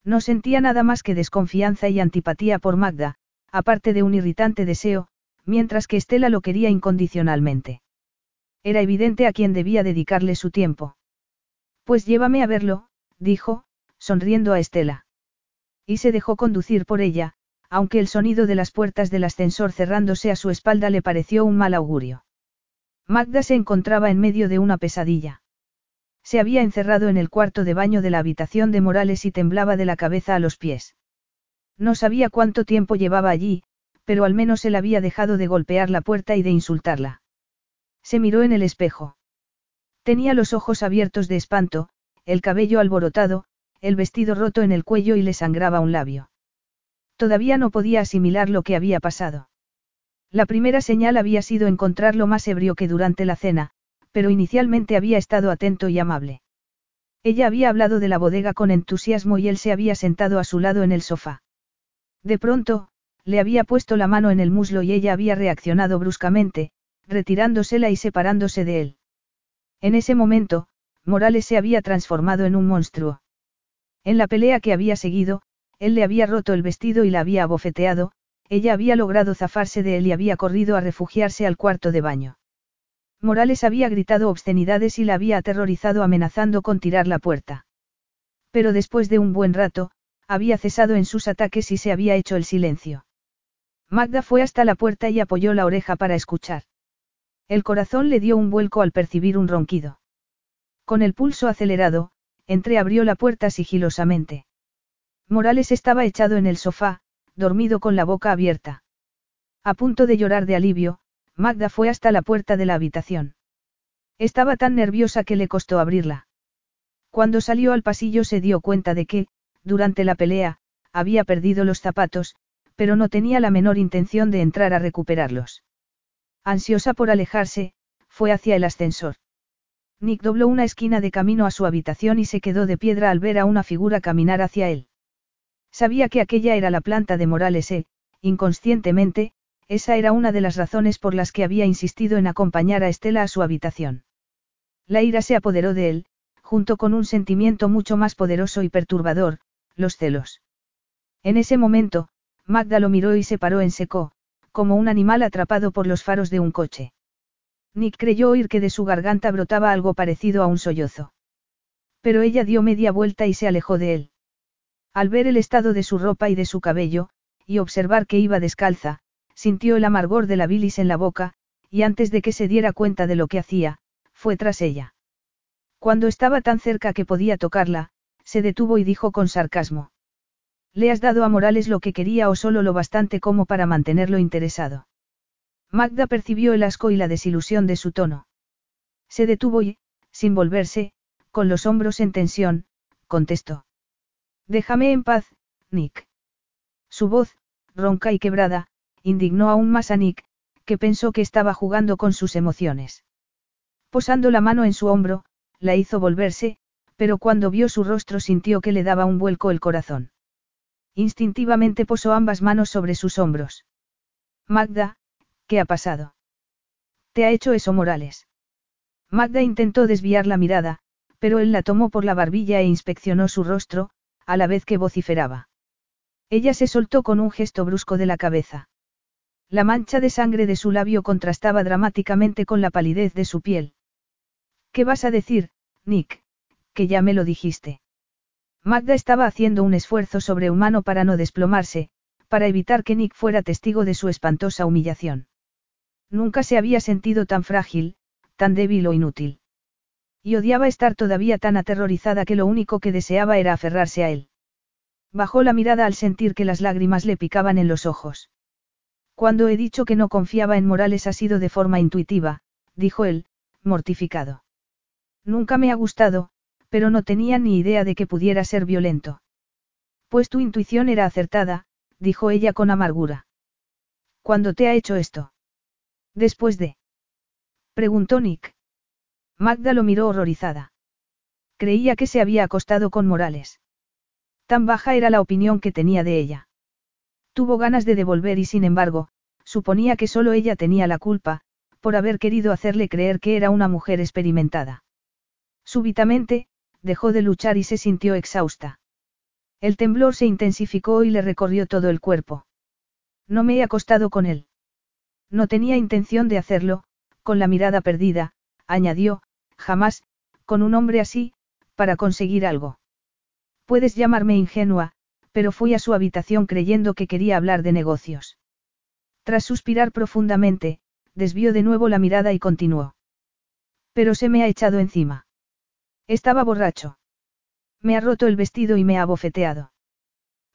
No sentía nada más que desconfianza y antipatía por Magda, aparte de un irritante deseo, mientras que Estela lo quería incondicionalmente. Era evidente a quién debía dedicarle su tiempo. Pues llévame a verlo, dijo, sonriendo a Estela. Y se dejó conducir por ella, aunque el sonido de las puertas del ascensor cerrándose a su espalda le pareció un mal augurio. Magda se encontraba en medio de una pesadilla. Se había encerrado en el cuarto de baño de la habitación de Morales y temblaba de la cabeza a los pies. No sabía cuánto tiempo llevaba allí, pero al menos él había dejado de golpear la puerta y de insultarla. Se miró en el espejo. Tenía los ojos abiertos de espanto, el cabello alborotado, el vestido roto en el cuello y le sangraba un labio. Todavía no podía asimilar lo que había pasado. La primera señal había sido encontrarlo más ebrio que durante la cena, pero inicialmente había estado atento y amable. Ella había hablado de la bodega con entusiasmo y él se había sentado a su lado en el sofá. De pronto, le había puesto la mano en el muslo y ella había reaccionado bruscamente, retirándosela y separándose de él. En ese momento, Morales se había transformado en un monstruo. En la pelea que había seguido, él le había roto el vestido y la había abofeteado, ella había logrado zafarse de él y había corrido a refugiarse al cuarto de baño. Morales había gritado obscenidades y la había aterrorizado amenazando con tirar la puerta. Pero después de un buen rato, había cesado en sus ataques y se había hecho el silencio. Magda fue hasta la puerta y apoyó la oreja para escuchar. El corazón le dio un vuelco al percibir un ronquido. Con el pulso acelerado, entreabrió la puerta sigilosamente. Morales estaba echado en el sofá, dormido con la boca abierta. A punto de llorar de alivio, Magda fue hasta la puerta de la habitación. Estaba tan nerviosa que le costó abrirla. Cuando salió al pasillo se dio cuenta de que, durante la pelea, había perdido los zapatos, pero no tenía la menor intención de entrar a recuperarlos. Ansiosa por alejarse, fue hacia el ascensor. Nick dobló una esquina de camino a su habitación y se quedó de piedra al ver a una figura caminar hacia él. Sabía que aquella era la planta de Morales e, inconscientemente, esa era una de las razones por las que había insistido en acompañar a Estela a su habitación. La ira se apoderó de él, junto con un sentimiento mucho más poderoso y perturbador, los celos. En ese momento, Magda lo miró y se paró en seco, como un animal atrapado por los faros de un coche. Nick creyó oír que de su garganta brotaba algo parecido a un sollozo. Pero ella dio media vuelta y se alejó de él. Al ver el estado de su ropa y de su cabello, y observar que iba descalza, sintió el amargor de la bilis en la boca, y antes de que se diera cuenta de lo que hacía, fue tras ella. Cuando estaba tan cerca que podía tocarla, se detuvo y dijo con sarcasmo. ¿Le has dado a Morales lo que quería o solo lo bastante como para mantenerlo interesado? Magda percibió el asco y la desilusión de su tono. Se detuvo y, sin volverse, con los hombros en tensión, contestó. Déjame en paz, Nick. Su voz, ronca y quebrada, indignó aún más a Nick, que pensó que estaba jugando con sus emociones. Posando la mano en su hombro, la hizo volverse, pero cuando vio su rostro sintió que le daba un vuelco el corazón. Instintivamente posó ambas manos sobre sus hombros. Magda, ¿Qué ha pasado? ¿Te ha hecho eso Morales? Magda intentó desviar la mirada, pero él la tomó por la barbilla e inspeccionó su rostro, a la vez que vociferaba. Ella se soltó con un gesto brusco de la cabeza. La mancha de sangre de su labio contrastaba dramáticamente con la palidez de su piel. ¿Qué vas a decir, Nick? Que ya me lo dijiste. Magda estaba haciendo un esfuerzo sobrehumano para no desplomarse, para evitar que Nick fuera testigo de su espantosa humillación. Nunca se había sentido tan frágil, tan débil o inútil. Y odiaba estar todavía tan aterrorizada que lo único que deseaba era aferrarse a él. Bajó la mirada al sentir que las lágrimas le picaban en los ojos. Cuando he dicho que no confiaba en Morales ha sido de forma intuitiva, dijo él, mortificado. Nunca me ha gustado, pero no tenía ni idea de que pudiera ser violento. Pues tu intuición era acertada, dijo ella con amargura. ¿Cuándo te ha hecho esto? Después de... Preguntó Nick. Magda lo miró horrorizada. Creía que se había acostado con Morales. Tan baja era la opinión que tenía de ella. Tuvo ganas de devolver y sin embargo, suponía que solo ella tenía la culpa, por haber querido hacerle creer que era una mujer experimentada. Súbitamente, dejó de luchar y se sintió exhausta. El temblor se intensificó y le recorrió todo el cuerpo. No me he acostado con él. No tenía intención de hacerlo, con la mirada perdida, añadió, jamás, con un hombre así, para conseguir algo. Puedes llamarme ingenua, pero fui a su habitación creyendo que quería hablar de negocios. Tras suspirar profundamente, desvió de nuevo la mirada y continuó. Pero se me ha echado encima. Estaba borracho. Me ha roto el vestido y me ha bofeteado.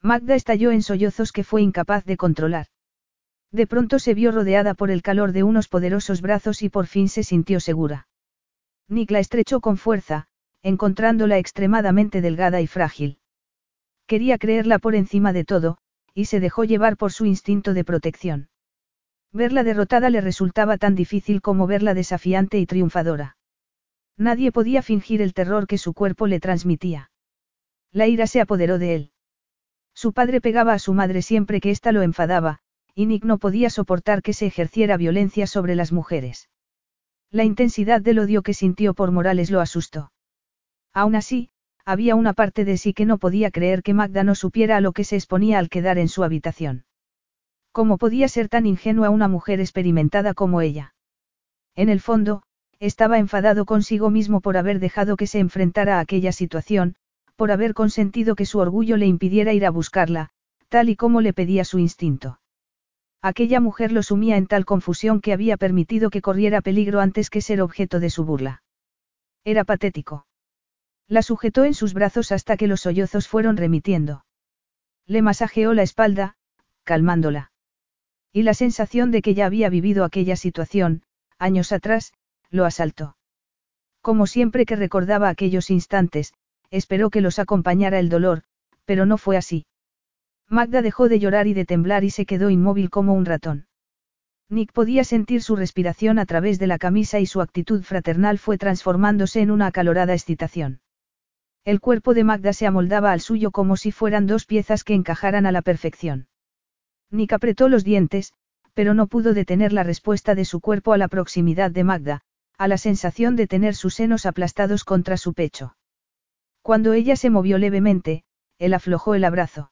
Magda estalló en sollozos que fue incapaz de controlar. De pronto se vio rodeada por el calor de unos poderosos brazos y por fin se sintió segura. Nick la estrechó con fuerza, encontrándola extremadamente delgada y frágil. Quería creerla por encima de todo, y se dejó llevar por su instinto de protección. Verla derrotada le resultaba tan difícil como verla desafiante y triunfadora. Nadie podía fingir el terror que su cuerpo le transmitía. La ira se apoderó de él. Su padre pegaba a su madre siempre que ésta lo enfadaba, y Nick no podía soportar que se ejerciera violencia sobre las mujeres. La intensidad del odio que sintió por Morales lo asustó. Aún así, había una parte de sí que no podía creer que Magda no supiera a lo que se exponía al quedar en su habitación. ¿Cómo podía ser tan ingenua una mujer experimentada como ella? En el fondo, estaba enfadado consigo mismo por haber dejado que se enfrentara a aquella situación, por haber consentido que su orgullo le impidiera ir a buscarla, tal y como le pedía su instinto. Aquella mujer lo sumía en tal confusión que había permitido que corriera peligro antes que ser objeto de su burla. Era patético. La sujetó en sus brazos hasta que los sollozos fueron remitiendo. Le masajeó la espalda, calmándola. Y la sensación de que ya había vivido aquella situación, años atrás, lo asaltó. Como siempre que recordaba aquellos instantes, esperó que los acompañara el dolor, pero no fue así. Magda dejó de llorar y de temblar y se quedó inmóvil como un ratón. Nick podía sentir su respiración a través de la camisa y su actitud fraternal fue transformándose en una acalorada excitación. El cuerpo de Magda se amoldaba al suyo como si fueran dos piezas que encajaran a la perfección. Nick apretó los dientes, pero no pudo detener la respuesta de su cuerpo a la proximidad de Magda, a la sensación de tener sus senos aplastados contra su pecho. Cuando ella se movió levemente, él aflojó el abrazo.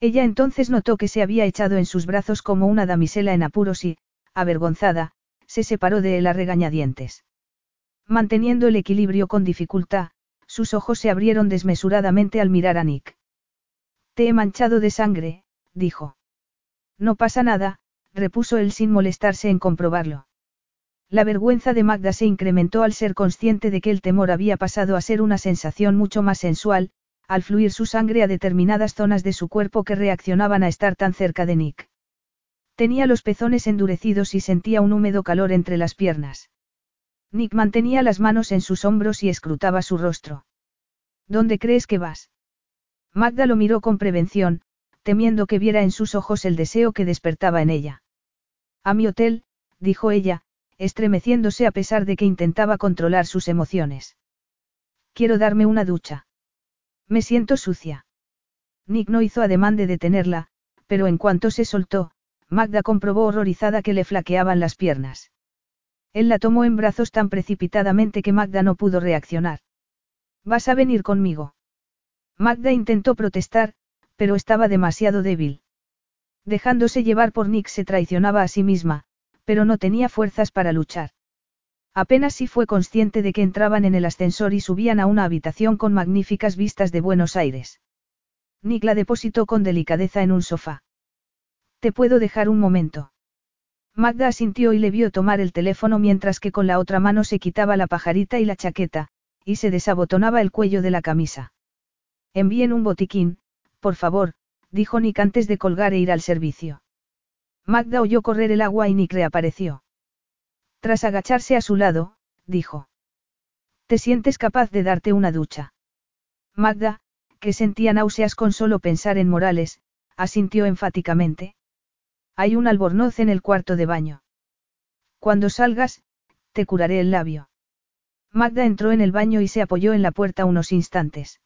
Ella entonces notó que se había echado en sus brazos como una damisela en apuros y, avergonzada, se separó de él a regañadientes. Manteniendo el equilibrio con dificultad, sus ojos se abrieron desmesuradamente al mirar a Nick. Te he manchado de sangre, dijo. No pasa nada, repuso él sin molestarse en comprobarlo. La vergüenza de Magda se incrementó al ser consciente de que el temor había pasado a ser una sensación mucho más sensual, al fluir su sangre a determinadas zonas de su cuerpo que reaccionaban a estar tan cerca de Nick. Tenía los pezones endurecidos y sentía un húmedo calor entre las piernas. Nick mantenía las manos en sus hombros y escrutaba su rostro. ¿Dónde crees que vas? Magda lo miró con prevención, temiendo que viera en sus ojos el deseo que despertaba en ella. A mi hotel, dijo ella, estremeciéndose a pesar de que intentaba controlar sus emociones. Quiero darme una ducha. Me siento sucia. Nick no hizo ademán de detenerla, pero en cuanto se soltó, Magda comprobó horrorizada que le flaqueaban las piernas. Él la tomó en brazos tan precipitadamente que Magda no pudo reaccionar. ¿Vas a venir conmigo? Magda intentó protestar, pero estaba demasiado débil. Dejándose llevar por Nick se traicionaba a sí misma, pero no tenía fuerzas para luchar. Apenas si fue consciente de que entraban en el ascensor y subían a una habitación con magníficas vistas de Buenos Aires. Nick la depositó con delicadeza en un sofá. ¿Te puedo dejar un momento? Magda asintió y le vio tomar el teléfono mientras que con la otra mano se quitaba la pajarita y la chaqueta, y se desabotonaba el cuello de la camisa. Envíen un botiquín, por favor, dijo Nick antes de colgar e ir al servicio. Magda oyó correr el agua y Nick reapareció. Tras agacharse a su lado, dijo. ¿Te sientes capaz de darte una ducha? Magda, que sentía náuseas con solo pensar en Morales, asintió enfáticamente. Hay un albornoz en el cuarto de baño. Cuando salgas, te curaré el labio. Magda entró en el baño y se apoyó en la puerta unos instantes.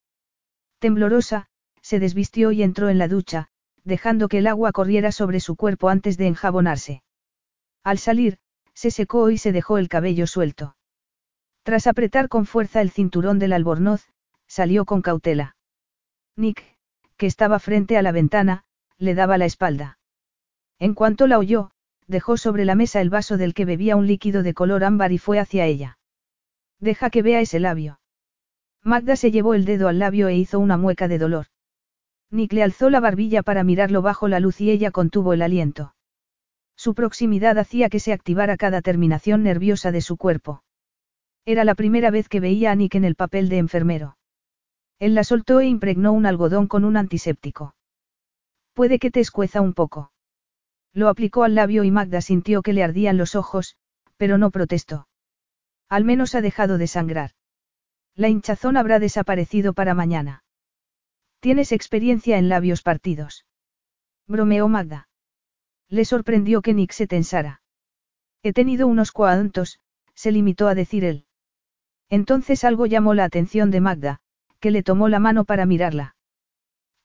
Temblorosa, se desvistió y entró en la ducha, dejando que el agua corriera sobre su cuerpo antes de enjabonarse. Al salir, se secó y se dejó el cabello suelto. Tras apretar con fuerza el cinturón del albornoz, salió con cautela. Nick, que estaba frente a la ventana, le daba la espalda. En cuanto la oyó, dejó sobre la mesa el vaso del que bebía un líquido de color ámbar y fue hacia ella. Deja que vea ese labio. Magda se llevó el dedo al labio e hizo una mueca de dolor. Nick le alzó la barbilla para mirarlo bajo la luz y ella contuvo el aliento. Su proximidad hacía que se activara cada terminación nerviosa de su cuerpo. Era la primera vez que veía a Nick en el papel de enfermero. Él la soltó e impregnó un algodón con un antiséptico. Puede que te escueza un poco. Lo aplicó al labio y Magda sintió que le ardían los ojos, pero no protestó. Al menos ha dejado de sangrar. La hinchazón habrá desaparecido para mañana. Tienes experiencia en labios partidos. Bromeó Magda. Le sorprendió que Nick se tensara. He tenido unos cuantos, se limitó a decir él. Entonces algo llamó la atención de Magda, que le tomó la mano para mirarla.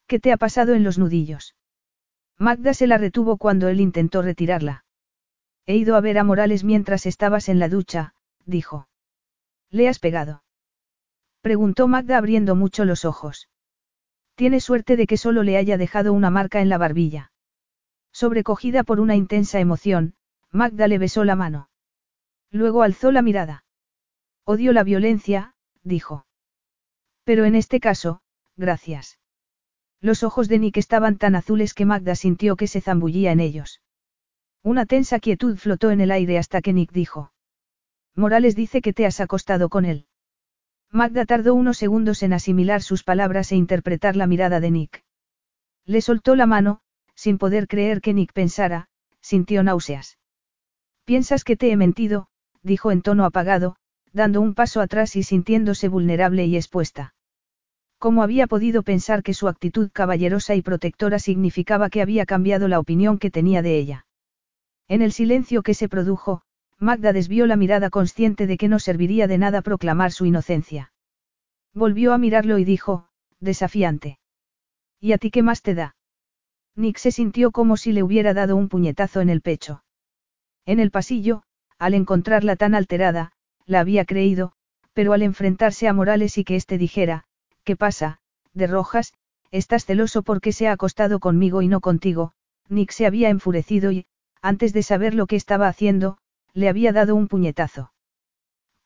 ¿Qué te ha pasado en los nudillos? Magda se la retuvo cuando él intentó retirarla. He ido a ver a Morales mientras estabas en la ducha, dijo. ¿Le has pegado? Preguntó Magda abriendo mucho los ojos. Tiene suerte de que solo le haya dejado una marca en la barbilla. Sobrecogida por una intensa emoción, Magda le besó la mano. Luego alzó la mirada. Odio la violencia, dijo. Pero en este caso, gracias. Los ojos de Nick estaban tan azules que Magda sintió que se zambullía en ellos. Una tensa quietud flotó en el aire hasta que Nick dijo. Morales dice que te has acostado con él. Magda tardó unos segundos en asimilar sus palabras e interpretar la mirada de Nick. Le soltó la mano, sin poder creer que Nick pensara, sintió náuseas. Piensas que te he mentido, dijo en tono apagado, dando un paso atrás y sintiéndose vulnerable y expuesta. ¿Cómo había podido pensar que su actitud caballerosa y protectora significaba que había cambiado la opinión que tenía de ella? En el silencio que se produjo, Magda desvió la mirada consciente de que no serviría de nada proclamar su inocencia. Volvió a mirarlo y dijo, desafiante. ¿Y a ti qué más te da? Nick se sintió como si le hubiera dado un puñetazo en el pecho. En el pasillo, al encontrarla tan alterada, la había creído, pero al enfrentarse a Morales y que éste dijera, ¿qué pasa, de Rojas? Estás celoso porque se ha acostado conmigo y no contigo, Nick se había enfurecido y, antes de saber lo que estaba haciendo, le había dado un puñetazo.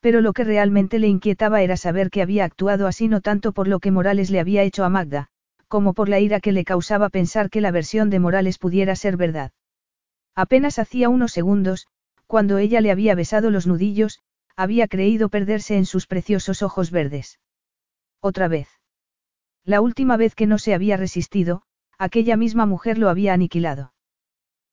Pero lo que realmente le inquietaba era saber que había actuado así no tanto por lo que Morales le había hecho a Magda, como por la ira que le causaba pensar que la versión de Morales pudiera ser verdad. Apenas hacía unos segundos, cuando ella le había besado los nudillos, había creído perderse en sus preciosos ojos verdes. Otra vez. La última vez que no se había resistido, aquella misma mujer lo había aniquilado.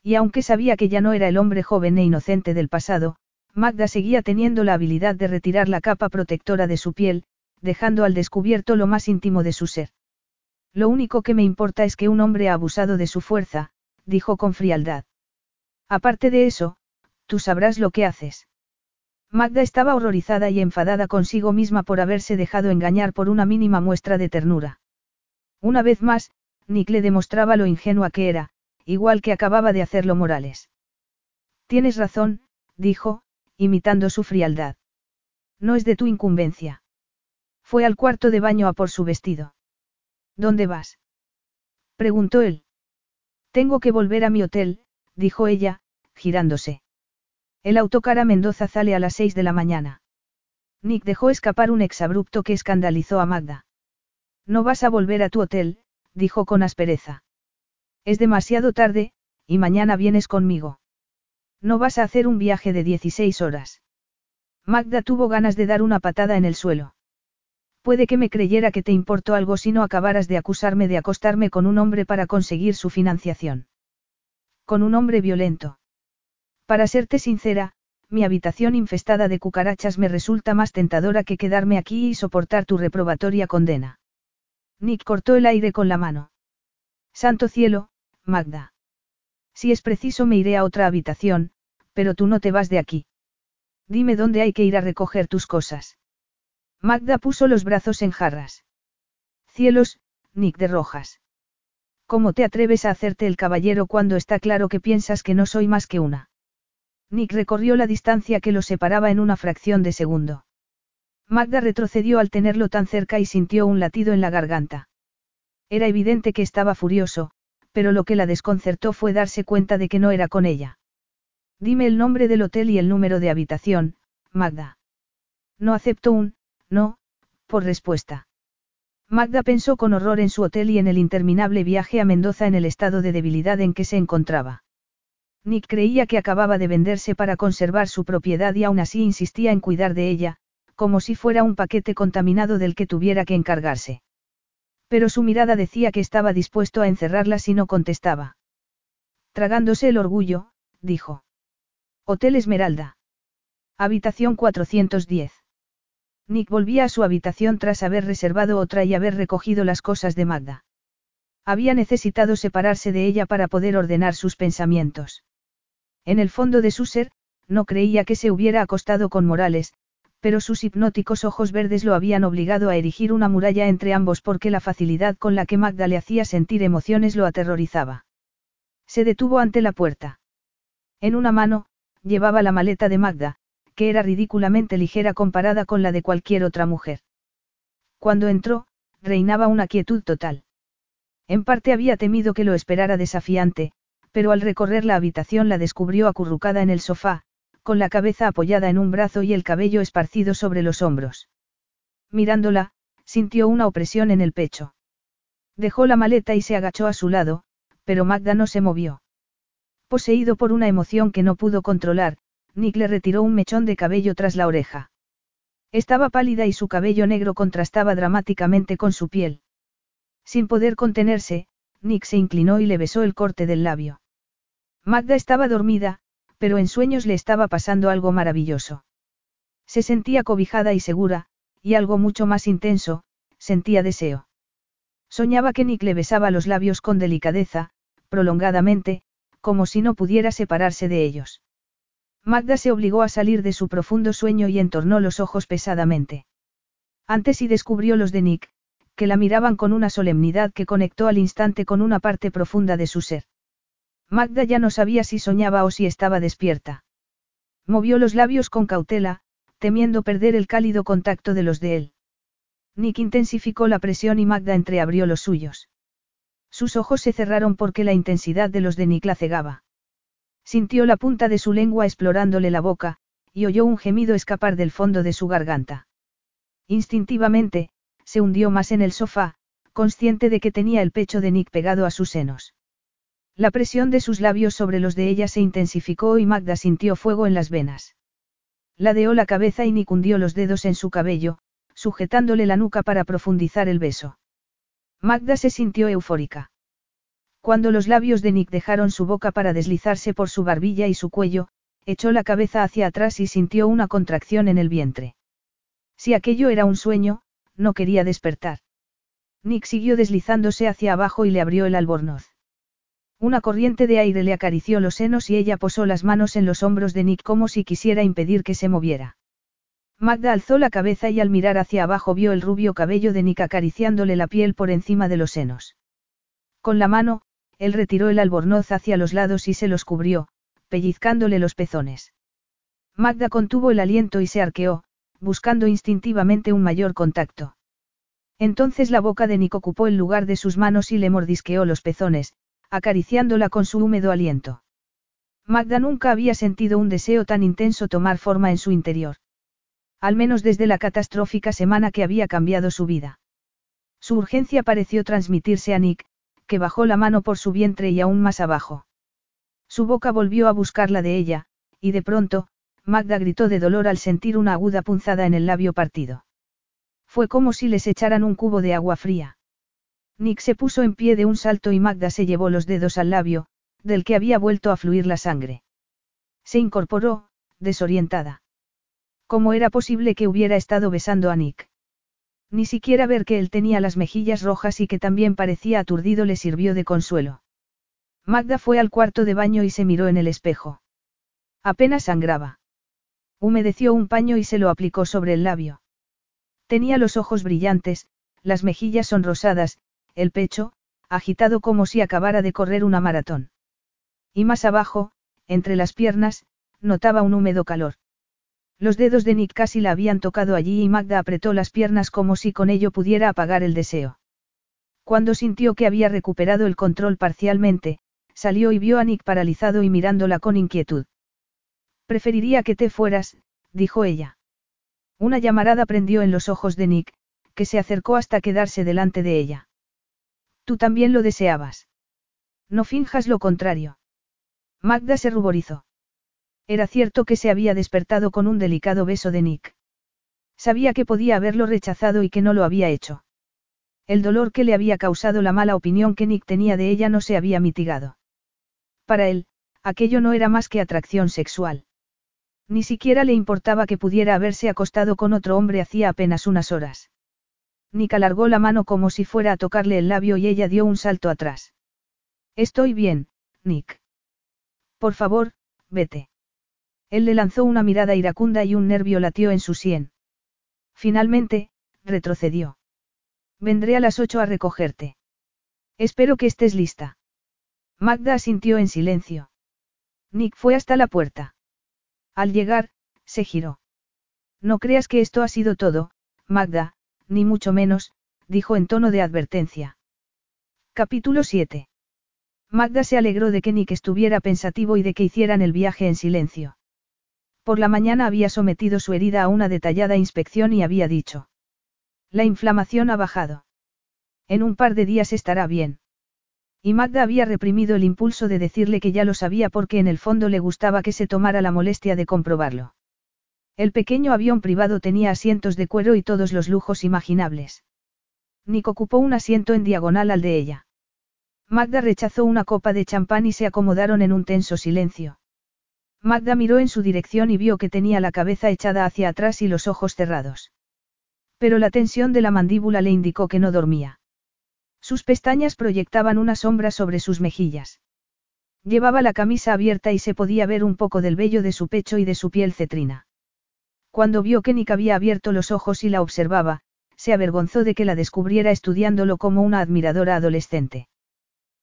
Y aunque sabía que ya no era el hombre joven e inocente del pasado, Magda seguía teniendo la habilidad de retirar la capa protectora de su piel, dejando al descubierto lo más íntimo de su ser. Lo único que me importa es que un hombre ha abusado de su fuerza, dijo con frialdad. Aparte de eso, tú sabrás lo que haces. Magda estaba horrorizada y enfadada consigo misma por haberse dejado engañar por una mínima muestra de ternura. Una vez más, Nick le demostraba lo ingenua que era, igual que acababa de hacerlo Morales. Tienes razón, dijo, imitando su frialdad. No es de tu incumbencia. Fue al cuarto de baño a por su vestido. ¿Dónde vas? preguntó él. Tengo que volver a mi hotel, dijo ella, girándose. El autocar a Mendoza sale a las seis de la mañana. Nick dejó escapar un exabrupto que escandalizó a Magda. No vas a volver a tu hotel, dijo con aspereza. Es demasiado tarde, y mañana vienes conmigo. No vas a hacer un viaje de 16 horas. Magda tuvo ganas de dar una patada en el suelo. Puede que me creyera que te importó algo si no acabaras de acusarme de acostarme con un hombre para conseguir su financiación. Con un hombre violento. Para serte sincera, mi habitación infestada de cucarachas me resulta más tentadora que quedarme aquí y soportar tu reprobatoria condena. Nick cortó el aire con la mano. Santo cielo, Magda. Si es preciso me iré a otra habitación, pero tú no te vas de aquí. Dime dónde hay que ir a recoger tus cosas. Magda puso los brazos en jarras. Cielos, Nick de Rojas. ¿Cómo te atreves a hacerte el caballero cuando está claro que piensas que no soy más que una? Nick recorrió la distancia que lo separaba en una fracción de segundo. Magda retrocedió al tenerlo tan cerca y sintió un latido en la garganta. Era evidente que estaba furioso, pero lo que la desconcertó fue darse cuenta de que no era con ella. Dime el nombre del hotel y el número de habitación, Magda. No acepto un, no, por respuesta. Magda pensó con horror en su hotel y en el interminable viaje a Mendoza en el estado de debilidad en que se encontraba. Nick creía que acababa de venderse para conservar su propiedad y aún así insistía en cuidar de ella, como si fuera un paquete contaminado del que tuviera que encargarse. Pero su mirada decía que estaba dispuesto a encerrarla si no contestaba. Tragándose el orgullo, dijo. Hotel Esmeralda. Habitación 410. Nick volvía a su habitación tras haber reservado otra y haber recogido las cosas de Magda. Había necesitado separarse de ella para poder ordenar sus pensamientos. En el fondo de su ser, no creía que se hubiera acostado con Morales, pero sus hipnóticos ojos verdes lo habían obligado a erigir una muralla entre ambos porque la facilidad con la que Magda le hacía sentir emociones lo aterrorizaba. Se detuvo ante la puerta. En una mano, llevaba la maleta de Magda, que era ridículamente ligera comparada con la de cualquier otra mujer. Cuando entró, reinaba una quietud total. En parte había temido que lo esperara desafiante, pero al recorrer la habitación la descubrió acurrucada en el sofá, con la cabeza apoyada en un brazo y el cabello esparcido sobre los hombros. Mirándola, sintió una opresión en el pecho. Dejó la maleta y se agachó a su lado, pero Magda no se movió. Poseído por una emoción que no pudo controlar, Nick le retiró un mechón de cabello tras la oreja. Estaba pálida y su cabello negro contrastaba dramáticamente con su piel. Sin poder contenerse, Nick se inclinó y le besó el corte del labio. Magda estaba dormida, pero en sueños le estaba pasando algo maravilloso. Se sentía cobijada y segura, y algo mucho más intenso, sentía deseo. Soñaba que Nick le besaba los labios con delicadeza, prolongadamente, como si no pudiera separarse de ellos. Magda se obligó a salir de su profundo sueño y entornó los ojos pesadamente. Antes y descubrió los de Nick, que la miraban con una solemnidad que conectó al instante con una parte profunda de su ser. Magda ya no sabía si soñaba o si estaba despierta. Movió los labios con cautela, temiendo perder el cálido contacto de los de él. Nick intensificó la presión y Magda entreabrió los suyos. Sus ojos se cerraron porque la intensidad de los de Nick la cegaba. Sintió la punta de su lengua explorándole la boca, y oyó un gemido escapar del fondo de su garganta. Instintivamente, se hundió más en el sofá, consciente de que tenía el pecho de Nick pegado a sus senos. La presión de sus labios sobre los de ella se intensificó y Magda sintió fuego en las venas. Ladeó la cabeza y Nick hundió los dedos en su cabello, sujetándole la nuca para profundizar el beso. Magda se sintió eufórica. Cuando los labios de Nick dejaron su boca para deslizarse por su barbilla y su cuello, echó la cabeza hacia atrás y sintió una contracción en el vientre. Si aquello era un sueño, no quería despertar. Nick siguió deslizándose hacia abajo y le abrió el albornoz. Una corriente de aire le acarició los senos y ella posó las manos en los hombros de Nick como si quisiera impedir que se moviera. Magda alzó la cabeza y al mirar hacia abajo vio el rubio cabello de Nick acariciándole la piel por encima de los senos. Con la mano, él retiró el albornoz hacia los lados y se los cubrió, pellizcándole los pezones. Magda contuvo el aliento y se arqueó, buscando instintivamente un mayor contacto. Entonces la boca de Nick ocupó el lugar de sus manos y le mordisqueó los pezones, acariciándola con su húmedo aliento. Magda nunca había sentido un deseo tan intenso tomar forma en su interior. Al menos desde la catastrófica semana que había cambiado su vida. Su urgencia pareció transmitirse a Nick, que bajó la mano por su vientre y aún más abajo. Su boca volvió a buscar la de ella, y de pronto, Magda gritó de dolor al sentir una aguda punzada en el labio partido. Fue como si les echaran un cubo de agua fría. Nick se puso en pie de un salto y Magda se llevó los dedos al labio, del que había vuelto a fluir la sangre. Se incorporó, desorientada. ¿Cómo era posible que hubiera estado besando a Nick? Ni siquiera ver que él tenía las mejillas rojas y que también parecía aturdido le sirvió de consuelo. Magda fue al cuarto de baño y se miró en el espejo. Apenas sangraba. Humedeció un paño y se lo aplicó sobre el labio. Tenía los ojos brillantes, las mejillas sonrosadas, el pecho, agitado como si acabara de correr una maratón. Y más abajo, entre las piernas, notaba un húmedo calor. Los dedos de Nick casi la habían tocado allí y Magda apretó las piernas como si con ello pudiera apagar el deseo. Cuando sintió que había recuperado el control parcialmente, salió y vio a Nick paralizado y mirándola con inquietud. Preferiría que te fueras, dijo ella. Una llamarada prendió en los ojos de Nick, que se acercó hasta quedarse delante de ella. Tú también lo deseabas. No finjas lo contrario. Magda se ruborizó. Era cierto que se había despertado con un delicado beso de Nick. Sabía que podía haberlo rechazado y que no lo había hecho. El dolor que le había causado la mala opinión que Nick tenía de ella no se había mitigado. Para él, aquello no era más que atracción sexual. Ni siquiera le importaba que pudiera haberse acostado con otro hombre hacía apenas unas horas. Nick alargó la mano como si fuera a tocarle el labio y ella dio un salto atrás. Estoy bien, Nick. Por favor, vete. Él le lanzó una mirada iracunda y un nervio latió en su sien. Finalmente, retrocedió. Vendré a las ocho a recogerte. Espero que estés lista. Magda asintió en silencio. Nick fue hasta la puerta. Al llegar, se giró. No creas que esto ha sido todo, Magda, ni mucho menos, dijo en tono de advertencia. Capítulo 7. Magda se alegró de que Nick estuviera pensativo y de que hicieran el viaje en silencio. Por la mañana había sometido su herida a una detallada inspección y había dicho. La inflamación ha bajado. En un par de días estará bien. Y Magda había reprimido el impulso de decirle que ya lo sabía porque en el fondo le gustaba que se tomara la molestia de comprobarlo. El pequeño avión privado tenía asientos de cuero y todos los lujos imaginables. Nick ocupó un asiento en diagonal al de ella. Magda rechazó una copa de champán y se acomodaron en un tenso silencio. Magda miró en su dirección y vio que tenía la cabeza echada hacia atrás y los ojos cerrados. Pero la tensión de la mandíbula le indicó que no dormía. Sus pestañas proyectaban una sombra sobre sus mejillas. Llevaba la camisa abierta y se podía ver un poco del vello de su pecho y de su piel cetrina. Cuando vio que Nick había abierto los ojos y la observaba, se avergonzó de que la descubriera estudiándolo como una admiradora adolescente.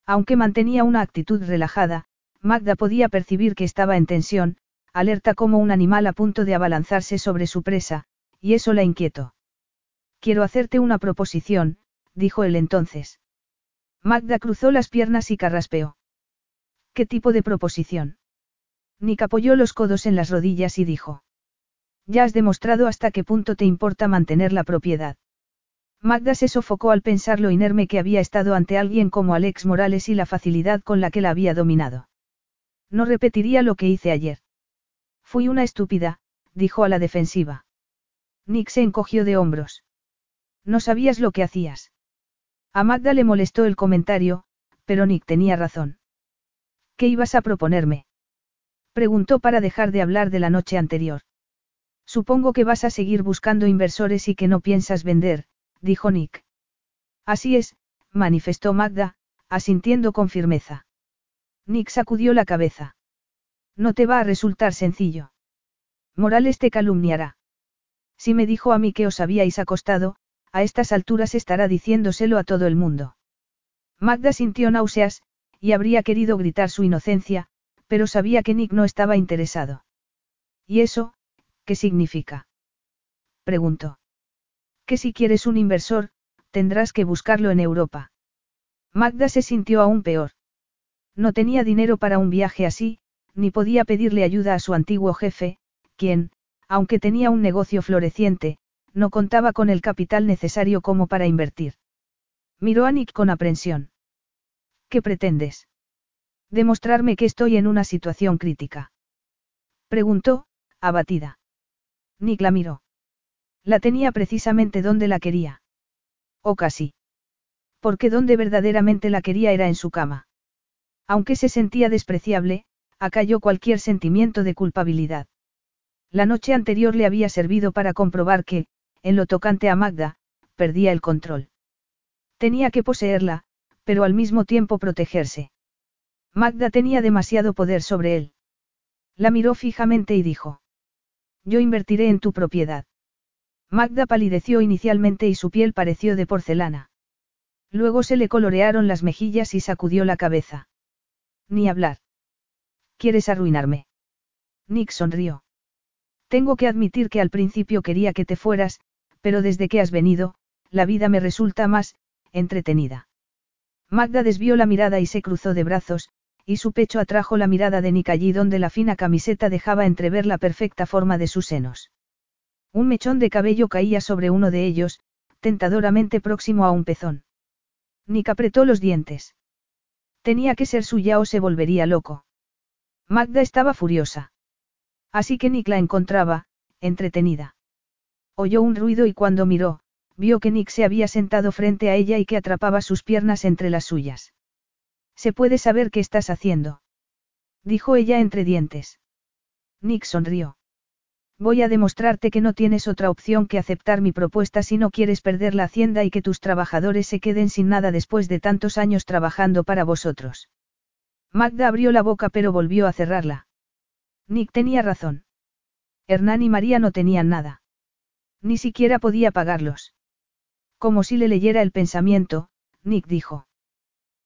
Aunque mantenía una actitud relajada, Magda podía percibir que estaba en tensión, alerta como un animal a punto de abalanzarse sobre su presa, y eso la inquietó. Quiero hacerte una proposición, dijo él entonces. Magda cruzó las piernas y carraspeó. ¿Qué tipo de proposición? Nick apoyó los codos en las rodillas y dijo. Ya has demostrado hasta qué punto te importa mantener la propiedad. Magda se sofocó al pensar lo inerme que había estado ante alguien como Alex Morales y la facilidad con la que la había dominado. No repetiría lo que hice ayer. Fui una estúpida, dijo a la defensiva. Nick se encogió de hombros. No sabías lo que hacías. A Magda le molestó el comentario, pero Nick tenía razón. ¿Qué ibas a proponerme? Preguntó para dejar de hablar de la noche anterior. Supongo que vas a seguir buscando inversores y que no piensas vender, dijo Nick. Así es, manifestó Magda, asintiendo con firmeza. Nick sacudió la cabeza. No te va a resultar sencillo. Morales te calumniará. Si me dijo a mí que os habíais acostado, a estas alturas estará diciéndoselo a todo el mundo. Magda sintió náuseas, y habría querido gritar su inocencia, pero sabía que Nick no estaba interesado. ¿Y eso, qué significa? preguntó. Que si quieres un inversor, tendrás que buscarlo en Europa. Magda se sintió aún peor. No tenía dinero para un viaje así, ni podía pedirle ayuda a su antiguo jefe, quien, aunque tenía un negocio floreciente, no contaba con el capital necesario como para invertir. Miró a Nick con aprensión. ¿Qué pretendes? Demostrarme que estoy en una situación crítica. Preguntó, abatida. Nick la miró. La tenía precisamente donde la quería. O casi. Porque donde verdaderamente la quería era en su cama. Aunque se sentía despreciable, acalló cualquier sentimiento de culpabilidad. La noche anterior le había servido para comprobar que, en lo tocante a Magda, perdía el control. Tenía que poseerla, pero al mismo tiempo protegerse. Magda tenía demasiado poder sobre él. La miró fijamente y dijo. Yo invertiré en tu propiedad. Magda palideció inicialmente y su piel pareció de porcelana. Luego se le colorearon las mejillas y sacudió la cabeza. Ni hablar. ¿Quieres arruinarme? Nick sonrió. Tengo que admitir que al principio quería que te fueras, pero desde que has venido, la vida me resulta más, entretenida. Magda desvió la mirada y se cruzó de brazos, y su pecho atrajo la mirada de Nick allí donde la fina camiseta dejaba entrever la perfecta forma de sus senos. Un mechón de cabello caía sobre uno de ellos, tentadoramente próximo a un pezón. Nick apretó los dientes. Tenía que ser suya o se volvería loco. Magda estaba furiosa. Así que Nick la encontraba, entretenida. Oyó un ruido y cuando miró, vio que Nick se había sentado frente a ella y que atrapaba sus piernas entre las suyas. ¿Se puede saber qué estás haciendo? Dijo ella entre dientes. Nick sonrió. Voy a demostrarte que no tienes otra opción que aceptar mi propuesta si no quieres perder la hacienda y que tus trabajadores se queden sin nada después de tantos años trabajando para vosotros. Magda abrió la boca pero volvió a cerrarla. Nick tenía razón. Hernán y María no tenían nada. Ni siquiera podía pagarlos. Como si le leyera el pensamiento, Nick dijo.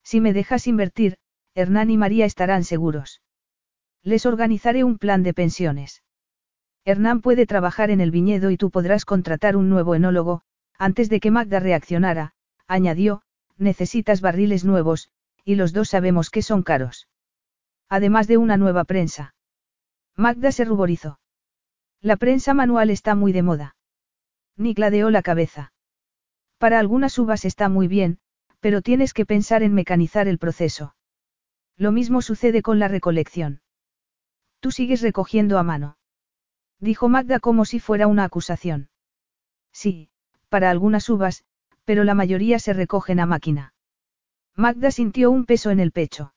Si me dejas invertir, Hernán y María estarán seguros. Les organizaré un plan de pensiones. Hernán puede trabajar en el viñedo y tú podrás contratar un nuevo enólogo, antes de que Magda reaccionara, añadió, necesitas barriles nuevos, y los dos sabemos que son caros. Además de una nueva prensa. Magda se ruborizó. La prensa manual está muy de moda. Nick ladeó la cabeza. Para algunas uvas está muy bien, pero tienes que pensar en mecanizar el proceso. Lo mismo sucede con la recolección. Tú sigues recogiendo a mano. Dijo Magda como si fuera una acusación. Sí, para algunas uvas, pero la mayoría se recogen a máquina. Magda sintió un peso en el pecho.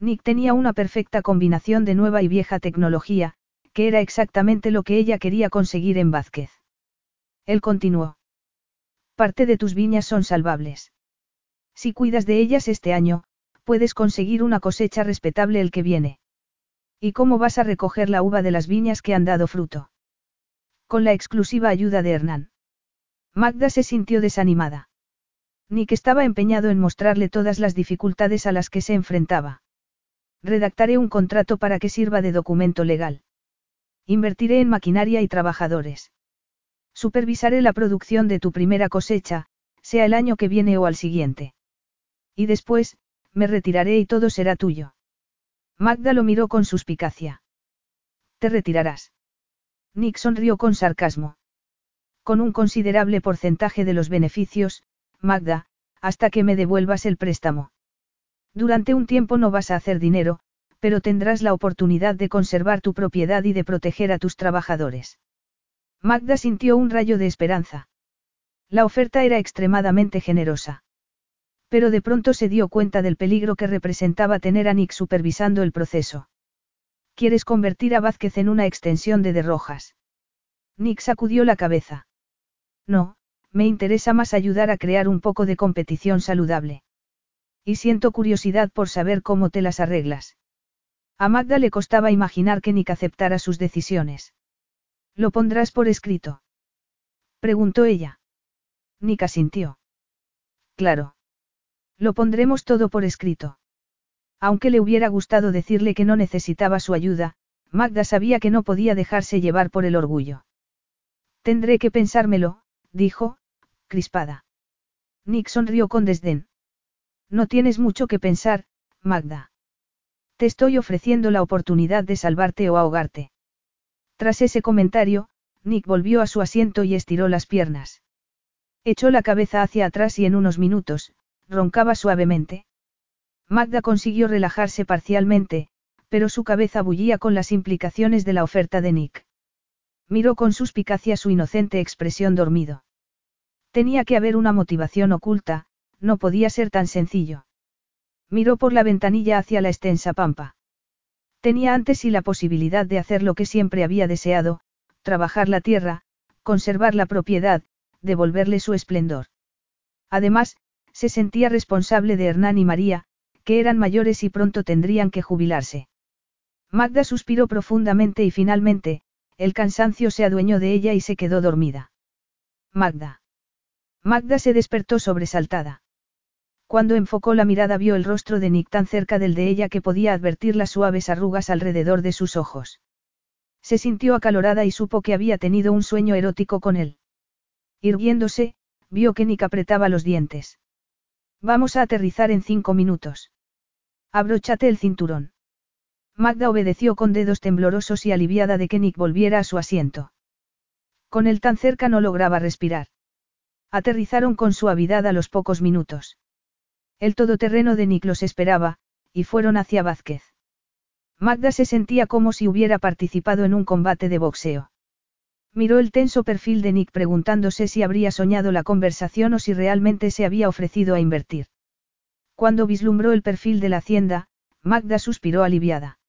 Nick tenía una perfecta combinación de nueva y vieja tecnología, que era exactamente lo que ella quería conseguir en Vázquez. Él continuó. Parte de tus viñas son salvables. Si cuidas de ellas este año, puedes conseguir una cosecha respetable el que viene. ¿Y cómo vas a recoger la uva de las viñas que han dado fruto? Con la exclusiva ayuda de Hernán. Magda se sintió desanimada. Nick estaba empeñado en mostrarle todas las dificultades a las que se enfrentaba. Redactaré un contrato para que sirva de documento legal. Invertiré en maquinaria y trabajadores. Supervisaré la producción de tu primera cosecha, sea el año que viene o al siguiente. Y después, me retiraré y todo será tuyo. Magda lo miró con suspicacia. ¿Te retirarás? Nick sonrió con sarcasmo. Con un considerable porcentaje de los beneficios, Magda, hasta que me devuelvas el préstamo. Durante un tiempo no vas a hacer dinero, pero tendrás la oportunidad de conservar tu propiedad y de proteger a tus trabajadores. Magda sintió un rayo de esperanza. La oferta era extremadamente generosa. Pero de pronto se dio cuenta del peligro que representaba tener a Nick supervisando el proceso. ¿Quieres convertir a Vázquez en una extensión de De Rojas? Nick sacudió la cabeza. No, me interesa más ayudar a crear un poco de competición saludable. Y siento curiosidad por saber cómo te las arreglas. A Magda le costaba imaginar que Nick aceptara sus decisiones. ¿Lo pondrás por escrito? Preguntó ella. Nick asintió. Claro. Lo pondremos todo por escrito. Aunque le hubiera gustado decirle que no necesitaba su ayuda, Magda sabía que no podía dejarse llevar por el orgullo. Tendré que pensármelo, dijo, crispada. Nick sonrió con desdén. No tienes mucho que pensar, Magda. Te estoy ofreciendo la oportunidad de salvarte o ahogarte. Tras ese comentario, Nick volvió a su asiento y estiró las piernas. Echó la cabeza hacia atrás y en unos minutos, roncaba suavemente. Magda consiguió relajarse parcialmente, pero su cabeza bullía con las implicaciones de la oferta de Nick. Miró con suspicacia su inocente expresión dormido. Tenía que haber una motivación oculta, no podía ser tan sencillo. Miró por la ventanilla hacia la extensa pampa. Tenía antes sí la posibilidad de hacer lo que siempre había deseado, trabajar la tierra, conservar la propiedad, devolverle su esplendor. Además, se sentía responsable de Hernán y María, que eran mayores y pronto tendrían que jubilarse. Magda suspiró profundamente y finalmente, el cansancio se adueñó de ella y se quedó dormida. Magda. Magda se despertó sobresaltada. Cuando enfocó la mirada vio el rostro de Nick tan cerca del de ella que podía advertir las suaves arrugas alrededor de sus ojos. Se sintió acalorada y supo que había tenido un sueño erótico con él. Irguiéndose, vio que Nick apretaba los dientes. Vamos a aterrizar en cinco minutos. Abróchate el cinturón. Magda obedeció con dedos temblorosos y aliviada de que Nick volviera a su asiento. Con él tan cerca no lograba respirar. Aterrizaron con suavidad a los pocos minutos. El todoterreno de Nick los esperaba, y fueron hacia Vázquez. Magda se sentía como si hubiera participado en un combate de boxeo. Miró el tenso perfil de Nick preguntándose si habría soñado la conversación o si realmente se había ofrecido a invertir. Cuando vislumbró el perfil de la hacienda, Magda suspiró aliviada.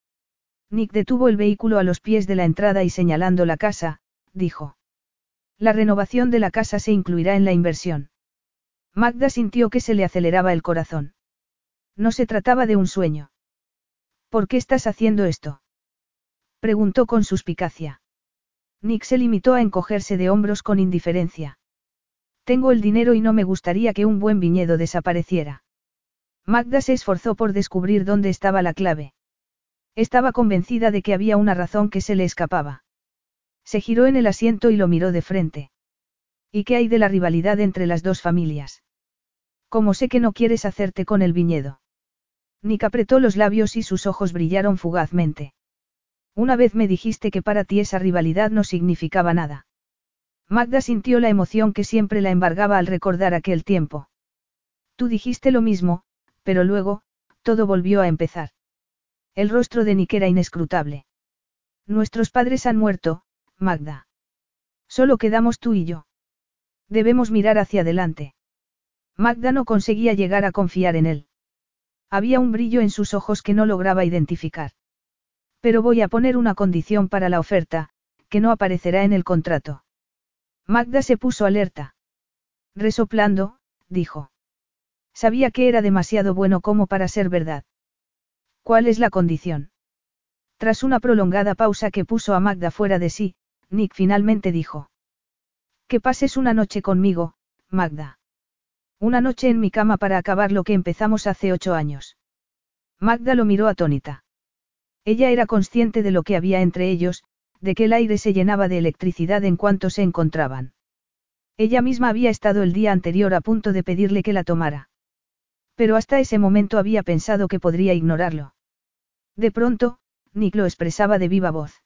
Nick detuvo el vehículo a los pies de la entrada y señalando la casa, dijo. La renovación de la casa se incluirá en la inversión. Magda sintió que se le aceleraba el corazón. No se trataba de un sueño. ¿Por qué estás haciendo esto? Preguntó con suspicacia. Nick se limitó a encogerse de hombros con indiferencia. Tengo el dinero y no me gustaría que un buen viñedo desapareciera. Magda se esforzó por descubrir dónde estaba la clave. Estaba convencida de que había una razón que se le escapaba. Se giró en el asiento y lo miró de frente. ¿Y qué hay de la rivalidad entre las dos familias? ¿Cómo sé que no quieres hacerte con el viñedo? Nick apretó los labios y sus ojos brillaron fugazmente. Una vez me dijiste que para ti esa rivalidad no significaba nada. Magda sintió la emoción que siempre la embargaba al recordar aquel tiempo. Tú dijiste lo mismo, pero luego, todo volvió a empezar. El rostro de Nick era inescrutable. Nuestros padres han muerto, Magda. Solo quedamos tú y yo. Debemos mirar hacia adelante. Magda no conseguía llegar a confiar en él. Había un brillo en sus ojos que no lograba identificar. Pero voy a poner una condición para la oferta, que no aparecerá en el contrato. Magda se puso alerta. Resoplando, dijo. Sabía que era demasiado bueno como para ser verdad. ¿Cuál es la condición? Tras una prolongada pausa que puso a Magda fuera de sí, Nick finalmente dijo. Que pases una noche conmigo, Magda. Una noche en mi cama para acabar lo que empezamos hace ocho años. Magda lo miró atónita. Ella era consciente de lo que había entre ellos, de que el aire se llenaba de electricidad en cuanto se encontraban. Ella misma había estado el día anterior a punto de pedirle que la tomara. Pero hasta ese momento había pensado que podría ignorarlo. De pronto, Nick lo expresaba de viva voz.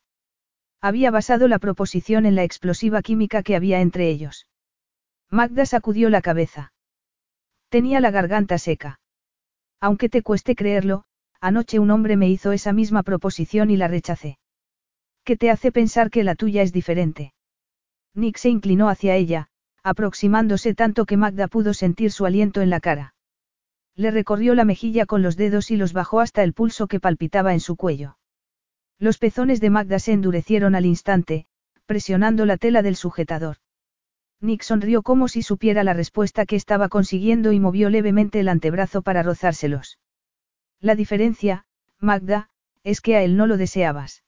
Había basado la proposición en la explosiva química que había entre ellos. Magda sacudió la cabeza. Tenía la garganta seca. Aunque te cueste creerlo, anoche un hombre me hizo esa misma proposición y la rechacé. ¿Qué te hace pensar que la tuya es diferente? Nick se inclinó hacia ella, aproximándose tanto que Magda pudo sentir su aliento en la cara. Le recorrió la mejilla con los dedos y los bajó hasta el pulso que palpitaba en su cuello. Los pezones de Magda se endurecieron al instante, presionando la tela del sujetador. Nick sonrió como si supiera la respuesta que estaba consiguiendo y movió levemente el antebrazo para rozárselos. La diferencia, Magda, es que a él no lo deseabas.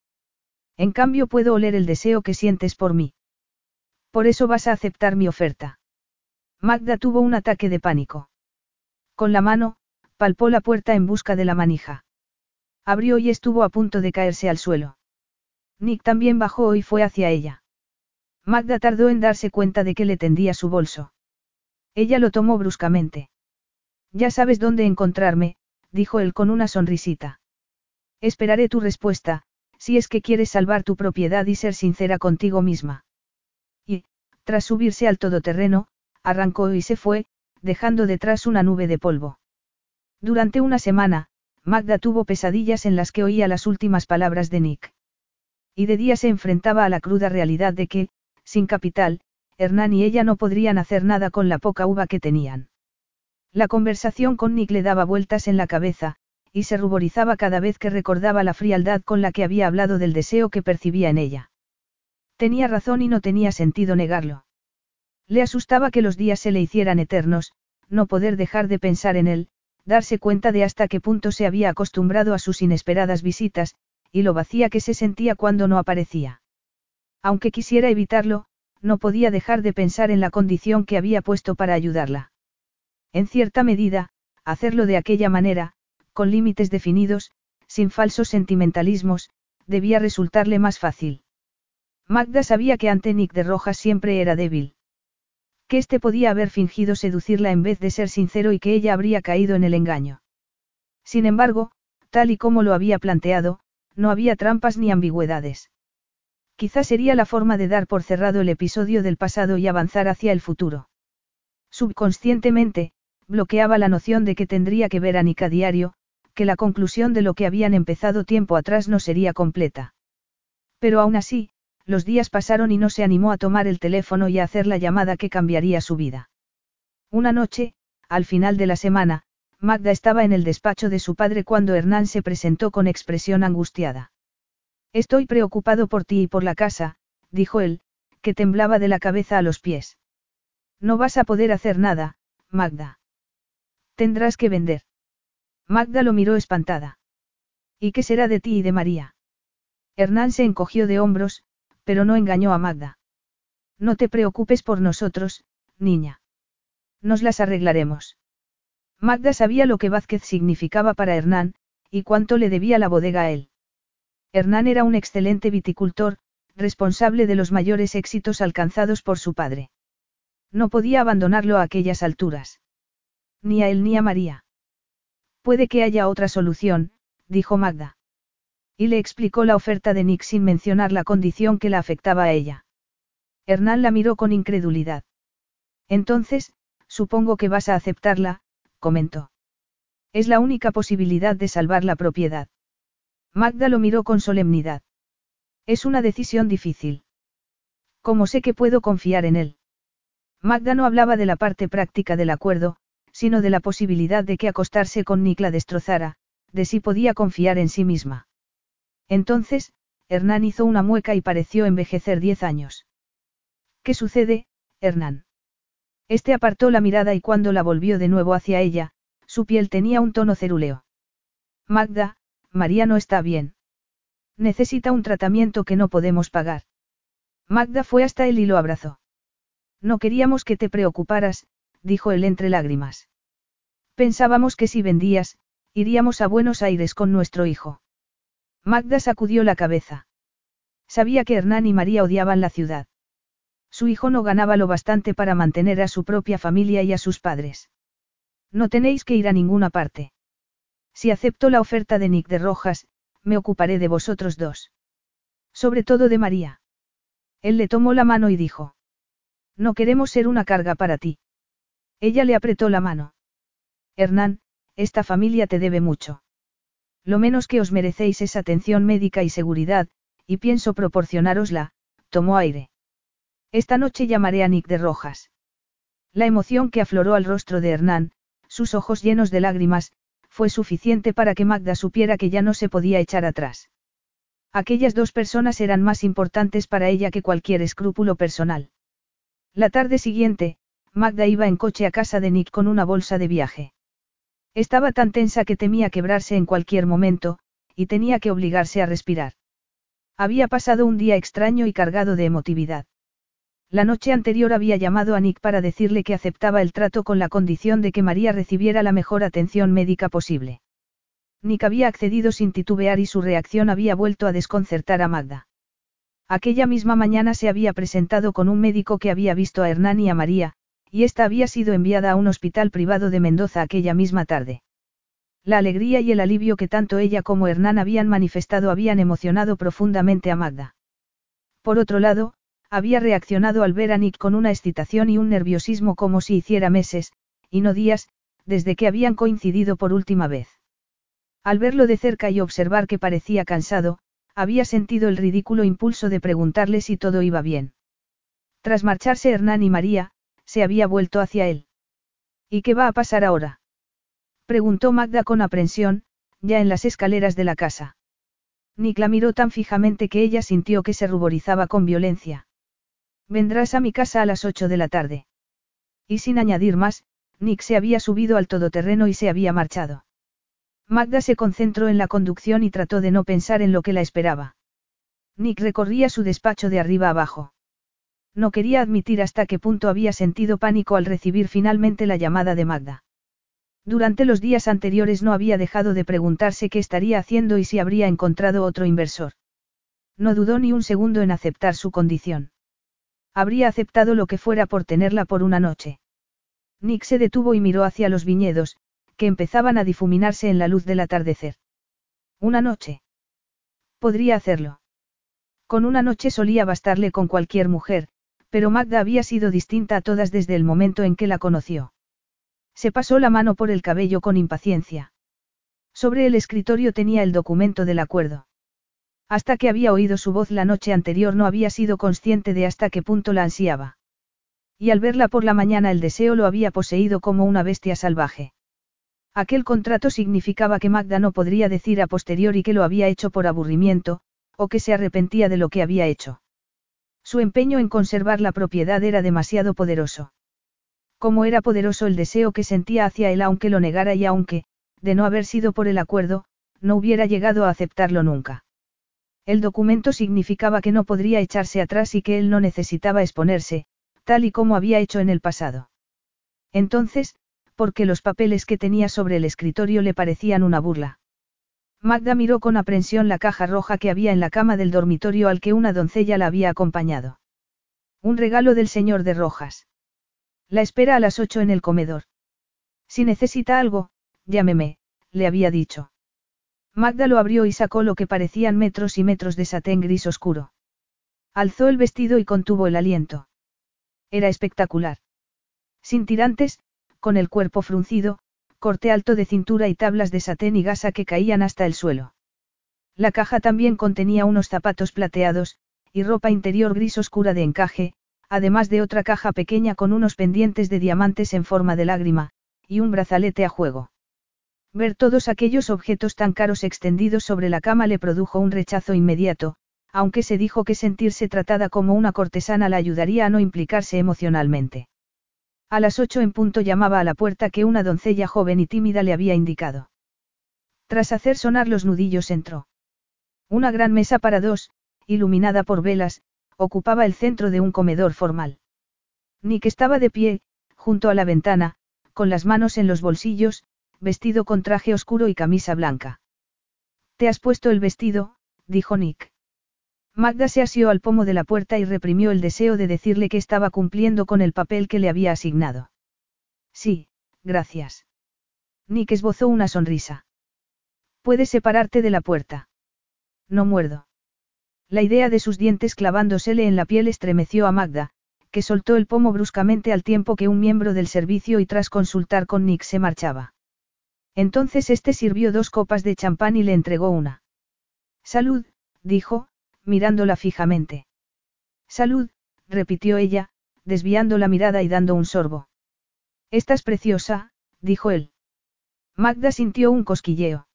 En cambio puedo oler el deseo que sientes por mí. Por eso vas a aceptar mi oferta. Magda tuvo un ataque de pánico. Con la mano, palpó la puerta en busca de la manija. Abrió y estuvo a punto de caerse al suelo. Nick también bajó y fue hacia ella. Magda tardó en darse cuenta de que le tendía su bolso. Ella lo tomó bruscamente. Ya sabes dónde encontrarme, dijo él con una sonrisita. Esperaré tu respuesta, si es que quieres salvar tu propiedad y ser sincera contigo misma. Y, tras subirse al todoterreno, arrancó y se fue, dejando detrás una nube de polvo. Durante una semana, Magda tuvo pesadillas en las que oía las últimas palabras de Nick. Y de día se enfrentaba a la cruda realidad de que, sin capital, Hernán y ella no podrían hacer nada con la poca uva que tenían. La conversación con Nick le daba vueltas en la cabeza, y se ruborizaba cada vez que recordaba la frialdad con la que había hablado del deseo que percibía en ella. Tenía razón y no tenía sentido negarlo. Le asustaba que los días se le hicieran eternos, no poder dejar de pensar en él, darse cuenta de hasta qué punto se había acostumbrado a sus inesperadas visitas, y lo vacía que se sentía cuando no aparecía. Aunque quisiera evitarlo, no podía dejar de pensar en la condición que había puesto para ayudarla. En cierta medida, hacerlo de aquella manera, con límites definidos, sin falsos sentimentalismos, debía resultarle más fácil. Magda sabía que ante Nick de Rojas siempre era débil. Que éste podía haber fingido seducirla en vez de ser sincero y que ella habría caído en el engaño. Sin embargo, tal y como lo había planteado, no había trampas ni ambigüedades. Quizá sería la forma de dar por cerrado el episodio del pasado y avanzar hacia el futuro. Subconscientemente, bloqueaba la noción de que tendría que ver a Nick a diario, que la conclusión de lo que habían empezado tiempo atrás no sería completa. Pero aún así, los días pasaron y no se animó a tomar el teléfono y a hacer la llamada que cambiaría su vida. Una noche, al final de la semana, Magda estaba en el despacho de su padre cuando Hernán se presentó con expresión angustiada. Estoy preocupado por ti y por la casa, dijo él, que temblaba de la cabeza a los pies. No vas a poder hacer nada, Magda. Tendrás que vender. Magda lo miró espantada. ¿Y qué será de ti y de María? Hernán se encogió de hombros, pero no engañó a Magda. No te preocupes por nosotros, niña. Nos las arreglaremos. Magda sabía lo que Vázquez significaba para Hernán, y cuánto le debía la bodega a él. Hernán era un excelente viticultor, responsable de los mayores éxitos alcanzados por su padre. No podía abandonarlo a aquellas alturas. Ni a él ni a María. Puede que haya otra solución, dijo Magda. Y le explicó la oferta de Nick sin mencionar la condición que la afectaba a ella. Hernán la miró con incredulidad. Entonces, supongo que vas a aceptarla, comentó. Es la única posibilidad de salvar la propiedad. Magda lo miró con solemnidad. Es una decisión difícil. ¿Cómo sé que puedo confiar en él? Magda no hablaba de la parte práctica del acuerdo, sino de la posibilidad de que acostarse con Nick la destrozara, de si podía confiar en sí misma. Entonces, Hernán hizo una mueca y pareció envejecer diez años. ¿Qué sucede, Hernán? Este apartó la mirada y cuando la volvió de nuevo hacia ella, Su piel tenía un tono cerúleo. Magda, María no está bien. Necesita un tratamiento que no podemos pagar. Magda fue hasta él y lo abrazó. No queríamos que te preocuparas, dijo él entre lágrimas. Pensábamos que si vendías, iríamos a Buenos Aires con nuestro hijo. Magda sacudió la cabeza. Sabía que Hernán y María odiaban la ciudad. Su hijo no ganaba lo bastante para mantener a su propia familia y a sus padres. No tenéis que ir a ninguna parte. Si acepto la oferta de Nick de Rojas, me ocuparé de vosotros dos. Sobre todo de María. Él le tomó la mano y dijo. No queremos ser una carga para ti. Ella le apretó la mano. Hernán, esta familia te debe mucho. Lo menos que os merecéis es atención médica y seguridad, y pienso proporcionárosla, tomó aire. Esta noche llamaré a Nick de Rojas. La emoción que afloró al rostro de Hernán, sus ojos llenos de lágrimas, fue suficiente para que Magda supiera que ya no se podía echar atrás. Aquellas dos personas eran más importantes para ella que cualquier escrúpulo personal. La tarde siguiente, Magda iba en coche a casa de Nick con una bolsa de viaje. Estaba tan tensa que temía quebrarse en cualquier momento, y tenía que obligarse a respirar. Había pasado un día extraño y cargado de emotividad. La noche anterior había llamado a Nick para decirle que aceptaba el trato con la condición de que María recibiera la mejor atención médica posible. Nick había accedido sin titubear y su reacción había vuelto a desconcertar a Magda. Aquella misma mañana se había presentado con un médico que había visto a Hernán y a María, y ésta había sido enviada a un hospital privado de Mendoza aquella misma tarde. La alegría y el alivio que tanto ella como Hernán habían manifestado habían emocionado profundamente a Magda. Por otro lado, había reaccionado al ver a Nick con una excitación y un nerviosismo como si hiciera meses, y no días, desde que habían coincidido por última vez. Al verlo de cerca y observar que parecía cansado, había sentido el ridículo impulso de preguntarle si todo iba bien. Tras marcharse Hernán y María, se había vuelto hacia él. ¿Y qué va a pasar ahora? preguntó Magda con aprensión, ya en las escaleras de la casa. Nick la miró tan fijamente que ella sintió que se ruborizaba con violencia. Vendrás a mi casa a las ocho de la tarde. Y sin añadir más, Nick se había subido al todoterreno y se había marchado. Magda se concentró en la conducción y trató de no pensar en lo que la esperaba. Nick recorría su despacho de arriba abajo. No quería admitir hasta qué punto había sentido pánico al recibir finalmente la llamada de Magda. Durante los días anteriores no había dejado de preguntarse qué estaría haciendo y si habría encontrado otro inversor. No dudó ni un segundo en aceptar su condición. Habría aceptado lo que fuera por tenerla por una noche. Nick se detuvo y miró hacia los viñedos, que empezaban a difuminarse en la luz del atardecer. Una noche. Podría hacerlo. Con una noche solía bastarle con cualquier mujer, pero Magda había sido distinta a todas desde el momento en que la conoció. Se pasó la mano por el cabello con impaciencia. Sobre el escritorio tenía el documento del acuerdo. Hasta que había oído su voz la noche anterior no había sido consciente de hasta qué punto la ansiaba. Y al verla por la mañana el deseo lo había poseído como una bestia salvaje. Aquel contrato significaba que Magda no podría decir a posteriori que lo había hecho por aburrimiento, o que se arrepentía de lo que había hecho. Su empeño en conservar la propiedad era demasiado poderoso. Como era poderoso el deseo que sentía hacia él aunque lo negara y aunque, de no haber sido por el acuerdo, no hubiera llegado a aceptarlo nunca. El documento significaba que no podría echarse atrás y que él no necesitaba exponerse, tal y como había hecho en el pasado. Entonces, porque los papeles que tenía sobre el escritorio le parecían una burla. Magda miró con aprensión la caja roja que había en la cama del dormitorio al que una doncella la había acompañado. Un regalo del señor de Rojas. La espera a las ocho en el comedor. Si necesita algo, llámeme, le había dicho. Magda lo abrió y sacó lo que parecían metros y metros de satén gris oscuro. Alzó el vestido y contuvo el aliento. Era espectacular. Sin tirantes, con el cuerpo fruncido, corte alto de cintura y tablas de satén y gasa que caían hasta el suelo. La caja también contenía unos zapatos plateados, y ropa interior gris oscura de encaje, además de otra caja pequeña con unos pendientes de diamantes en forma de lágrima, y un brazalete a juego. Ver todos aquellos objetos tan caros extendidos sobre la cama le produjo un rechazo inmediato, aunque se dijo que sentirse tratada como una cortesana la ayudaría a no implicarse emocionalmente. A las ocho en punto llamaba a la puerta que una doncella joven y tímida le había indicado. Tras hacer sonar los nudillos entró. Una gran mesa para dos, iluminada por velas, ocupaba el centro de un comedor formal. Nick estaba de pie, junto a la ventana, con las manos en los bolsillos, vestido con traje oscuro y camisa blanca. ¿Te has puesto el vestido? dijo Nick. Magda se asió al pomo de la puerta y reprimió el deseo de decirle que estaba cumpliendo con el papel que le había asignado. Sí, gracias. Nick esbozó una sonrisa. Puedes separarte de la puerta. No muerdo. La idea de sus dientes clavándosele en la piel estremeció a Magda, que soltó el pomo bruscamente al tiempo que un miembro del servicio y tras consultar con Nick se marchaba. Entonces este sirvió dos copas de champán y le entregó una. Salud, dijo, mirándola fijamente. Salud, repitió ella, desviando la mirada y dando un sorbo. Estás preciosa, dijo él. Magda sintió un cosquilleo.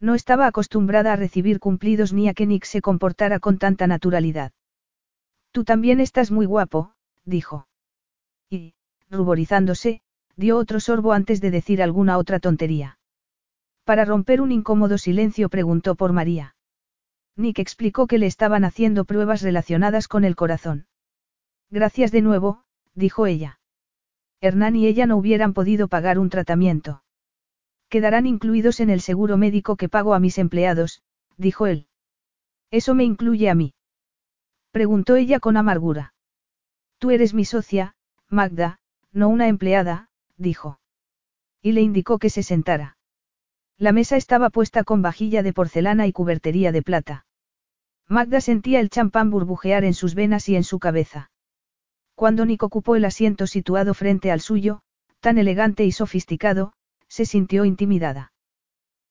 No estaba acostumbrada a recibir cumplidos ni a que Nick se comportara con tanta naturalidad. Tú también estás muy guapo, dijo. Y, ruborizándose, dio otro sorbo antes de decir alguna otra tontería. Para romper un incómodo silencio preguntó por María. Nick explicó que le estaban haciendo pruebas relacionadas con el corazón. Gracias de nuevo, dijo ella. Hernán y ella no hubieran podido pagar un tratamiento. Quedarán incluidos en el seguro médico que pago a mis empleados, dijo él. ¿Eso me incluye a mí? Preguntó ella con amargura. Tú eres mi socia, Magda, no una empleada, dijo. Y le indicó que se sentara. La mesa estaba puesta con vajilla de porcelana y cubertería de plata. Magda sentía el champán burbujear en sus venas y en su cabeza. Cuando Nick ocupó el asiento situado frente al suyo, tan elegante y sofisticado, se sintió intimidada.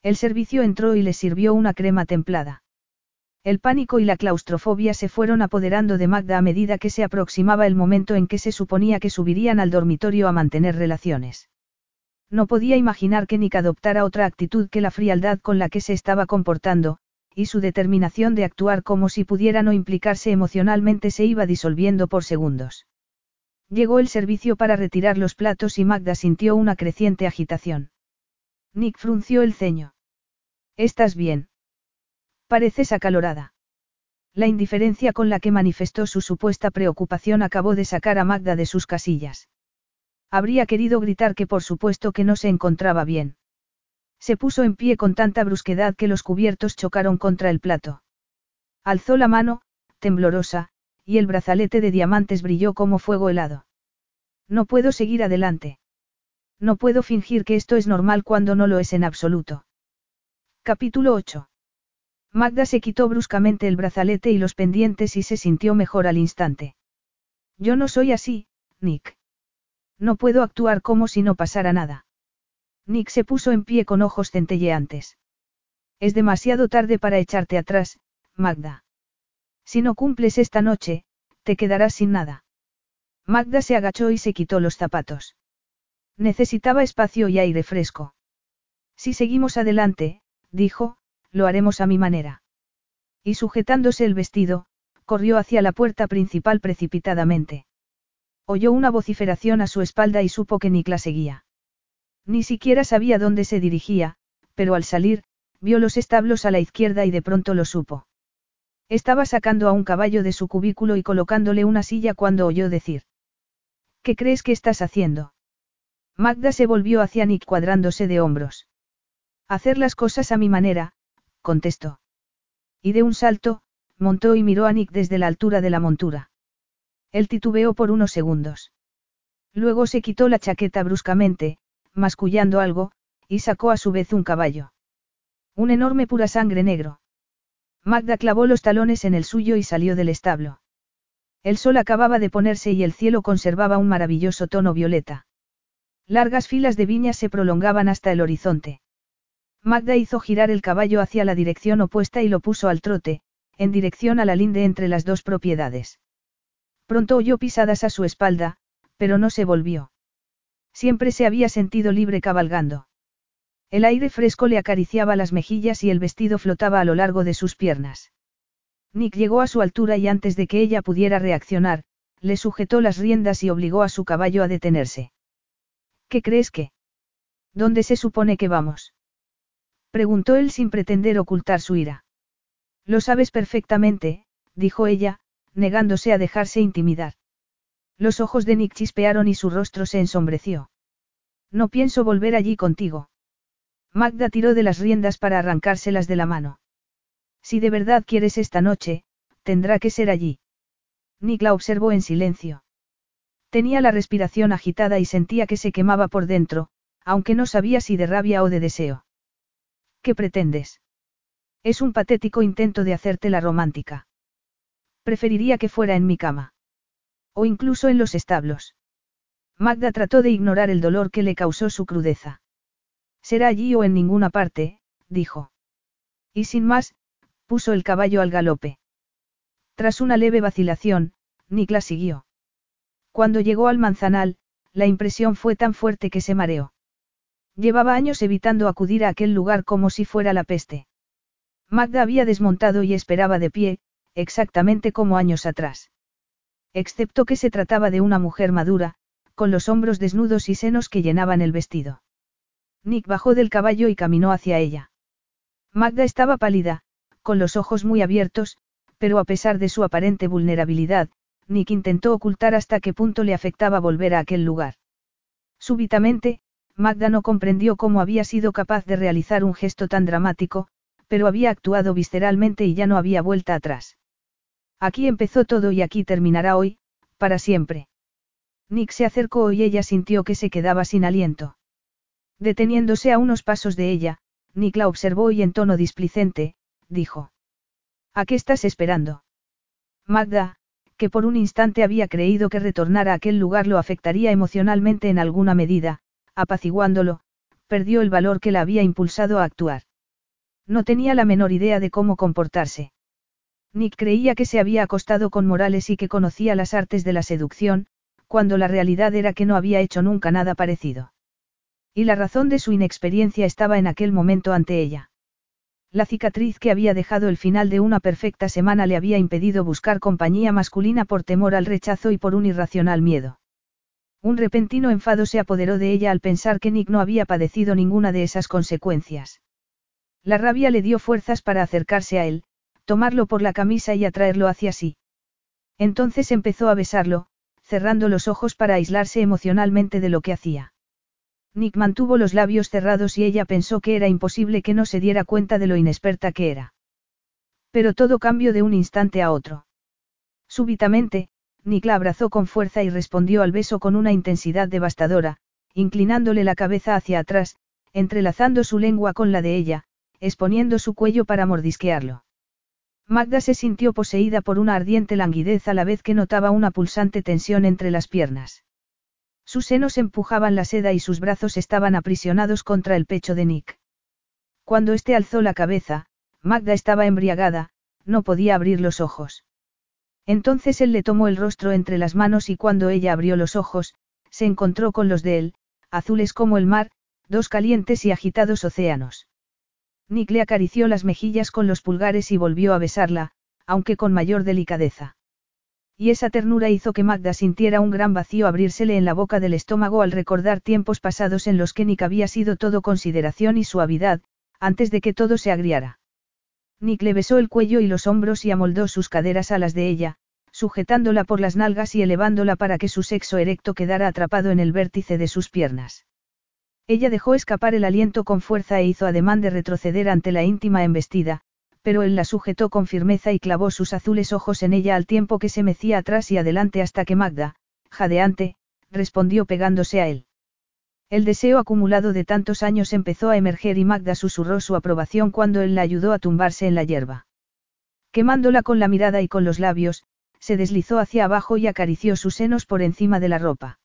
El servicio entró y le sirvió una crema templada. El pánico y la claustrofobia se fueron apoderando de Magda a medida que se aproximaba el momento en que se suponía que subirían al dormitorio a mantener relaciones. No podía imaginar que Nick adoptara otra actitud que la frialdad con la que se estaba comportando, y su determinación de actuar como si pudiera no implicarse emocionalmente se iba disolviendo por segundos. Llegó el servicio para retirar los platos y Magda sintió una creciente agitación. Nick frunció el ceño. ¿Estás bien? Pareces acalorada. La indiferencia con la que manifestó su supuesta preocupación acabó de sacar a Magda de sus casillas. Habría querido gritar que por supuesto que no se encontraba bien. Se puso en pie con tanta brusquedad que los cubiertos chocaron contra el plato. Alzó la mano, temblorosa, y el brazalete de diamantes brilló como fuego helado. No puedo seguir adelante. No puedo fingir que esto es normal cuando no lo es en absoluto. Capítulo 8. Magda se quitó bruscamente el brazalete y los pendientes y se sintió mejor al instante. Yo no soy así, Nick. No puedo actuar como si no pasara nada. Nick se puso en pie con ojos centelleantes. Es demasiado tarde para echarte atrás, Magda. Si no cumples esta noche, te quedarás sin nada. Magda se agachó y se quitó los zapatos. Necesitaba espacio y aire fresco. Si seguimos adelante, dijo, lo haremos a mi manera. Y sujetándose el vestido, corrió hacia la puerta principal precipitadamente. Oyó una vociferación a su espalda y supo que Nick la seguía. Ni siquiera sabía dónde se dirigía, pero al salir, vio los establos a la izquierda y de pronto lo supo. Estaba sacando a un caballo de su cubículo y colocándole una silla cuando oyó decir. ¿Qué crees que estás haciendo? Magda se volvió hacia Nick cuadrándose de hombros. Hacer las cosas a mi manera, contestó. Y de un salto, montó y miró a Nick desde la altura de la montura. Él titubeó por unos segundos. Luego se quitó la chaqueta bruscamente, mascullando algo, y sacó a su vez un caballo. Un enorme pura sangre negro. Magda clavó los talones en el suyo y salió del establo. El sol acababa de ponerse y el cielo conservaba un maravilloso tono violeta. Largas filas de viñas se prolongaban hasta el horizonte. Magda hizo girar el caballo hacia la dirección opuesta y lo puso al trote, en dirección a la linde entre las dos propiedades. Pronto oyó pisadas a su espalda, pero no se volvió. Siempre se había sentido libre cabalgando. El aire fresco le acariciaba las mejillas y el vestido flotaba a lo largo de sus piernas. Nick llegó a su altura y antes de que ella pudiera reaccionar, le sujetó las riendas y obligó a su caballo a detenerse. ¿Qué crees que? ¿Dónde se supone que vamos? Preguntó él sin pretender ocultar su ira. Lo sabes perfectamente, dijo ella, negándose a dejarse intimidar. Los ojos de Nick chispearon y su rostro se ensombreció. No pienso volver allí contigo. Magda tiró de las riendas para arrancárselas de la mano. Si de verdad quieres esta noche, tendrá que ser allí. Nick la observó en silencio. Tenía la respiración agitada y sentía que se quemaba por dentro, aunque no sabía si de rabia o de deseo. ¿Qué pretendes? Es un patético intento de hacerte la romántica. Preferiría que fuera en mi cama. O incluso en los establos. Magda trató de ignorar el dolor que le causó su crudeza. Será allí o en ninguna parte, dijo. Y sin más, puso el caballo al galope. Tras una leve vacilación, Nikla siguió. Cuando llegó al manzanal, la impresión fue tan fuerte que se mareó. Llevaba años evitando acudir a aquel lugar como si fuera la peste. Magda había desmontado y esperaba de pie, exactamente como años atrás. Excepto que se trataba de una mujer madura, con los hombros desnudos y senos que llenaban el vestido. Nick bajó del caballo y caminó hacia ella. Magda estaba pálida, con los ojos muy abiertos, pero a pesar de su aparente vulnerabilidad, Nick intentó ocultar hasta qué punto le afectaba volver a aquel lugar. Súbitamente, Magda no comprendió cómo había sido capaz de realizar un gesto tan dramático, pero había actuado visceralmente y ya no había vuelta atrás. Aquí empezó todo y aquí terminará hoy, para siempre. Nick se acercó y ella sintió que se quedaba sin aliento. Deteniéndose a unos pasos de ella, Nick la observó y en tono displicente, dijo. ¿A qué estás esperando? Magda, que por un instante había creído que retornar a aquel lugar lo afectaría emocionalmente en alguna medida, apaciguándolo, perdió el valor que la había impulsado a actuar. No tenía la menor idea de cómo comportarse. Nick creía que se había acostado con Morales y que conocía las artes de la seducción, cuando la realidad era que no había hecho nunca nada parecido. Y la razón de su inexperiencia estaba en aquel momento ante ella. La cicatriz que había dejado el final de una perfecta semana le había impedido buscar compañía masculina por temor al rechazo y por un irracional miedo. Un repentino enfado se apoderó de ella al pensar que Nick no había padecido ninguna de esas consecuencias. La rabia le dio fuerzas para acercarse a él, tomarlo por la camisa y atraerlo hacia sí. Entonces empezó a besarlo, cerrando los ojos para aislarse emocionalmente de lo que hacía. Nick mantuvo los labios cerrados y ella pensó que era imposible que no se diera cuenta de lo inexperta que era. Pero todo cambió de un instante a otro. Súbitamente, Nick la abrazó con fuerza y respondió al beso con una intensidad devastadora, inclinándole la cabeza hacia atrás, entrelazando su lengua con la de ella, exponiendo su cuello para mordisquearlo. Magda se sintió poseída por una ardiente languidez a la vez que notaba una pulsante tensión entre las piernas. Sus senos empujaban la seda y sus brazos estaban aprisionados contra el pecho de Nick. Cuando éste alzó la cabeza, Magda estaba embriagada, no podía abrir los ojos. Entonces él le tomó el rostro entre las manos y cuando ella abrió los ojos, se encontró con los de él, azules como el mar, dos calientes y agitados océanos. Nick le acarició las mejillas con los pulgares y volvió a besarla, aunque con mayor delicadeza. Y esa ternura hizo que Magda sintiera un gran vacío abrírsele en la boca del estómago al recordar tiempos pasados en los que Nick había sido todo consideración y suavidad, antes de que todo se agriara. Nick le besó el cuello y los hombros y amoldó sus caderas a las de ella, sujetándola por las nalgas y elevándola para que su sexo erecto quedara atrapado en el vértice de sus piernas. Ella dejó escapar el aliento con fuerza e hizo ademán de retroceder ante la íntima embestida, pero él la sujetó con firmeza y clavó sus azules ojos en ella al tiempo que se mecía atrás y adelante hasta que Magda, jadeante, respondió pegándose a él. El deseo acumulado de tantos años empezó a emerger y Magda susurró su aprobación cuando él la ayudó a tumbarse en la hierba. Quemándola con la mirada y con los labios, se deslizó hacia abajo y acarició sus senos por encima de la ropa.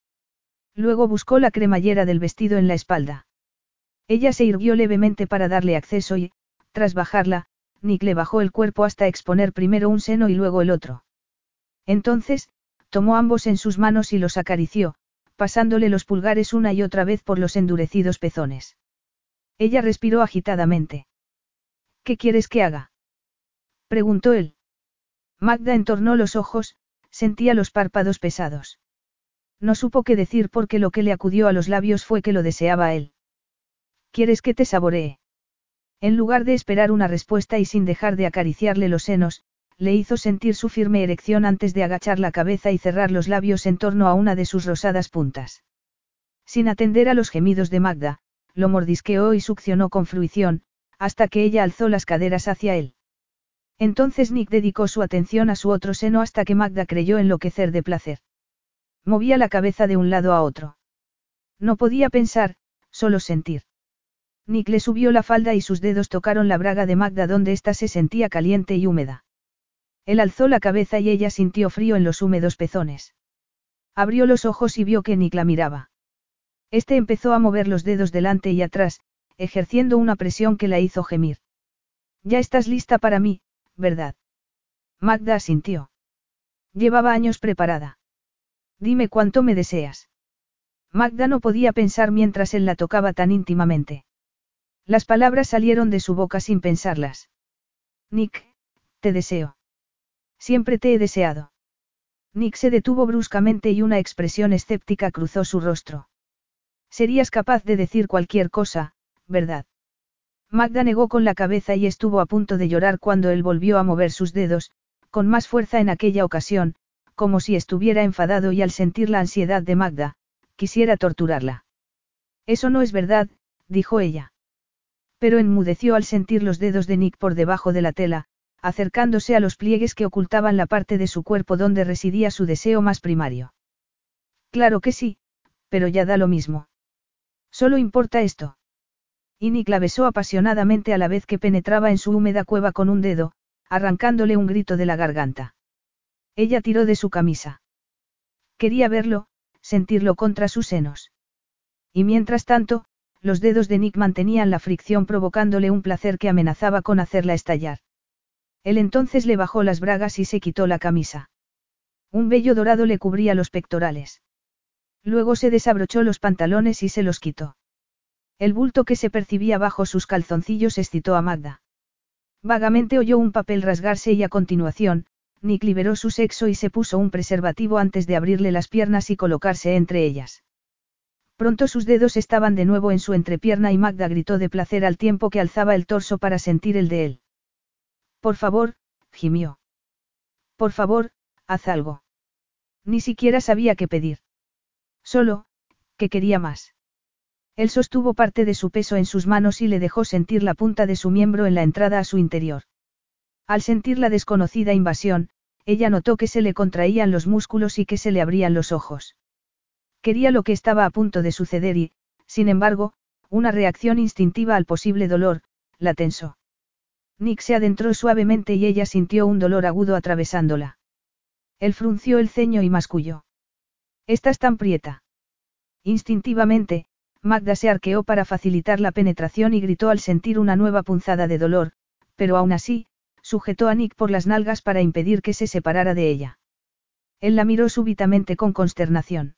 Luego buscó la cremallera del vestido en la espalda. Ella se irguió levemente para darle acceso y, tras bajarla, Nick le bajó el cuerpo hasta exponer primero un seno y luego el otro. Entonces, tomó ambos en sus manos y los acarició, pasándole los pulgares una y otra vez por los endurecidos pezones. Ella respiró agitadamente. ¿Qué quieres que haga? preguntó él. Magda entornó los ojos, Sentía los párpados pesados. No supo qué decir porque lo que le acudió a los labios fue que lo deseaba él. ¿Quieres que te saboree? En lugar de esperar una respuesta y sin dejar de acariciarle los senos, le hizo sentir su firme erección antes de agachar la cabeza y cerrar los labios en torno a una de sus rosadas puntas. Sin atender a los gemidos de Magda, lo mordisqueó y succionó con fruición, hasta que ella alzó las caderas hacia él. Entonces Nick dedicó su atención a su otro seno hasta que Magda creyó enloquecer de placer. Movía la cabeza de un lado a otro. No podía pensar, solo sentir. Nick le subió la falda y sus dedos tocaron la braga de Magda donde ésta se sentía caliente y húmeda. Él alzó la cabeza y ella sintió frío en los húmedos pezones. Abrió los ojos y vio que Nick la miraba. Este empezó a mover los dedos delante y atrás, ejerciendo una presión que la hizo gemir. Ya estás lista para mí, ¿verdad? Magda asintió. Llevaba años preparada. Dime cuánto me deseas. Magda no podía pensar mientras él la tocaba tan íntimamente. Las palabras salieron de su boca sin pensarlas. Nick, te deseo. Siempre te he deseado. Nick se detuvo bruscamente y una expresión escéptica cruzó su rostro. Serías capaz de decir cualquier cosa, ¿verdad? Magda negó con la cabeza y estuvo a punto de llorar cuando él volvió a mover sus dedos, con más fuerza en aquella ocasión, como si estuviera enfadado y al sentir la ansiedad de Magda, quisiera torturarla. Eso no es verdad, dijo ella. Pero enmudeció al sentir los dedos de Nick por debajo de la tela, acercándose a los pliegues que ocultaban la parte de su cuerpo donde residía su deseo más primario. Claro que sí, pero ya da lo mismo. Solo importa esto. Y Nick la besó apasionadamente a la vez que penetraba en su húmeda cueva con un dedo, arrancándole un grito de la garganta. Ella tiró de su camisa. Quería verlo, sentirlo contra sus senos. Y mientras tanto, los dedos de Nick mantenían la fricción provocándole un placer que amenazaba con hacerla estallar. Él entonces le bajó las bragas y se quitó la camisa. Un vello dorado le cubría los pectorales. Luego se desabrochó los pantalones y se los quitó. El bulto que se percibía bajo sus calzoncillos excitó a Magda. Vagamente oyó un papel rasgarse y a continuación, Nick liberó su sexo y se puso un preservativo antes de abrirle las piernas y colocarse entre ellas. Pronto sus dedos estaban de nuevo en su entrepierna y Magda gritó de placer al tiempo que alzaba el torso para sentir el de él. Por favor, gimió. Por favor, haz algo. Ni siquiera sabía qué pedir. Solo, que quería más. Él sostuvo parte de su peso en sus manos y le dejó sentir la punta de su miembro en la entrada a su interior. Al sentir la desconocida invasión, ella notó que se le contraían los músculos y que se le abrían los ojos. Quería lo que estaba a punto de suceder y, sin embargo, una reacción instintiva al posible dolor, la tensó. Nick se adentró suavemente y ella sintió un dolor agudo atravesándola. Él frunció el ceño y masculló. Estás tan prieta. Instintivamente, Magda se arqueó para facilitar la penetración y gritó al sentir una nueva punzada de dolor, pero aún así, sujetó a Nick por las nalgas para impedir que se separara de ella. Él la miró súbitamente con consternación.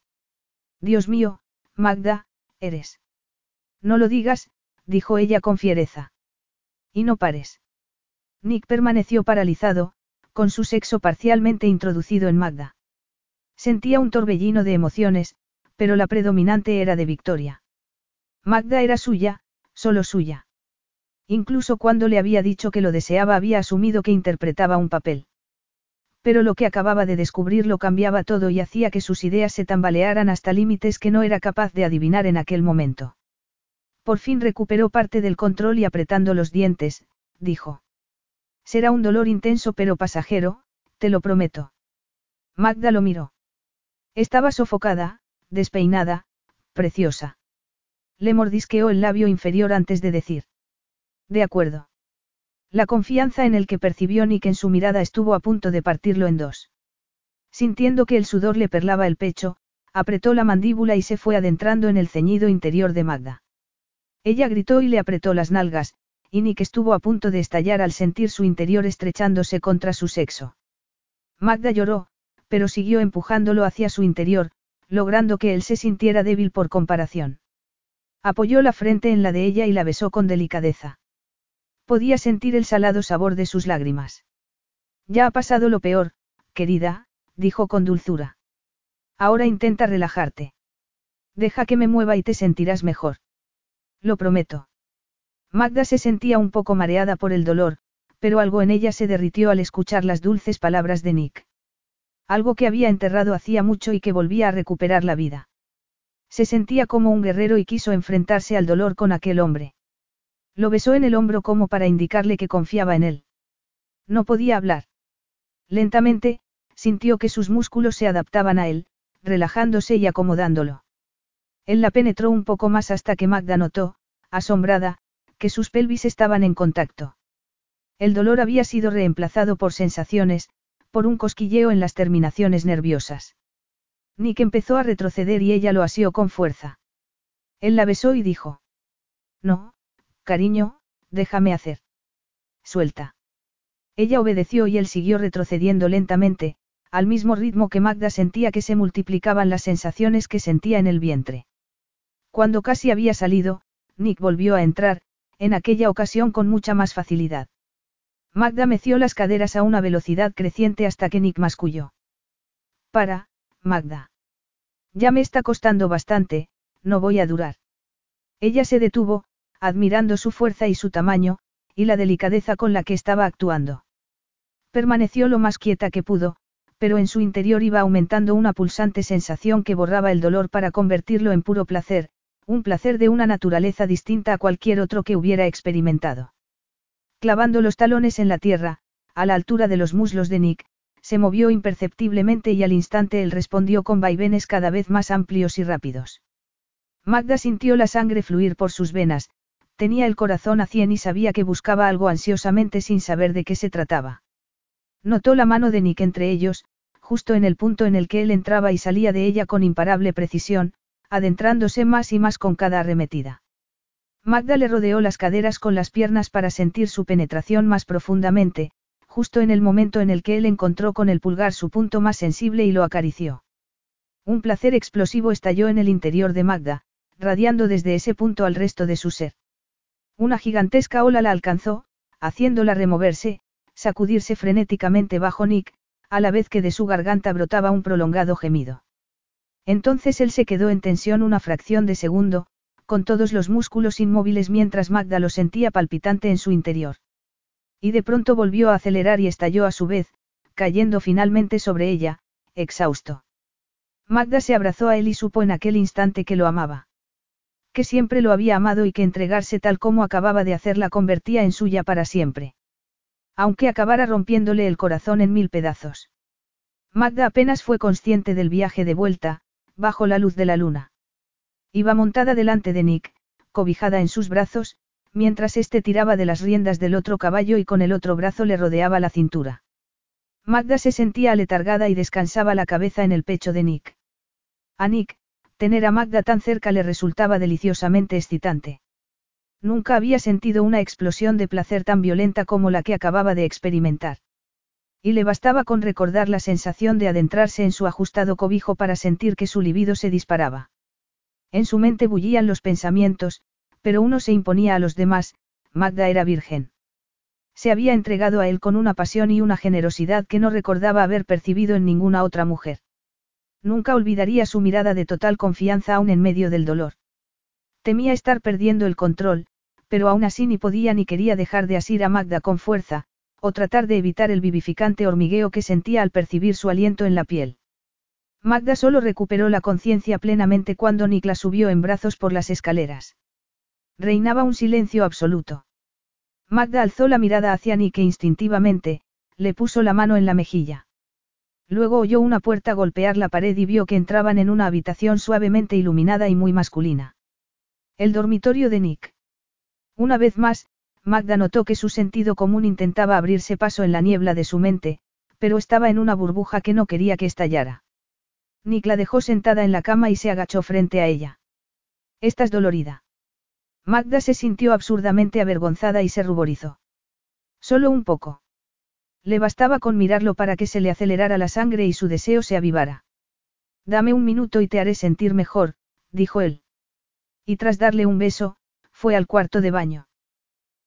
Dios mío, Magda, eres. No lo digas, dijo ella con fiereza. Y no pares. Nick permaneció paralizado, con su sexo parcialmente introducido en Magda. Sentía un torbellino de emociones, pero la predominante era de Victoria. Magda era suya, solo suya. Incluso cuando le había dicho que lo deseaba había asumido que interpretaba un papel. Pero lo que acababa de descubrir lo cambiaba todo y hacía que sus ideas se tambalearan hasta límites que no era capaz de adivinar en aquel momento. Por fin recuperó parte del control y apretando los dientes, dijo. Será un dolor intenso pero pasajero, te lo prometo. Magda lo miró. Estaba sofocada, despeinada, preciosa. Le mordisqueó el labio inferior antes de decir. De acuerdo. La confianza en el que percibió Nick en su mirada estuvo a punto de partirlo en dos. Sintiendo que el sudor le perlaba el pecho, apretó la mandíbula y se fue adentrando en el ceñido interior de Magda. Ella gritó y le apretó las nalgas, y Nick estuvo a punto de estallar al sentir su interior estrechándose contra su sexo. Magda lloró, pero siguió empujándolo hacia su interior, logrando que él se sintiera débil por comparación. Apoyó la frente en la de ella y la besó con delicadeza. Podía sentir el salado sabor de sus lágrimas. Ya ha pasado lo peor, querida, dijo con dulzura. Ahora intenta relajarte. Deja que me mueva y te sentirás mejor. Lo prometo. Magda se sentía un poco mareada por el dolor, pero algo en ella se derritió al escuchar las dulces palabras de Nick. Algo que había enterrado hacía mucho y que volvía a recuperar la vida. Se sentía como un guerrero y quiso enfrentarse al dolor con aquel hombre. Lo besó en el hombro como para indicarle que confiaba en él. No podía hablar. Lentamente, sintió que sus músculos se adaptaban a él, relajándose y acomodándolo. Él la penetró un poco más hasta que Magda notó, asombrada, que sus pelvis estaban en contacto. El dolor había sido reemplazado por sensaciones, por un cosquilleo en las terminaciones nerviosas. Nick empezó a retroceder y ella lo asió con fuerza. Él la besó y dijo. No, cariño, déjame hacer. Suelta. Ella obedeció y él siguió retrocediendo lentamente, al mismo ritmo que Magda sentía que se multiplicaban las sensaciones que sentía en el vientre. Cuando casi había salido, Nick volvió a entrar, en aquella ocasión con mucha más facilidad. Magda meció las caderas a una velocidad creciente hasta que Nick masculló. Para, Magda. Ya me está costando bastante, no voy a durar. Ella se detuvo, admirando su fuerza y su tamaño, y la delicadeza con la que estaba actuando. Permaneció lo más quieta que pudo, pero en su interior iba aumentando una pulsante sensación que borraba el dolor para convertirlo en puro placer, un placer de una naturaleza distinta a cualquier otro que hubiera experimentado. Clavando los talones en la tierra, a la altura de los muslos de Nick, se movió imperceptiblemente y al instante él respondió con vaivenes cada vez más amplios y rápidos. Magda sintió la sangre fluir por sus venas, tenía el corazón a cien y sabía que buscaba algo ansiosamente sin saber de qué se trataba. Notó la mano de Nick entre ellos, justo en el punto en el que él entraba y salía de ella con imparable precisión, adentrándose más y más con cada arremetida. Magda le rodeó las caderas con las piernas para sentir su penetración más profundamente, justo en el momento en el que él encontró con el pulgar su punto más sensible y lo acarició. Un placer explosivo estalló en el interior de Magda, radiando desde ese punto al resto de su ser. Una gigantesca ola la alcanzó, haciéndola removerse, sacudirse frenéticamente bajo Nick, a la vez que de su garganta brotaba un prolongado gemido. Entonces él se quedó en tensión una fracción de segundo, con todos los músculos inmóviles mientras Magda lo sentía palpitante en su interior. Y de pronto volvió a acelerar y estalló a su vez, cayendo finalmente sobre ella, exhausto. Magda se abrazó a él y supo en aquel instante que lo amaba. Que siempre lo había amado y que entregarse tal como acababa de hacer la convertía en suya para siempre. Aunque acabara rompiéndole el corazón en mil pedazos. Magda apenas fue consciente del viaje de vuelta, bajo la luz de la luna. Iba montada delante de Nick, cobijada en sus brazos, mientras éste tiraba de las riendas del otro caballo y con el otro brazo le rodeaba la cintura. Magda se sentía aletargada y descansaba la cabeza en el pecho de Nick. A Nick, tener a Magda tan cerca le resultaba deliciosamente excitante. Nunca había sentido una explosión de placer tan violenta como la que acababa de experimentar. Y le bastaba con recordar la sensación de adentrarse en su ajustado cobijo para sentir que su libido se disparaba. En su mente bullían los pensamientos, pero uno se imponía a los demás, Magda era virgen. Se había entregado a él con una pasión y una generosidad que no recordaba haber percibido en ninguna otra mujer. Nunca olvidaría su mirada de total confianza aún en medio del dolor. Temía estar perdiendo el control, pero aún así ni podía ni quería dejar de asir a Magda con fuerza, o tratar de evitar el vivificante hormigueo que sentía al percibir su aliento en la piel. Magda solo recuperó la conciencia plenamente cuando Nikla subió en brazos por las escaleras. Reinaba un silencio absoluto. Magda alzó la mirada hacia Nick e instintivamente, le puso la mano en la mejilla. Luego oyó una puerta golpear la pared y vio que entraban en una habitación suavemente iluminada y muy masculina. El dormitorio de Nick. Una vez más, Magda notó que su sentido común intentaba abrirse paso en la niebla de su mente, pero estaba en una burbuja que no quería que estallara. Nick la dejó sentada en la cama y se agachó frente a ella. ¿Estás dolorida? Magda se sintió absurdamente avergonzada y se ruborizó. Solo un poco. Le bastaba con mirarlo para que se le acelerara la sangre y su deseo se avivara. Dame un minuto y te haré sentir mejor, dijo él. Y tras darle un beso, fue al cuarto de baño.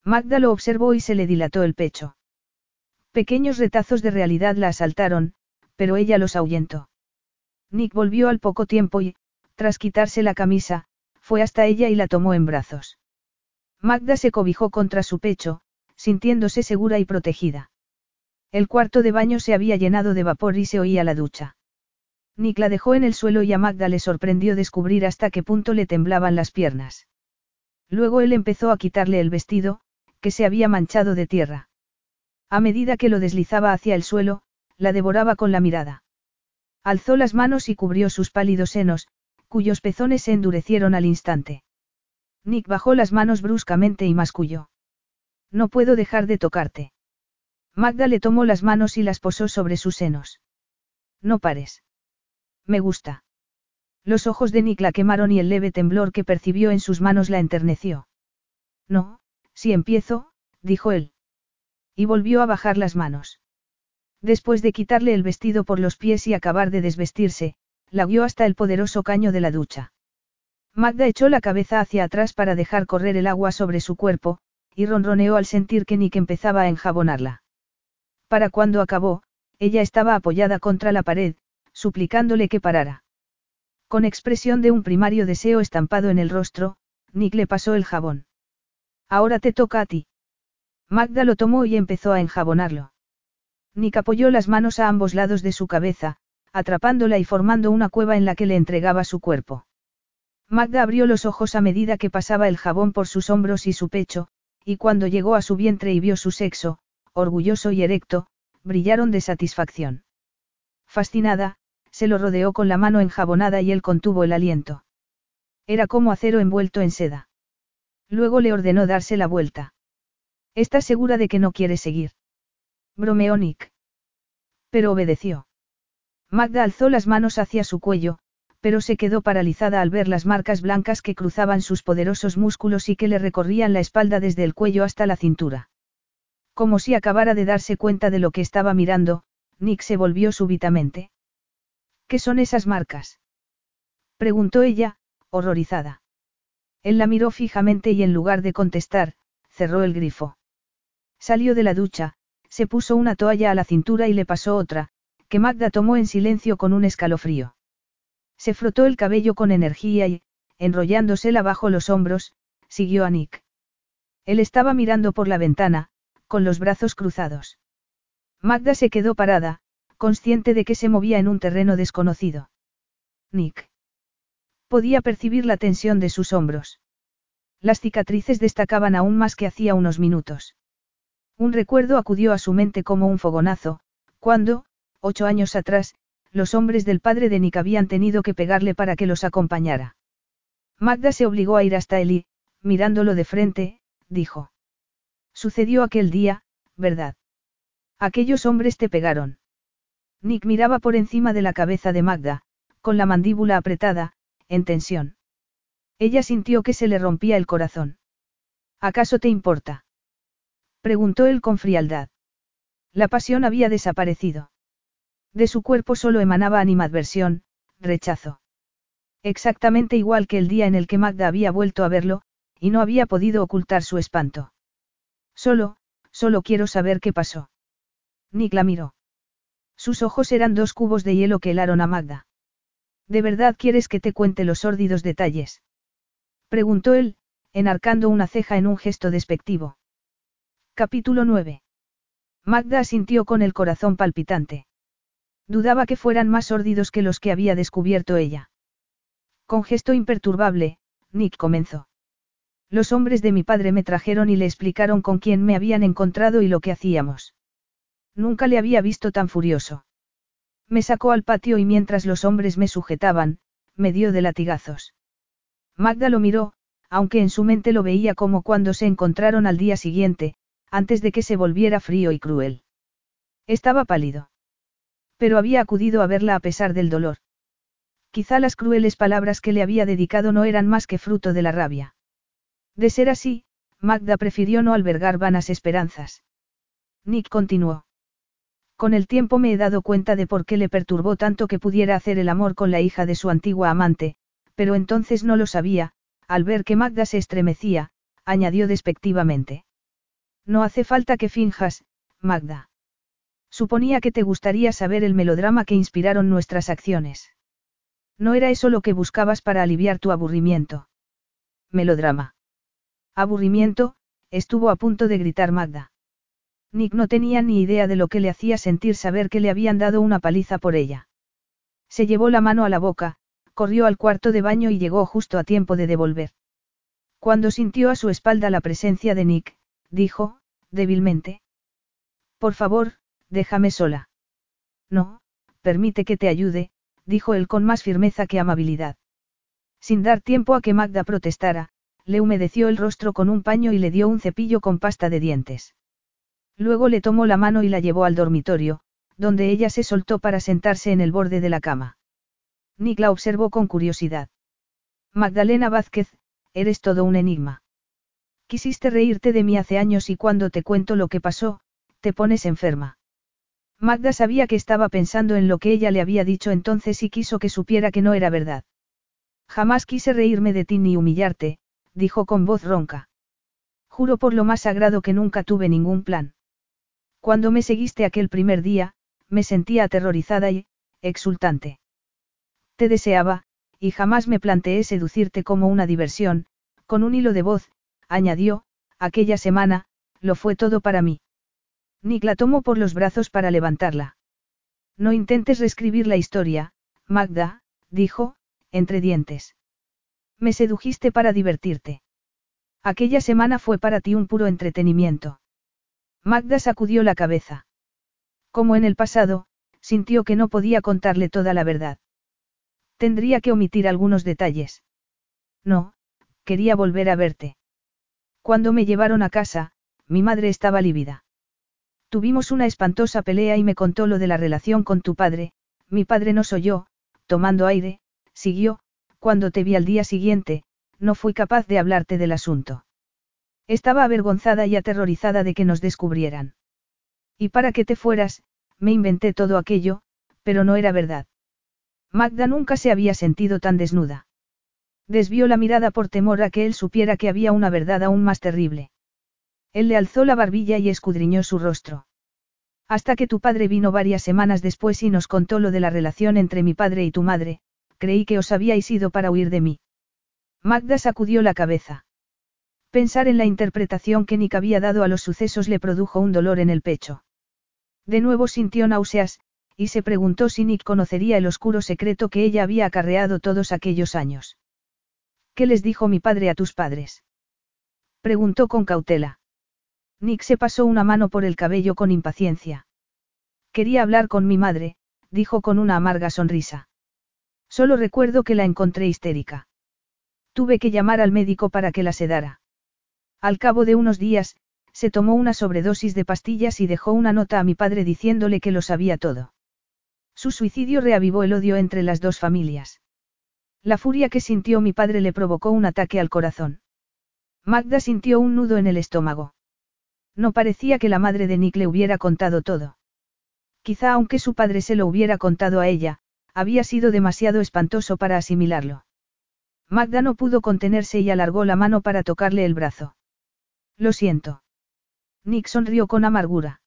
Magda lo observó y se le dilató el pecho. Pequeños retazos de realidad la asaltaron, pero ella los ahuyentó. Nick volvió al poco tiempo y, tras quitarse la camisa, fue hasta ella y la tomó en brazos. Magda se cobijó contra su pecho, sintiéndose segura y protegida. El cuarto de baño se había llenado de vapor y se oía la ducha. Nick la dejó en el suelo y a Magda le sorprendió descubrir hasta qué punto le temblaban las piernas. Luego él empezó a quitarle el vestido, que se había manchado de tierra. A medida que lo deslizaba hacia el suelo, la devoraba con la mirada. Alzó las manos y cubrió sus pálidos senos, cuyos pezones se endurecieron al instante. Nick bajó las manos bruscamente y masculló. No puedo dejar de tocarte. Magda le tomó las manos y las posó sobre sus senos. No pares. Me gusta. Los ojos de Nick la quemaron y el leve temblor que percibió en sus manos la enterneció. No, si empiezo, dijo él. Y volvió a bajar las manos. Después de quitarle el vestido por los pies y acabar de desvestirse, la guió hasta el poderoso caño de la ducha. Magda echó la cabeza hacia atrás para dejar correr el agua sobre su cuerpo, y ronroneó al sentir que Nick empezaba a enjabonarla. Para cuando acabó, ella estaba apoyada contra la pared, suplicándole que parara. Con expresión de un primario deseo estampado en el rostro, Nick le pasó el jabón. Ahora te toca a ti. Magda lo tomó y empezó a enjabonarlo. Nick apoyó las manos a ambos lados de su cabeza, atrapándola y formando una cueva en la que le entregaba su cuerpo. Magda abrió los ojos a medida que pasaba el jabón por sus hombros y su pecho, y cuando llegó a su vientre y vio su sexo, orgulloso y erecto, brillaron de satisfacción. Fascinada, se lo rodeó con la mano enjabonada y él contuvo el aliento. Era como acero envuelto en seda. Luego le ordenó darse la vuelta. ¿Estás segura de que no quiere seguir? Bromeó Nick. Pero obedeció. Magda alzó las manos hacia su cuello, pero se quedó paralizada al ver las marcas blancas que cruzaban sus poderosos músculos y que le recorrían la espalda desde el cuello hasta la cintura. Como si acabara de darse cuenta de lo que estaba mirando, Nick se volvió súbitamente. ¿Qué son esas marcas? preguntó ella, horrorizada. Él la miró fijamente y en lugar de contestar, cerró el grifo. Salió de la ducha, se puso una toalla a la cintura y le pasó otra, que Magda tomó en silencio con un escalofrío. Se frotó el cabello con energía y, enrollándosela bajo los hombros, siguió a Nick. Él estaba mirando por la ventana, con los brazos cruzados. Magda se quedó parada, consciente de que se movía en un terreno desconocido. Nick. Podía percibir la tensión de sus hombros. Las cicatrices destacaban aún más que hacía unos minutos. Un recuerdo acudió a su mente como un fogonazo, cuando, ocho años atrás, los hombres del padre de Nick habían tenido que pegarle para que los acompañara. Magda se obligó a ir hasta él y, mirándolo de frente, dijo. Sucedió aquel día, ¿verdad? Aquellos hombres te pegaron. Nick miraba por encima de la cabeza de Magda, con la mandíbula apretada, en tensión. Ella sintió que se le rompía el corazón. ¿Acaso te importa? Preguntó él con frialdad. La pasión había desaparecido. De su cuerpo solo emanaba animadversión, rechazo. Exactamente igual que el día en el que Magda había vuelto a verlo, y no había podido ocultar su espanto. Solo, solo quiero saber qué pasó. Nick la miró. Sus ojos eran dos cubos de hielo que helaron a Magda. ¿De verdad quieres que te cuente los sórdidos detalles? Preguntó él, enarcando una ceja en un gesto despectivo. Capítulo 9. Magda asintió con el corazón palpitante. Dudaba que fueran más sórdidos que los que había descubierto ella. Con gesto imperturbable, Nick comenzó. Los hombres de mi padre me trajeron y le explicaron con quién me habían encontrado y lo que hacíamos. Nunca le había visto tan furioso. Me sacó al patio y mientras los hombres me sujetaban, me dio de latigazos. Magda lo miró, aunque en su mente lo veía como cuando se encontraron al día siguiente, antes de que se volviera frío y cruel. Estaba pálido. Pero había acudido a verla a pesar del dolor. Quizá las crueles palabras que le había dedicado no eran más que fruto de la rabia. De ser así, Magda prefirió no albergar vanas esperanzas. Nick continuó. Con el tiempo me he dado cuenta de por qué le perturbó tanto que pudiera hacer el amor con la hija de su antigua amante, pero entonces no lo sabía, al ver que Magda se estremecía, añadió despectivamente. No hace falta que finjas, Magda. Suponía que te gustaría saber el melodrama que inspiraron nuestras acciones. No era eso lo que buscabas para aliviar tu aburrimiento. Melodrama. Aburrimiento, estuvo a punto de gritar Magda. Nick no tenía ni idea de lo que le hacía sentir saber que le habían dado una paliza por ella. Se llevó la mano a la boca, corrió al cuarto de baño y llegó justo a tiempo de devolver. Cuando sintió a su espalda la presencia de Nick, dijo, débilmente. Por favor, déjame sola. No, permite que te ayude, dijo él con más firmeza que amabilidad. Sin dar tiempo a que Magda protestara, le humedeció el rostro con un paño y le dio un cepillo con pasta de dientes. Luego le tomó la mano y la llevó al dormitorio, donde ella se soltó para sentarse en el borde de la cama. Nick la observó con curiosidad. Magdalena Vázquez, eres todo un enigma. Quisiste reírte de mí hace años y cuando te cuento lo que pasó, te pones enferma. Magda sabía que estaba pensando en lo que ella le había dicho entonces y quiso que supiera que no era verdad. Jamás quise reírme de ti ni humillarte, dijo con voz ronca. Juro por lo más sagrado que nunca tuve ningún plan. Cuando me seguiste aquel primer día, me sentía aterrorizada y, exultante. Te deseaba, y jamás me planteé seducirte como una diversión, con un hilo de voz, añadió, aquella semana, lo fue todo para mí. Nick la tomó por los brazos para levantarla. No intentes reescribir la historia, Magda, dijo, entre dientes. Me sedujiste para divertirte. Aquella semana fue para ti un puro entretenimiento. Magda sacudió la cabeza. Como en el pasado, sintió que no podía contarle toda la verdad. Tendría que omitir algunos detalles. No, quería volver a verte. Cuando me llevaron a casa, mi madre estaba lívida. Tuvimos una espantosa pelea y me contó lo de la relación con tu padre, mi padre nos oyó, tomando aire, siguió, cuando te vi al día siguiente, no fui capaz de hablarte del asunto. Estaba avergonzada y aterrorizada de que nos descubrieran. Y para que te fueras, me inventé todo aquello, pero no era verdad. Magda nunca se había sentido tan desnuda. Desvió la mirada por temor a que él supiera que había una verdad aún más terrible. Él le alzó la barbilla y escudriñó su rostro. Hasta que tu padre vino varias semanas después y nos contó lo de la relación entre mi padre y tu madre, creí que os habíais ido para huir de mí. Magda sacudió la cabeza. Pensar en la interpretación que Nick había dado a los sucesos le produjo un dolor en el pecho. De nuevo sintió náuseas, y se preguntó si Nick conocería el oscuro secreto que ella había acarreado todos aquellos años. ¿Qué les dijo mi padre a tus padres? Preguntó con cautela. Nick se pasó una mano por el cabello con impaciencia. Quería hablar con mi madre, dijo con una amarga sonrisa. Solo recuerdo que la encontré histérica. Tuve que llamar al médico para que la sedara. Al cabo de unos días, se tomó una sobredosis de pastillas y dejó una nota a mi padre diciéndole que lo sabía todo. Su suicidio reavivó el odio entre las dos familias. La furia que sintió mi padre le provocó un ataque al corazón. Magda sintió un nudo en el estómago. No parecía que la madre de Nick le hubiera contado todo. Quizá aunque su padre se lo hubiera contado a ella, había sido demasiado espantoso para asimilarlo. Magda no pudo contenerse y alargó la mano para tocarle el brazo. Lo siento. Nick sonrió con amargura.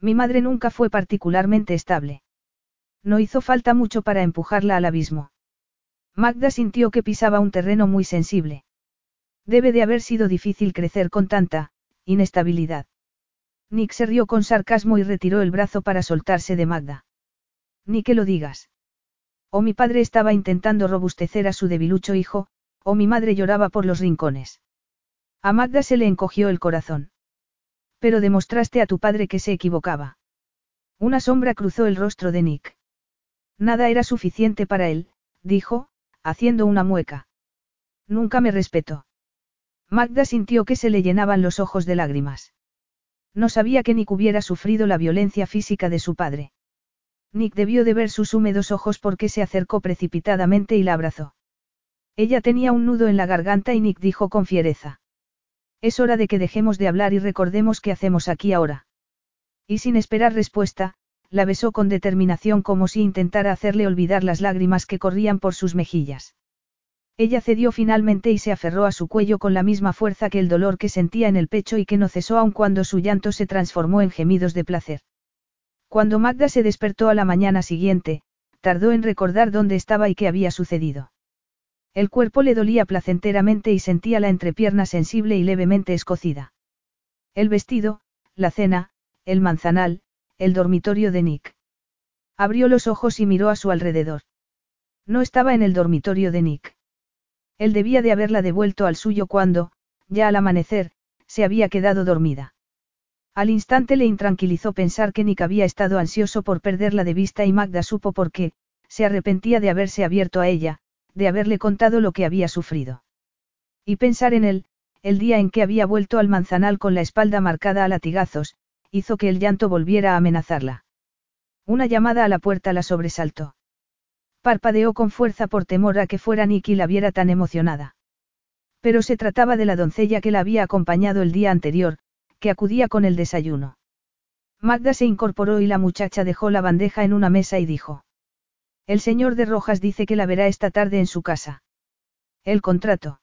Mi madre nunca fue particularmente estable. No hizo falta mucho para empujarla al abismo. Magda sintió que pisaba un terreno muy sensible. Debe de haber sido difícil crecer con tanta, inestabilidad. Nick se rió con sarcasmo y retiró el brazo para soltarse de Magda. Ni que lo digas. O mi padre estaba intentando robustecer a su debilucho hijo, o mi madre lloraba por los rincones. A Magda se le encogió el corazón. Pero demostraste a tu padre que se equivocaba. Una sombra cruzó el rostro de Nick. Nada era suficiente para él, dijo, haciendo una mueca. Nunca me respetó. Magda sintió que se le llenaban los ojos de lágrimas. No sabía que Nick hubiera sufrido la violencia física de su padre. Nick debió de ver sus húmedos ojos porque se acercó precipitadamente y la abrazó. Ella tenía un nudo en la garganta y Nick dijo con fiereza. Es hora de que dejemos de hablar y recordemos qué hacemos aquí ahora. Y sin esperar respuesta, la besó con determinación como si intentara hacerle olvidar las lágrimas que corrían por sus mejillas. Ella cedió finalmente y se aferró a su cuello con la misma fuerza que el dolor que sentía en el pecho y que no cesó aun cuando su llanto se transformó en gemidos de placer. Cuando Magda se despertó a la mañana siguiente, tardó en recordar dónde estaba y qué había sucedido. El cuerpo le dolía placenteramente y sentía la entrepierna sensible y levemente escocida. El vestido, la cena, el manzanal, el dormitorio de Nick. Abrió los ojos y miró a su alrededor. No estaba en el dormitorio de Nick. Él debía de haberla devuelto al suyo cuando, ya al amanecer, se había quedado dormida. Al instante le intranquilizó pensar que Nick había estado ansioso por perderla de vista y Magda supo por qué, se arrepentía de haberse abierto a ella, de haberle contado lo que había sufrido. Y pensar en él, el día en que había vuelto al manzanal con la espalda marcada a latigazos, hizo que el llanto volviera a amenazarla. Una llamada a la puerta la sobresaltó. Parpadeó con fuerza por temor a que fuera Nick y la viera tan emocionada. Pero se trataba de la doncella que la había acompañado el día anterior, que acudía con el desayuno. Magda se incorporó y la muchacha dejó la bandeja en una mesa y dijo. El señor de Rojas dice que la verá esta tarde en su casa. El contrato.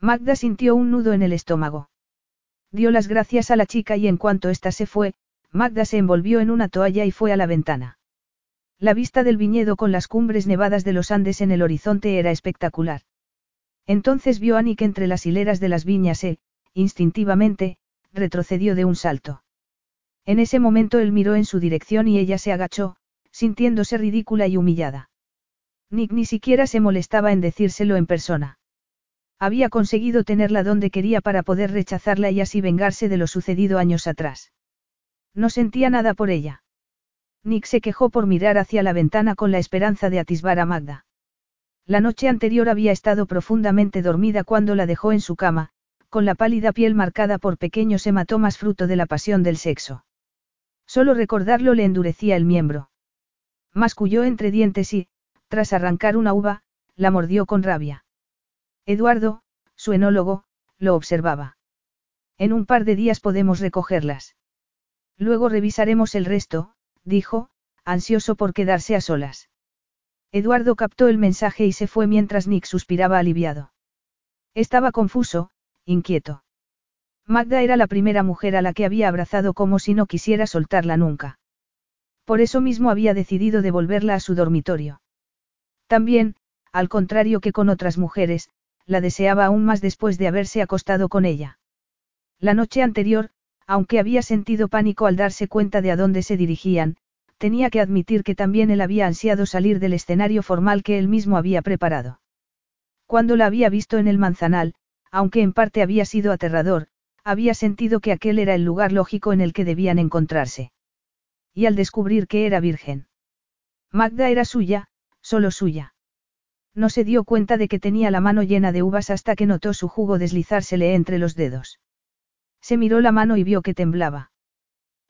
Magda sintió un nudo en el estómago. Dio las gracias a la chica y en cuanto ésta se fue, Magda se envolvió en una toalla y fue a la ventana. La vista del viñedo con las cumbres nevadas de los Andes en el horizonte era espectacular. Entonces vio a Nick entre las hileras de las viñas e, instintivamente, retrocedió de un salto. En ese momento él miró en su dirección y ella se agachó, sintiéndose ridícula y humillada. Nick ni siquiera se molestaba en decírselo en persona. Había conseguido tenerla donde quería para poder rechazarla y así vengarse de lo sucedido años atrás. No sentía nada por ella. Nick se quejó por mirar hacia la ventana con la esperanza de atisbar a Magda. La noche anterior había estado profundamente dormida cuando la dejó en su cama, con la pálida piel marcada por pequeños hematomas fruto de la pasión del sexo. Solo recordarlo le endurecía el miembro. Masculló entre dientes y, tras arrancar una uva, la mordió con rabia. Eduardo, su enólogo, lo observaba. En un par de días podemos recogerlas. Luego revisaremos el resto, dijo, ansioso por quedarse a solas. Eduardo captó el mensaje y se fue mientras Nick suspiraba aliviado. Estaba confuso, inquieto. Magda era la primera mujer a la que había abrazado como si no quisiera soltarla nunca. Por eso mismo había decidido devolverla a su dormitorio. También, al contrario que con otras mujeres, la deseaba aún más después de haberse acostado con ella. La noche anterior, aunque había sentido pánico al darse cuenta de a dónde se dirigían, tenía que admitir que también él había ansiado salir del escenario formal que él mismo había preparado. Cuando la había visto en el manzanal, aunque en parte había sido aterrador, había sentido que aquel era el lugar lógico en el que debían encontrarse. Y al descubrir que era virgen. Magda era suya, solo suya. No se dio cuenta de que tenía la mano llena de uvas hasta que notó su jugo deslizársele entre los dedos. Se miró la mano y vio que temblaba.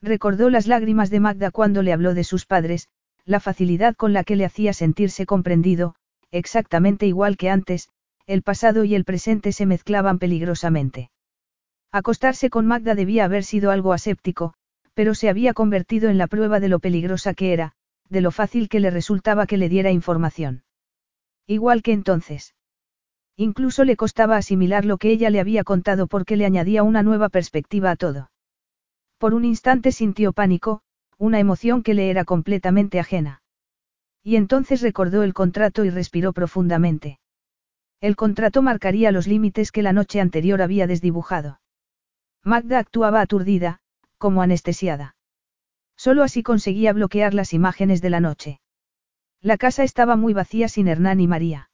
Recordó las lágrimas de Magda cuando le habló de sus padres, la facilidad con la que le hacía sentirse comprendido, exactamente igual que antes, el pasado y el presente se mezclaban peligrosamente. Acostarse con Magda debía haber sido algo aséptico, pero se había convertido en la prueba de lo peligrosa que era, de lo fácil que le resultaba que le diera información. Igual que entonces. Incluso le costaba asimilar lo que ella le había contado porque le añadía una nueva perspectiva a todo. Por un instante sintió pánico, una emoción que le era completamente ajena. Y entonces recordó el contrato y respiró profundamente. El contrato marcaría los límites que la noche anterior había desdibujado. Magda actuaba aturdida, como anestesiada. Solo así conseguía bloquear las imágenes de la noche. La casa estaba muy vacía sin Hernán y María.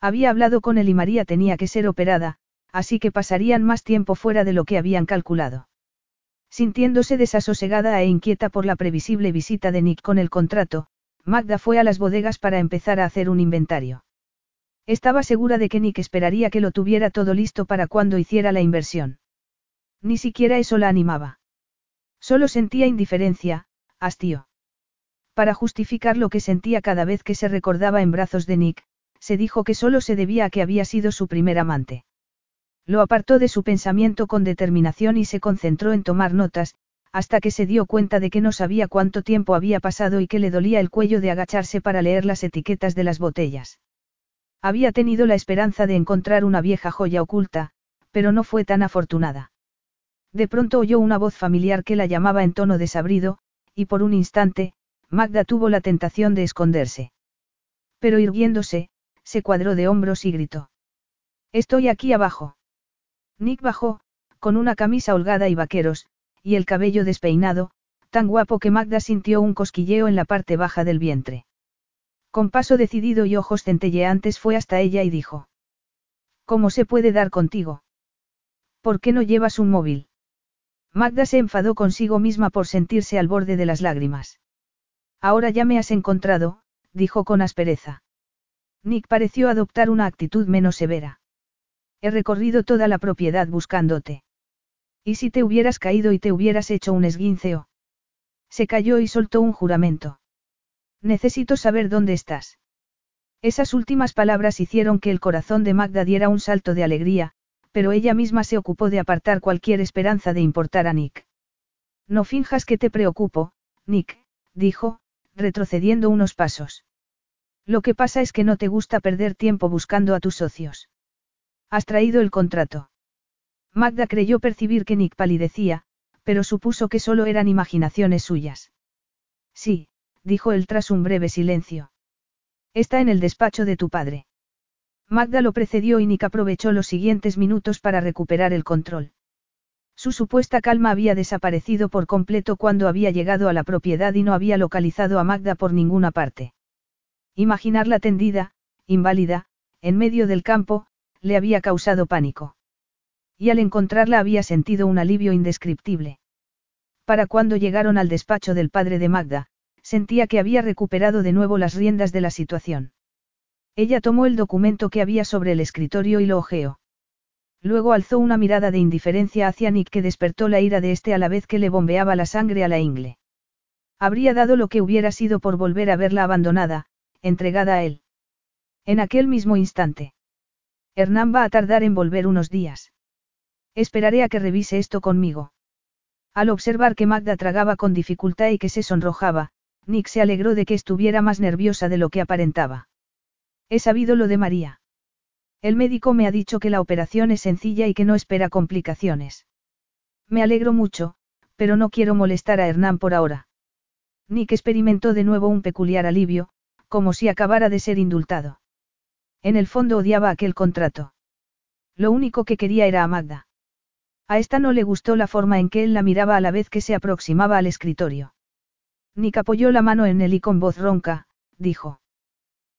Había hablado con él y María tenía que ser operada, así que pasarían más tiempo fuera de lo que habían calculado. Sintiéndose desasosegada e inquieta por la previsible visita de Nick con el contrato, Magda fue a las bodegas para empezar a hacer un inventario. Estaba segura de que Nick esperaría que lo tuviera todo listo para cuando hiciera la inversión. Ni siquiera eso la animaba. Solo sentía indiferencia, hastío. Para justificar lo que sentía cada vez que se recordaba en brazos de Nick, se dijo que solo se debía a que había sido su primer amante. Lo apartó de su pensamiento con determinación y se concentró en tomar notas, hasta que se dio cuenta de que no sabía cuánto tiempo había pasado y que le dolía el cuello de agacharse para leer las etiquetas de las botellas. Había tenido la esperanza de encontrar una vieja joya oculta, pero no fue tan afortunada. De pronto oyó una voz familiar que la llamaba en tono desabrido, y por un instante, Magda tuvo la tentación de esconderse. Pero irguiéndose, se cuadró de hombros y gritó. Estoy aquí abajo. Nick bajó, con una camisa holgada y vaqueros, y el cabello despeinado, tan guapo que Magda sintió un cosquilleo en la parte baja del vientre. Con paso decidido y ojos centelleantes fue hasta ella y dijo. ¿Cómo se puede dar contigo? ¿Por qué no llevas un móvil? Magda se enfadó consigo misma por sentirse al borde de las lágrimas. Ahora ya me has encontrado, dijo con aspereza. Nick pareció adoptar una actitud menos severa. He recorrido toda la propiedad buscándote. ¿Y si te hubieras caído y te hubieras hecho un esguinceo? Se cayó y soltó un juramento. Necesito saber dónde estás. Esas últimas palabras hicieron que el corazón de Magda diera un salto de alegría, pero ella misma se ocupó de apartar cualquier esperanza de importar a Nick. No finjas que te preocupo, Nick, dijo, retrocediendo unos pasos. Lo que pasa es que no te gusta perder tiempo buscando a tus socios. Has traído el contrato. Magda creyó percibir que Nick palidecía, pero supuso que solo eran imaginaciones suyas. Sí, dijo él tras un breve silencio. Está en el despacho de tu padre. Magda lo precedió y Nick aprovechó los siguientes minutos para recuperar el control. Su supuesta calma había desaparecido por completo cuando había llegado a la propiedad y no había localizado a Magda por ninguna parte. Imaginarla tendida, inválida, en medio del campo, le había causado pánico. Y al encontrarla había sentido un alivio indescriptible. Para cuando llegaron al despacho del padre de Magda, sentía que había recuperado de nuevo las riendas de la situación. Ella tomó el documento que había sobre el escritorio y lo ojeó. Luego alzó una mirada de indiferencia hacia Nick que despertó la ira de este a la vez que le bombeaba la sangre a la ingle. Habría dado lo que hubiera sido por volver a verla abandonada, entregada a él. En aquel mismo instante. Hernán va a tardar en volver unos días. Esperaré a que revise esto conmigo. Al observar que Magda tragaba con dificultad y que se sonrojaba, Nick se alegró de que estuviera más nerviosa de lo que aparentaba. He sabido lo de María. El médico me ha dicho que la operación es sencilla y que no espera complicaciones. Me alegro mucho, pero no quiero molestar a Hernán por ahora. Nick experimentó de nuevo un peculiar alivio, como si acabara de ser indultado. En el fondo odiaba aquel contrato. Lo único que quería era a Magda. A esta no le gustó la forma en que él la miraba a la vez que se aproximaba al escritorio. Nick apoyó la mano en él y con voz ronca, dijo.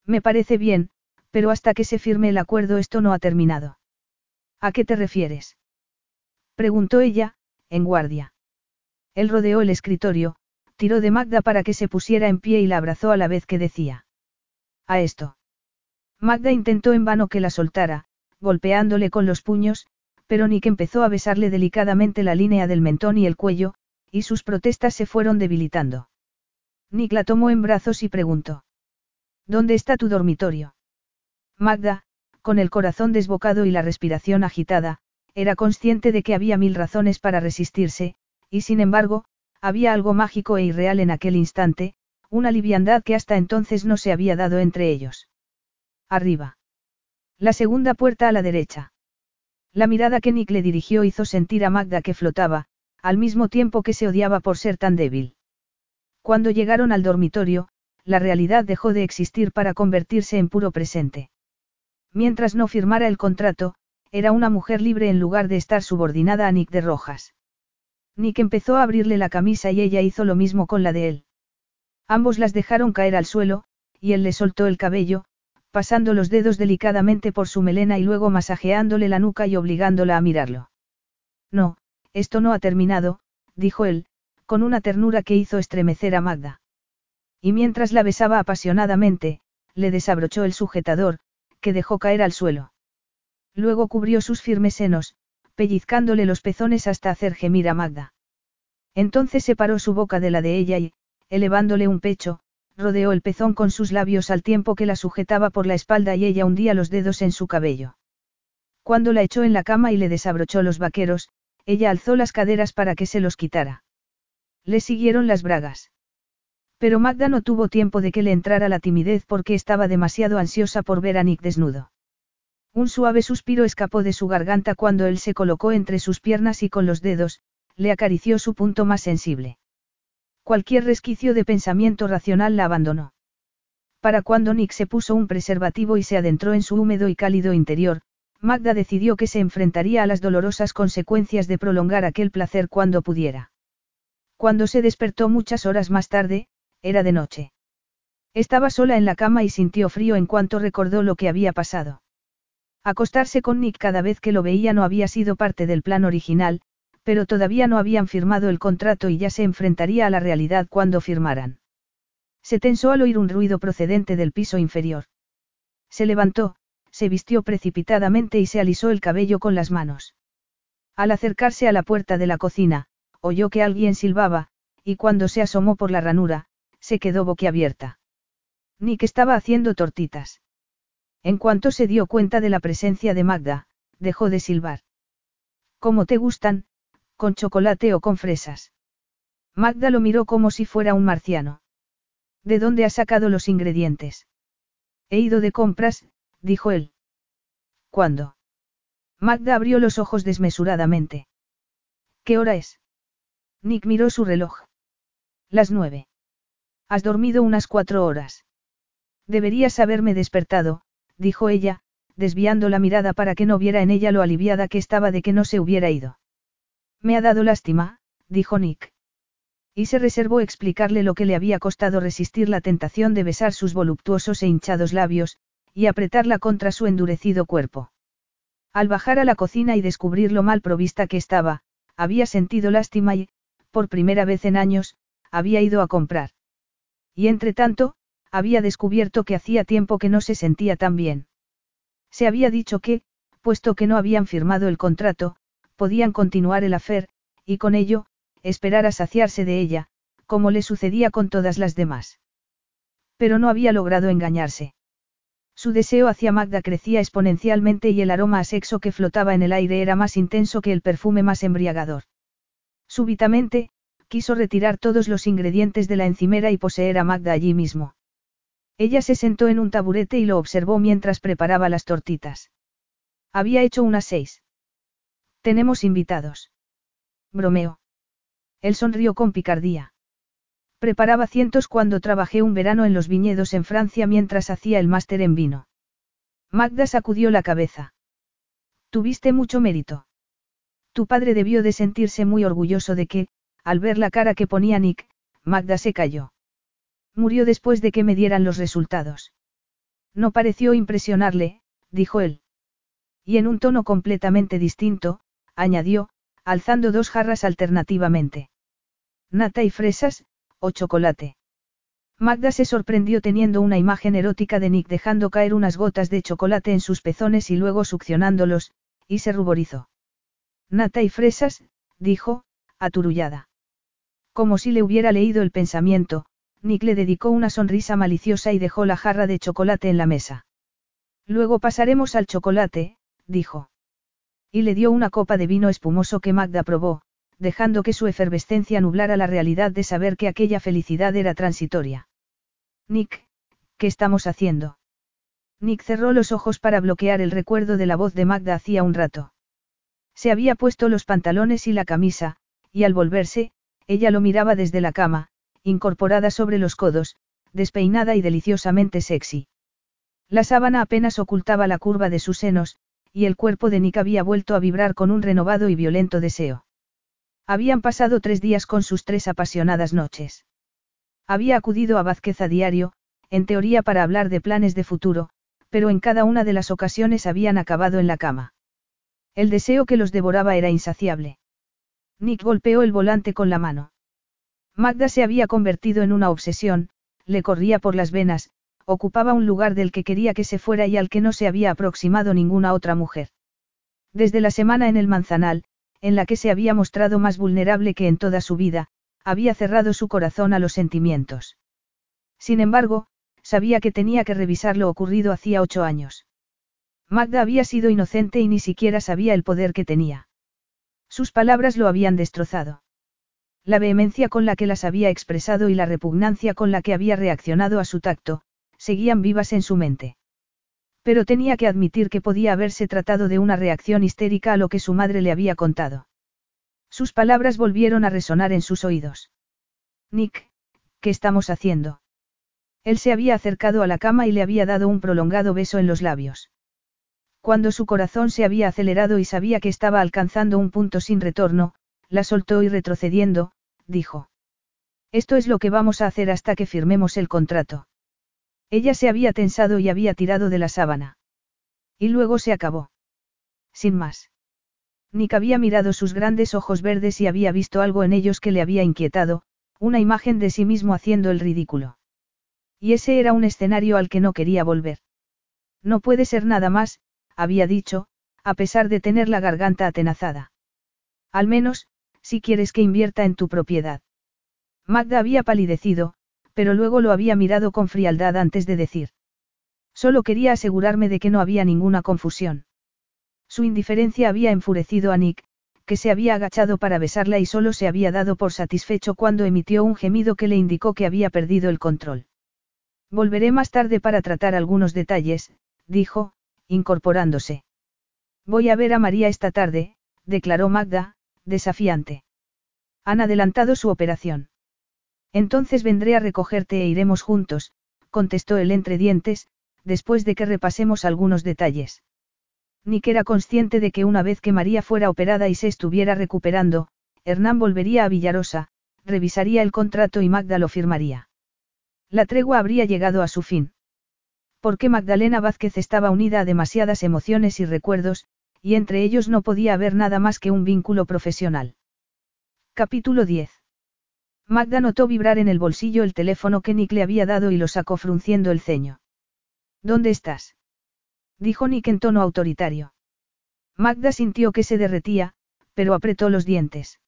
Me parece bien, pero hasta que se firme el acuerdo esto no ha terminado. ¿A qué te refieres? Preguntó ella, en guardia. Él rodeó el escritorio, tiró de Magda para que se pusiera en pie y la abrazó a la vez que decía. A esto. Magda intentó en vano que la soltara, golpeándole con los puños, pero Nick empezó a besarle delicadamente la línea del mentón y el cuello, y sus protestas se fueron debilitando. Nick la tomó en brazos y preguntó. ¿Dónde está tu dormitorio? Magda, con el corazón desbocado y la respiración agitada, era consciente de que había mil razones para resistirse, y sin embargo, había algo mágico e irreal en aquel instante, una liviandad que hasta entonces no se había dado entre ellos. Arriba. La segunda puerta a la derecha. La mirada que Nick le dirigió hizo sentir a Magda que flotaba, al mismo tiempo que se odiaba por ser tan débil. Cuando llegaron al dormitorio, la realidad dejó de existir para convertirse en puro presente. Mientras no firmara el contrato, era una mujer libre en lugar de estar subordinada a Nick de Rojas. Nick empezó a abrirle la camisa y ella hizo lo mismo con la de él. Ambos las dejaron caer al suelo, y él le soltó el cabello, pasando los dedos delicadamente por su melena y luego masajeándole la nuca y obligándola a mirarlo. No, esto no ha terminado, dijo él, con una ternura que hizo estremecer a Magda. Y mientras la besaba apasionadamente, le desabrochó el sujetador, que dejó caer al suelo. Luego cubrió sus firmes senos, pellizcándole los pezones hasta hacer gemir a Magda. Entonces separó su boca de la de ella y, elevándole un pecho, rodeó el pezón con sus labios al tiempo que la sujetaba por la espalda y ella hundía los dedos en su cabello. Cuando la echó en la cama y le desabrochó los vaqueros, ella alzó las caderas para que se los quitara. Le siguieron las bragas. Pero Magda no tuvo tiempo de que le entrara la timidez porque estaba demasiado ansiosa por ver a Nick desnudo. Un suave suspiro escapó de su garganta cuando él se colocó entre sus piernas y con los dedos, le acarició su punto más sensible. Cualquier resquicio de pensamiento racional la abandonó. Para cuando Nick se puso un preservativo y se adentró en su húmedo y cálido interior, Magda decidió que se enfrentaría a las dolorosas consecuencias de prolongar aquel placer cuando pudiera. Cuando se despertó muchas horas más tarde, era de noche. Estaba sola en la cama y sintió frío en cuanto recordó lo que había pasado. Acostarse con Nick cada vez que lo veía no había sido parte del plan original, pero todavía no habían firmado el contrato y ya se enfrentaría a la realidad cuando firmaran. Se tensó al oír un ruido procedente del piso inferior. Se levantó, se vistió precipitadamente y se alisó el cabello con las manos. Al acercarse a la puerta de la cocina, oyó que alguien silbaba, y cuando se asomó por la ranura, se quedó boquiabierta. Nick estaba haciendo tortitas. En cuanto se dio cuenta de la presencia de Magda, dejó de silbar. ¿Cómo te gustan? ¿Con chocolate o con fresas? Magda lo miró como si fuera un marciano. ¿De dónde has sacado los ingredientes? He ido de compras, dijo él. ¿Cuándo? Magda abrió los ojos desmesuradamente. ¿Qué hora es? Nick miró su reloj. Las nueve. Has dormido unas cuatro horas. Deberías haberme despertado, dijo ella, desviando la mirada para que no viera en ella lo aliviada que estaba de que no se hubiera ido. Me ha dado lástima, dijo Nick. Y se reservó explicarle lo que le había costado resistir la tentación de besar sus voluptuosos e hinchados labios, y apretarla contra su endurecido cuerpo. Al bajar a la cocina y descubrir lo mal provista que estaba, había sentido lástima y, por primera vez en años, había ido a comprar. Y entre tanto, había descubierto que hacía tiempo que no se sentía tan bien. Se había dicho que, puesto que no habían firmado el contrato, podían continuar el afer, y con ello, esperar a saciarse de ella, como le sucedía con todas las demás. Pero no había logrado engañarse. Su deseo hacia Magda crecía exponencialmente y el aroma a sexo que flotaba en el aire era más intenso que el perfume más embriagador. Súbitamente, quiso retirar todos los ingredientes de la encimera y poseer a Magda allí mismo. Ella se sentó en un taburete y lo observó mientras preparaba las tortitas. Había hecho unas seis. Tenemos invitados. Bromeo. Él sonrió con picardía. Preparaba cientos cuando trabajé un verano en los viñedos en Francia mientras hacía el máster en vino. Magda sacudió la cabeza. Tuviste mucho mérito. Tu padre debió de sentirse muy orgulloso de que, al ver la cara que ponía Nick, Magda se cayó. Murió después de que me dieran los resultados. No pareció impresionarle, dijo él. Y en un tono completamente distinto, añadió, alzando dos jarras alternativamente. Nata y fresas, o chocolate. Magda se sorprendió teniendo una imagen erótica de Nick dejando caer unas gotas de chocolate en sus pezones y luego succionándolos, y se ruborizó. Nata y fresas, dijo, aturullada. Como si le hubiera leído el pensamiento, Nick le dedicó una sonrisa maliciosa y dejó la jarra de chocolate en la mesa. Luego pasaremos al chocolate, dijo. Y le dio una copa de vino espumoso que Magda probó, dejando que su efervescencia nublara la realidad de saber que aquella felicidad era transitoria. Nick, ¿qué estamos haciendo? Nick cerró los ojos para bloquear el recuerdo de la voz de Magda hacía un rato. Se había puesto los pantalones y la camisa, y al volverse, ella lo miraba desde la cama, incorporada sobre los codos, despeinada y deliciosamente sexy. La sábana apenas ocultaba la curva de sus senos, y el cuerpo de Nick había vuelto a vibrar con un renovado y violento deseo. Habían pasado tres días con sus tres apasionadas noches. Había acudido a Vázquez a diario, en teoría para hablar de planes de futuro, pero en cada una de las ocasiones habían acabado en la cama. El deseo que los devoraba era insaciable. Nick golpeó el volante con la mano. Magda se había convertido en una obsesión, le corría por las venas, ocupaba un lugar del que quería que se fuera y al que no se había aproximado ninguna otra mujer. Desde la semana en el Manzanal, en la que se había mostrado más vulnerable que en toda su vida, había cerrado su corazón a los sentimientos. Sin embargo, sabía que tenía que revisar lo ocurrido hacía ocho años. Magda había sido inocente y ni siquiera sabía el poder que tenía. Sus palabras lo habían destrozado. La vehemencia con la que las había expresado y la repugnancia con la que había reaccionado a su tacto, seguían vivas en su mente. Pero tenía que admitir que podía haberse tratado de una reacción histérica a lo que su madre le había contado. Sus palabras volvieron a resonar en sus oídos. Nick, ¿qué estamos haciendo? Él se había acercado a la cama y le había dado un prolongado beso en los labios. Cuando su corazón se había acelerado y sabía que estaba alcanzando un punto sin retorno, la soltó y retrocediendo, dijo. Esto es lo que vamos a hacer hasta que firmemos el contrato. Ella se había tensado y había tirado de la sábana. Y luego se acabó. Sin más. Nick había mirado sus grandes ojos verdes y había visto algo en ellos que le había inquietado, una imagen de sí mismo haciendo el ridículo. Y ese era un escenario al que no quería volver. No puede ser nada más, había dicho, a pesar de tener la garganta atenazada. Al menos, si quieres que invierta en tu propiedad. Magda había palidecido, pero luego lo había mirado con frialdad antes de decir. Solo quería asegurarme de que no había ninguna confusión. Su indiferencia había enfurecido a Nick, que se había agachado para besarla y solo se había dado por satisfecho cuando emitió un gemido que le indicó que había perdido el control. Volveré más tarde para tratar algunos detalles, dijo, incorporándose. Voy a ver a María esta tarde, declaró Magda, desafiante. Han adelantado su operación. Entonces vendré a recogerte e iremos juntos, contestó él entre dientes, después de que repasemos algunos detalles. Nick era consciente de que una vez que María fuera operada y se estuviera recuperando, Hernán volvería a Villarosa, revisaría el contrato y Magda lo firmaría. La tregua habría llegado a su fin. Porque Magdalena Vázquez estaba unida a demasiadas emociones y recuerdos, y entre ellos no podía haber nada más que un vínculo profesional. Capítulo 10. Magda notó vibrar en el bolsillo el teléfono que Nick le había dado y lo sacó frunciendo el ceño. ¿Dónde estás? dijo Nick en tono autoritario. Magda sintió que se derretía, pero apretó los dientes.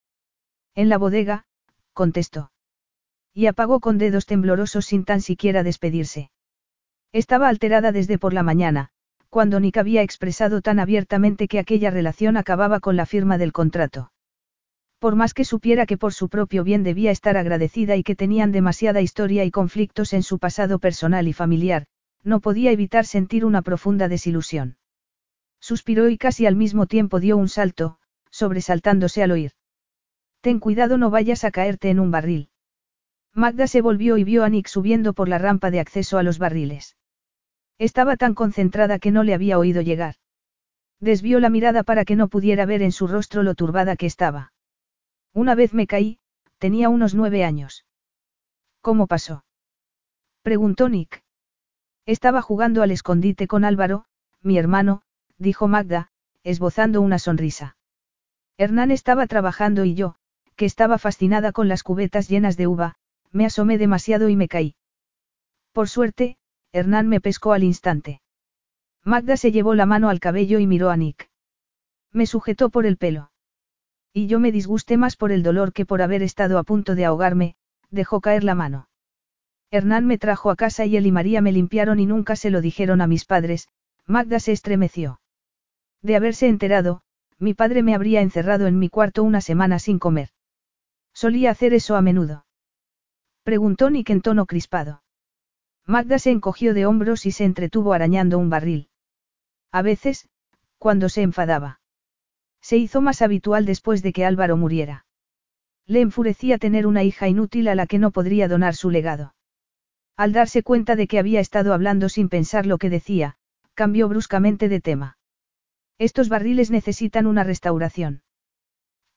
En la bodega, contestó. Y apagó con dedos temblorosos sin tan siquiera despedirse. Estaba alterada desde por la mañana, cuando Nick había expresado tan abiertamente que aquella relación acababa con la firma del contrato. Por más que supiera que por su propio bien debía estar agradecida y que tenían demasiada historia y conflictos en su pasado personal y familiar, no podía evitar sentir una profunda desilusión. Suspiró y casi al mismo tiempo dio un salto, sobresaltándose al oír. Ten cuidado no vayas a caerte en un barril. Magda se volvió y vio a Nick subiendo por la rampa de acceso a los barriles. Estaba tan concentrada que no le había oído llegar. Desvió la mirada para que no pudiera ver en su rostro lo turbada que estaba. Una vez me caí, tenía unos nueve años. ¿Cómo pasó? Preguntó Nick. Estaba jugando al escondite con Álvaro, mi hermano, dijo Magda, esbozando una sonrisa. Hernán estaba trabajando y yo, que estaba fascinada con las cubetas llenas de uva, me asomé demasiado y me caí. Por suerte, Hernán me pescó al instante. Magda se llevó la mano al cabello y miró a Nick. Me sujetó por el pelo. Y yo me disgusté más por el dolor que por haber estado a punto de ahogarme, dejó caer la mano. Hernán me trajo a casa y él y María me limpiaron y nunca se lo dijeron a mis padres, Magda se estremeció. De haberse enterado, mi padre me habría encerrado en mi cuarto una semana sin comer. Solía hacer eso a menudo. Preguntó Nick en tono crispado. Magda se encogió de hombros y se entretuvo arañando un barril. A veces, cuando se enfadaba. Se hizo más habitual después de que Álvaro muriera. Le enfurecía tener una hija inútil a la que no podría donar su legado. Al darse cuenta de que había estado hablando sin pensar lo que decía, cambió bruscamente de tema. Estos barriles necesitan una restauración.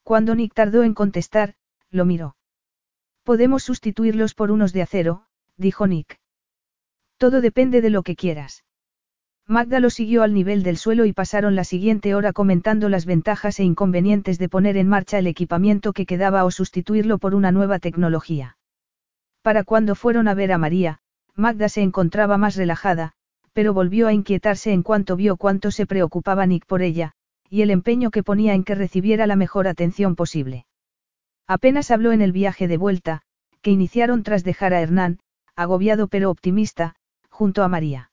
Cuando Nick tardó en contestar, lo miró. Podemos sustituirlos por unos de acero, dijo Nick. Todo depende de lo que quieras. Magda lo siguió al nivel del suelo y pasaron la siguiente hora comentando las ventajas e inconvenientes de poner en marcha el equipamiento que quedaba o sustituirlo por una nueva tecnología. Para cuando fueron a ver a María, Magda se encontraba más relajada, pero volvió a inquietarse en cuanto vio cuánto se preocupaba Nick por ella, y el empeño que ponía en que recibiera la mejor atención posible. Apenas habló en el viaje de vuelta, que iniciaron tras dejar a Hernán, agobiado pero optimista, junto a María.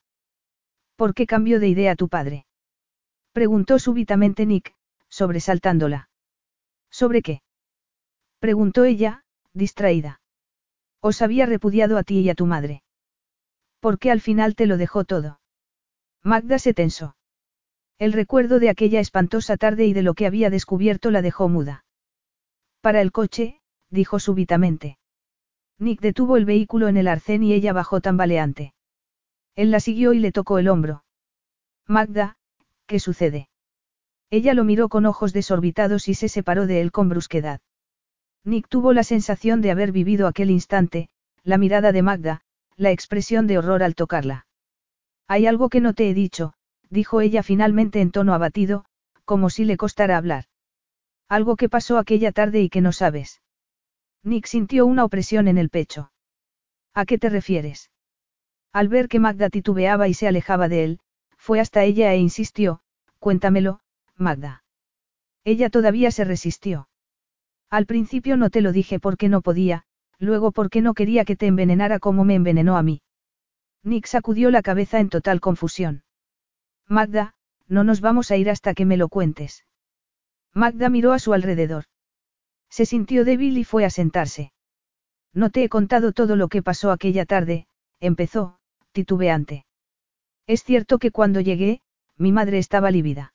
¿Por qué cambió de idea tu padre? Preguntó súbitamente Nick, sobresaltándola. ¿Sobre qué? Preguntó ella, distraída. Os había repudiado a ti y a tu madre. ¿Por qué al final te lo dejó todo? Magda se tensó. El recuerdo de aquella espantosa tarde y de lo que había descubierto la dejó muda. Para el coche, dijo súbitamente. Nick detuvo el vehículo en el arcén y ella bajó tambaleante. Él la siguió y le tocó el hombro. Magda, ¿qué sucede? Ella lo miró con ojos desorbitados y se separó de él con brusquedad. Nick tuvo la sensación de haber vivido aquel instante, la mirada de Magda, la expresión de horror al tocarla. Hay algo que no te he dicho, dijo ella finalmente en tono abatido, como si le costara hablar. Algo que pasó aquella tarde y que no sabes. Nick sintió una opresión en el pecho. ¿A qué te refieres? Al ver que Magda titubeaba y se alejaba de él, fue hasta ella e insistió, cuéntamelo, Magda. Ella todavía se resistió. Al principio no te lo dije porque no podía, luego porque no quería que te envenenara como me envenenó a mí. Nick sacudió la cabeza en total confusión. Magda, no nos vamos a ir hasta que me lo cuentes. Magda miró a su alrededor. Se sintió débil y fue a sentarse. No te he contado todo lo que pasó aquella tarde, empezó, titubeante. Es cierto que cuando llegué, mi madre estaba lívida.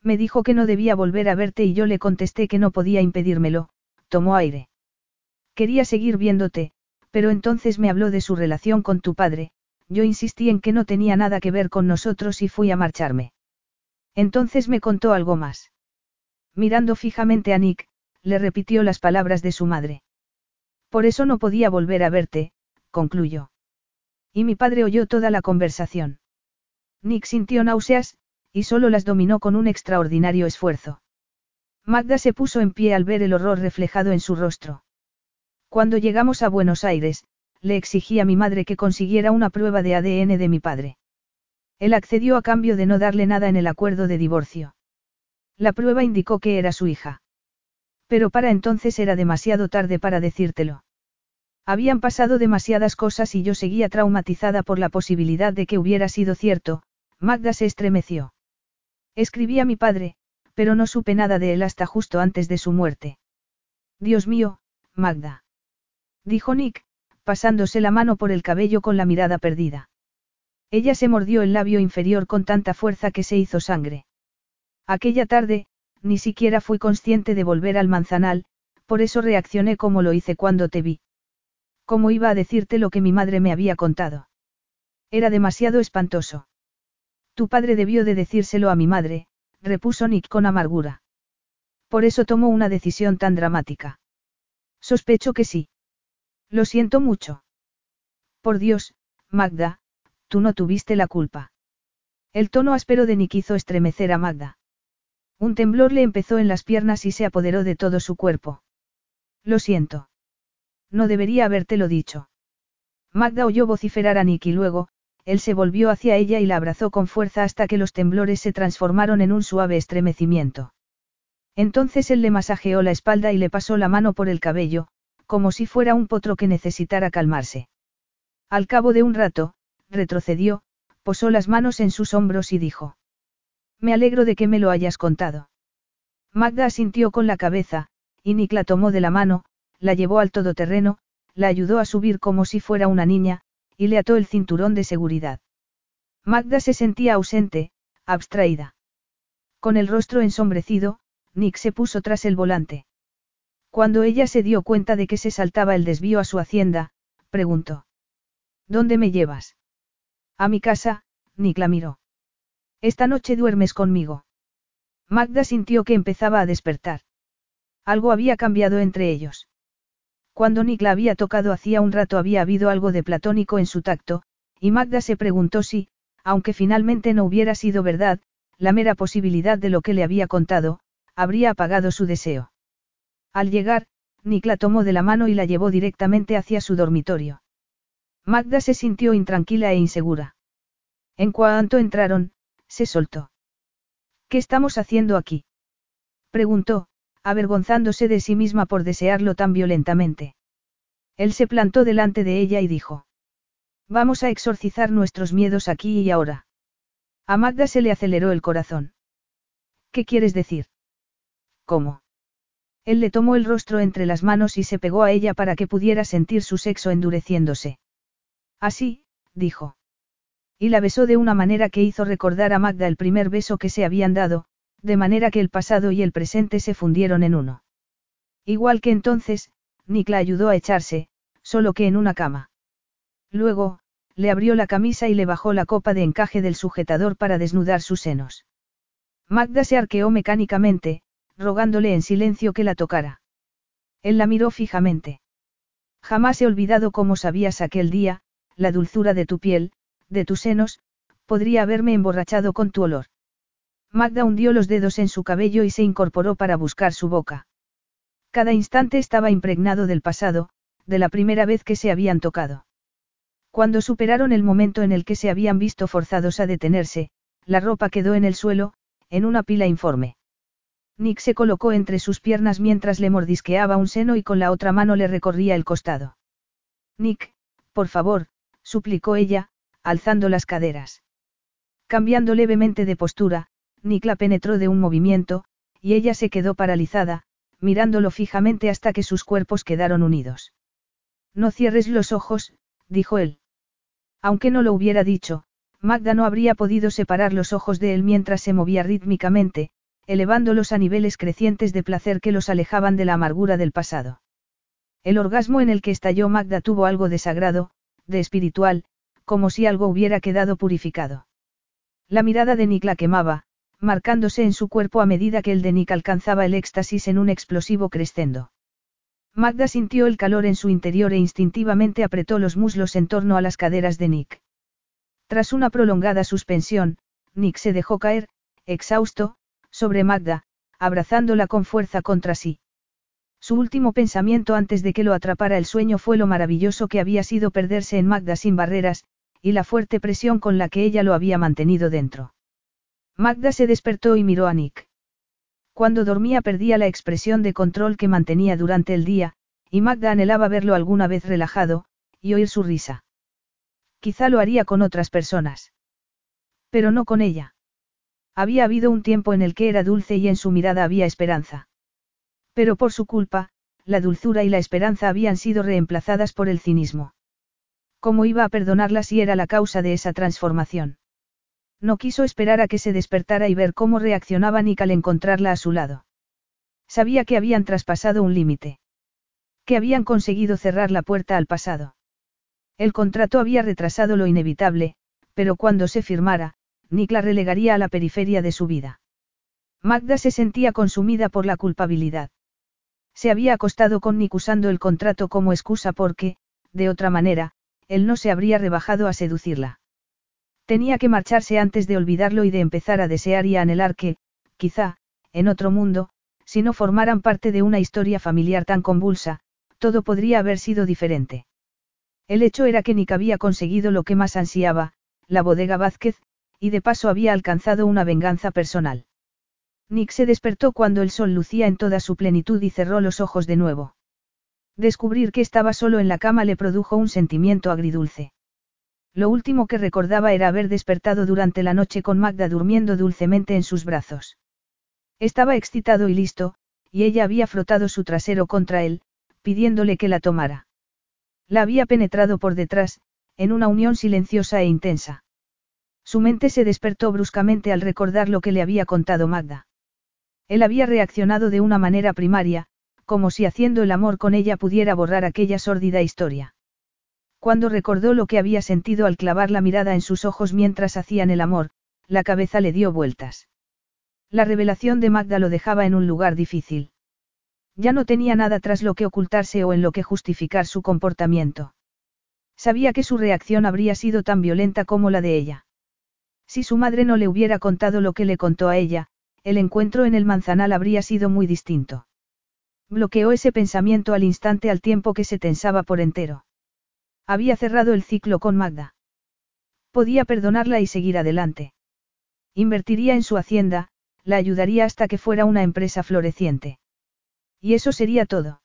Me dijo que no debía volver a verte y yo le contesté que no podía impedírmelo, tomó aire. Quería seguir viéndote, pero entonces me habló de su relación con tu padre, yo insistí en que no tenía nada que ver con nosotros y fui a marcharme. Entonces me contó algo más. Mirando fijamente a Nick, le repitió las palabras de su madre. Por eso no podía volver a verte, concluyó. Y mi padre oyó toda la conversación. Nick sintió náuseas, y solo las dominó con un extraordinario esfuerzo. Magda se puso en pie al ver el horror reflejado en su rostro. Cuando llegamos a Buenos Aires, le exigí a mi madre que consiguiera una prueba de ADN de mi padre. Él accedió a cambio de no darle nada en el acuerdo de divorcio. La prueba indicó que era su hija. Pero para entonces era demasiado tarde para decírtelo. Habían pasado demasiadas cosas y yo seguía traumatizada por la posibilidad de que hubiera sido cierto, Magda se estremeció. Escribí a mi padre, pero no supe nada de él hasta justo antes de su muerte. Dios mío, Magda. Dijo Nick, pasándose la mano por el cabello con la mirada perdida. Ella se mordió el labio inferior con tanta fuerza que se hizo sangre. Aquella tarde, ni siquiera fui consciente de volver al manzanal, por eso reaccioné como lo hice cuando te vi. ¿Cómo iba a decirte lo que mi madre me había contado? Era demasiado espantoso. Tu padre debió de decírselo a mi madre, repuso Nick con amargura. Por eso tomó una decisión tan dramática. Sospecho que sí. Lo siento mucho. Por Dios, Magda, tú no tuviste la culpa. El tono áspero de Nick hizo estremecer a Magda. Un temblor le empezó en las piernas y se apoderó de todo su cuerpo. Lo siento. No debería habértelo dicho. Magda oyó vociferar a Nick y luego, él se volvió hacia ella y la abrazó con fuerza hasta que los temblores se transformaron en un suave estremecimiento. Entonces él le masajeó la espalda y le pasó la mano por el cabello, como si fuera un potro que necesitara calmarse. Al cabo de un rato, retrocedió, posó las manos en sus hombros y dijo. Me alegro de que me lo hayas contado. Magda asintió con la cabeza, y Nick la tomó de la mano, la llevó al todoterreno, la ayudó a subir como si fuera una niña, y le ató el cinturón de seguridad. Magda se sentía ausente, abstraída. Con el rostro ensombrecido, Nick se puso tras el volante. Cuando ella se dio cuenta de que se saltaba el desvío a su hacienda, preguntó. ¿Dónde me llevas? A mi casa, Nick la miró. Esta noche duermes conmigo. Magda sintió que empezaba a despertar. Algo había cambiado entre ellos. Cuando Nick la había tocado hacía un rato había habido algo de platónico en su tacto, y Magda se preguntó si, aunque finalmente no hubiera sido verdad, la mera posibilidad de lo que le había contado, habría apagado su deseo. Al llegar, Nick la tomó de la mano y la llevó directamente hacia su dormitorio. Magda se sintió intranquila e insegura. En cuanto entraron, se soltó. ¿Qué estamos haciendo aquí? preguntó, avergonzándose de sí misma por desearlo tan violentamente. Él se plantó delante de ella y dijo. Vamos a exorcizar nuestros miedos aquí y ahora. A Magda se le aceleró el corazón. ¿Qué quieres decir? ¿Cómo? Él le tomó el rostro entre las manos y se pegó a ella para que pudiera sentir su sexo endureciéndose. Así, dijo. Y la besó de una manera que hizo recordar a Magda el primer beso que se habían dado, de manera que el pasado y el presente se fundieron en uno. Igual que entonces, Nick la ayudó a echarse, solo que en una cama. Luego, le abrió la camisa y le bajó la copa de encaje del sujetador para desnudar sus senos. Magda se arqueó mecánicamente, rogándole en silencio que la tocara. Él la miró fijamente. Jamás he olvidado cómo sabías aquel día, la dulzura de tu piel, de tus senos, podría haberme emborrachado con tu olor. Magda hundió los dedos en su cabello y se incorporó para buscar su boca. Cada instante estaba impregnado del pasado, de la primera vez que se habían tocado. Cuando superaron el momento en el que se habían visto forzados a detenerse, la ropa quedó en el suelo, en una pila informe. Nick se colocó entre sus piernas mientras le mordisqueaba un seno y con la otra mano le recorría el costado. Nick, por favor, suplicó ella, alzando las caderas. Cambiando levemente de postura, Nick la penetró de un movimiento, y ella se quedó paralizada, mirándolo fijamente hasta que sus cuerpos quedaron unidos. No cierres los ojos, dijo él. Aunque no lo hubiera dicho, Magda no habría podido separar los ojos de él mientras se movía rítmicamente, elevándolos a niveles crecientes de placer que los alejaban de la amargura del pasado. El orgasmo en el que estalló Magda tuvo algo de sagrado, de espiritual, como si algo hubiera quedado purificado. La mirada de Nick la quemaba, marcándose en su cuerpo a medida que el de Nick alcanzaba el éxtasis en un explosivo crescendo. Magda sintió el calor en su interior e instintivamente apretó los muslos en torno a las caderas de Nick. Tras una prolongada suspensión, Nick se dejó caer, exhausto, sobre Magda, abrazándola con fuerza contra sí. Su último pensamiento antes de que lo atrapara el sueño fue lo maravilloso que había sido perderse en Magda sin barreras, y la fuerte presión con la que ella lo había mantenido dentro. Magda se despertó y miró a Nick. Cuando dormía perdía la expresión de control que mantenía durante el día, y Magda anhelaba verlo alguna vez relajado, y oír su risa. Quizá lo haría con otras personas. Pero no con ella. Había habido un tiempo en el que era dulce y en su mirada había esperanza. Pero por su culpa, la dulzura y la esperanza habían sido reemplazadas por el cinismo. ¿Cómo iba a perdonarla si era la causa de esa transformación? No quiso esperar a que se despertara y ver cómo reaccionaba Nick al encontrarla a su lado. Sabía que habían traspasado un límite. Que habían conseguido cerrar la puerta al pasado. El contrato había retrasado lo inevitable, pero cuando se firmara, Nick la relegaría a la periferia de su vida. Magda se sentía consumida por la culpabilidad. Se había acostado con Nick usando el contrato como excusa porque, de otra manera, él no se habría rebajado a seducirla. Tenía que marcharse antes de olvidarlo y de empezar a desear y a anhelar que, quizá, en otro mundo, si no formaran parte de una historia familiar tan convulsa, todo podría haber sido diferente. El hecho era que Nick había conseguido lo que más ansiaba, la bodega Vázquez, y de paso había alcanzado una venganza personal. Nick se despertó cuando el sol lucía en toda su plenitud y cerró los ojos de nuevo. Descubrir que estaba solo en la cama le produjo un sentimiento agridulce. Lo último que recordaba era haber despertado durante la noche con Magda durmiendo dulcemente en sus brazos. Estaba excitado y listo, y ella había frotado su trasero contra él, pidiéndole que la tomara. La había penetrado por detrás, en una unión silenciosa e intensa. Su mente se despertó bruscamente al recordar lo que le había contado Magda. Él había reaccionado de una manera primaria, como si haciendo el amor con ella pudiera borrar aquella sórdida historia. Cuando recordó lo que había sentido al clavar la mirada en sus ojos mientras hacían el amor, la cabeza le dio vueltas. La revelación de Magda lo dejaba en un lugar difícil. Ya no tenía nada tras lo que ocultarse o en lo que justificar su comportamiento. Sabía que su reacción habría sido tan violenta como la de ella. Si su madre no le hubiera contado lo que le contó a ella, el encuentro en el manzanal habría sido muy distinto. Bloqueó ese pensamiento al instante al tiempo que se tensaba por entero. Había cerrado el ciclo con Magda. Podía perdonarla y seguir adelante. Invertiría en su hacienda, la ayudaría hasta que fuera una empresa floreciente. Y eso sería todo.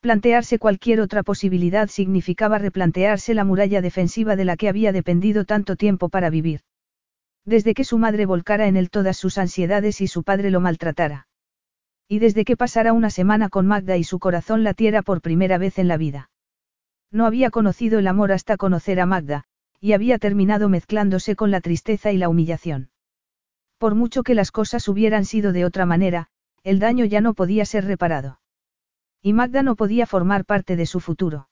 Plantearse cualquier otra posibilidad significaba replantearse la muralla defensiva de la que había dependido tanto tiempo para vivir. Desde que su madre volcara en él todas sus ansiedades y su padre lo maltratara. Y desde que pasara una semana con Magda y su corazón latiera por primera vez en la vida. No había conocido el amor hasta conocer a Magda, y había terminado mezclándose con la tristeza y la humillación. Por mucho que las cosas hubieran sido de otra manera, el daño ya no podía ser reparado. Y Magda no podía formar parte de su futuro.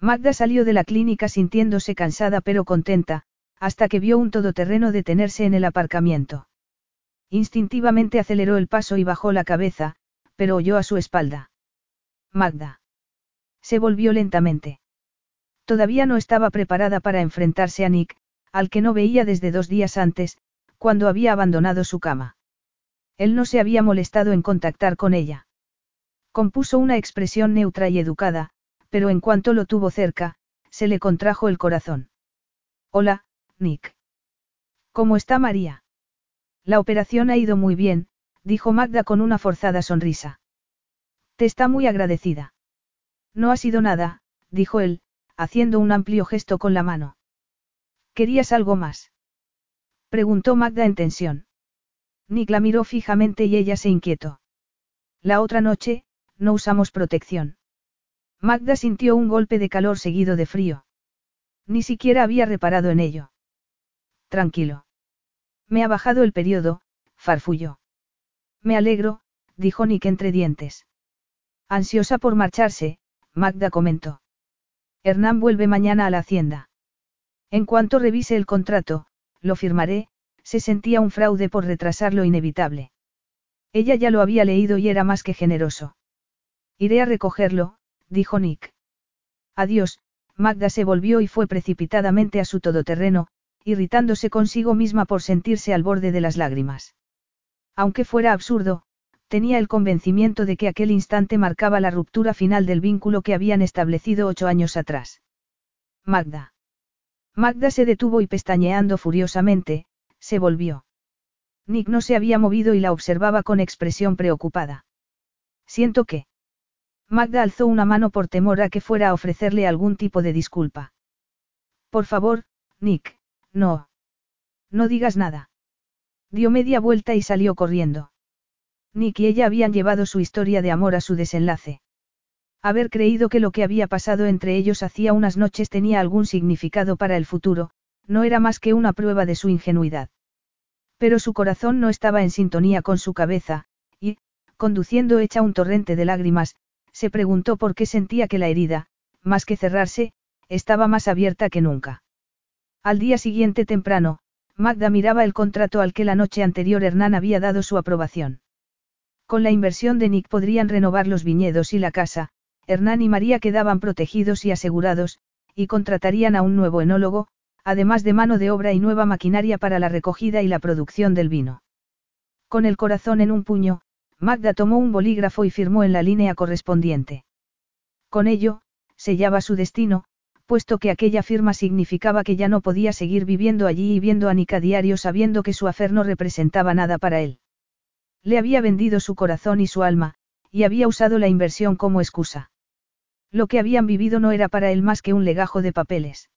Magda salió de la clínica sintiéndose cansada pero contenta, hasta que vio un todoterreno detenerse en el aparcamiento. Instintivamente aceleró el paso y bajó la cabeza, pero oyó a su espalda. Magda. Se volvió lentamente. Todavía no estaba preparada para enfrentarse a Nick, al que no veía desde dos días antes, cuando había abandonado su cama. Él no se había molestado en contactar con ella. Compuso una expresión neutra y educada, pero en cuanto lo tuvo cerca, se le contrajo el corazón. Hola, Nick. ¿Cómo está María? La operación ha ido muy bien, dijo Magda con una forzada sonrisa. Te está muy agradecida. No ha sido nada, dijo él, haciendo un amplio gesto con la mano. ¿Querías algo más? Preguntó Magda en tensión. Nick la miró fijamente y ella se inquietó. La otra noche, no usamos protección. Magda sintió un golpe de calor seguido de frío. Ni siquiera había reparado en ello. Tranquilo. Me ha bajado el periodo, farfulló. Me alegro, dijo Nick entre dientes. Ansiosa por marcharse, Magda comentó. Hernán vuelve mañana a la hacienda. En cuanto revise el contrato, lo firmaré, se sentía un fraude por retrasar lo inevitable. Ella ya lo había leído y era más que generoso. Iré a recogerlo, dijo Nick. Adiós, Magda se volvió y fue precipitadamente a su todoterreno, irritándose consigo misma por sentirse al borde de las lágrimas. Aunque fuera absurdo, tenía el convencimiento de que aquel instante marcaba la ruptura final del vínculo que habían establecido ocho años atrás. Magda. Magda se detuvo y pestañeando furiosamente, se volvió. Nick no se había movido y la observaba con expresión preocupada. Siento que. Magda alzó una mano por temor a que fuera a ofrecerle algún tipo de disculpa. Por favor, Nick, no. No digas nada. Dio media vuelta y salió corriendo. Nick y ella habían llevado su historia de amor a su desenlace. Haber creído que lo que había pasado entre ellos hacía unas noches tenía algún significado para el futuro, no era más que una prueba de su ingenuidad. Pero su corazón no estaba en sintonía con su cabeza, y, conduciendo hecha un torrente de lágrimas, se preguntó por qué sentía que la herida, más que cerrarse, estaba más abierta que nunca. Al día siguiente temprano, Magda miraba el contrato al que la noche anterior Hernán había dado su aprobación. Con la inversión de Nick podrían renovar los viñedos y la casa, Hernán y María quedaban protegidos y asegurados, y contratarían a un nuevo enólogo, además de mano de obra y nueva maquinaria para la recogida y la producción del vino. Con el corazón en un puño, Magda tomó un bolígrafo y firmó en la línea correspondiente. Con ello, sellaba su destino, puesto que aquella firma significaba que ya no podía seguir viviendo allí y viendo a Nick a diario sabiendo que su afer no representaba nada para él. Le había vendido su corazón y su alma, y había usado la inversión como excusa. Lo que habían vivido no era para él más que un legajo de papeles.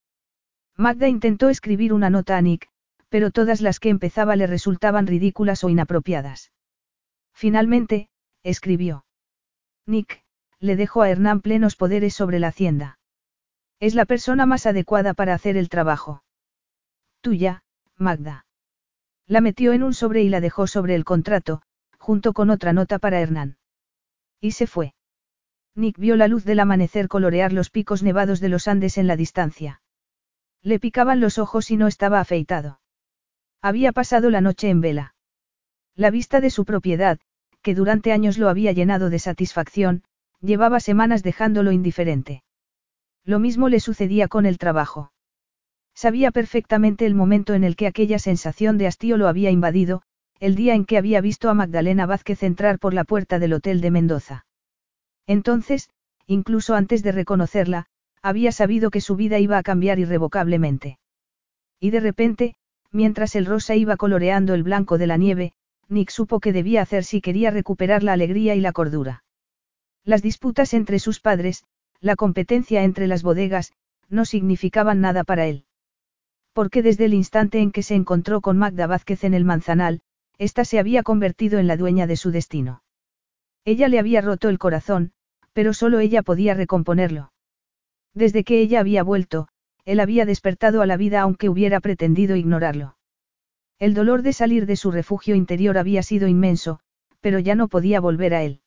Magda intentó escribir una nota a Nick, pero todas las que empezaba le resultaban ridículas o inapropiadas. Finalmente, escribió. Nick, le dejó a Hernán plenos poderes sobre la hacienda. Es la persona más adecuada para hacer el trabajo. Tuya, Magda. La metió en un sobre y la dejó sobre el contrato, junto con otra nota para Hernán. Y se fue. Nick vio la luz del amanecer colorear los picos nevados de los Andes en la distancia. Le picaban los ojos y no estaba afeitado. Había pasado la noche en vela. La vista de su propiedad, que durante años lo había llenado de satisfacción, llevaba semanas dejándolo indiferente. Lo mismo le sucedía con el trabajo. Sabía perfectamente el momento en el que aquella sensación de hastío lo había invadido, el día en que había visto a Magdalena Vázquez entrar por la puerta del hotel de Mendoza. Entonces, incluso antes de reconocerla, había sabido que su vida iba a cambiar irrevocablemente. Y de repente, mientras el rosa iba coloreando el blanco de la nieve, Nick supo que debía hacer si quería recuperar la alegría y la cordura. Las disputas entre sus padres, la competencia entre las bodegas, no significaban nada para él. Porque desde el instante en que se encontró con Magda Vázquez en el Manzanal, ésta se había convertido en la dueña de su destino. Ella le había roto el corazón, pero solo ella podía recomponerlo. Desde que ella había vuelto, él había despertado a la vida aunque hubiera pretendido ignorarlo. El dolor de salir de su refugio interior había sido inmenso, pero ya no podía volver a él.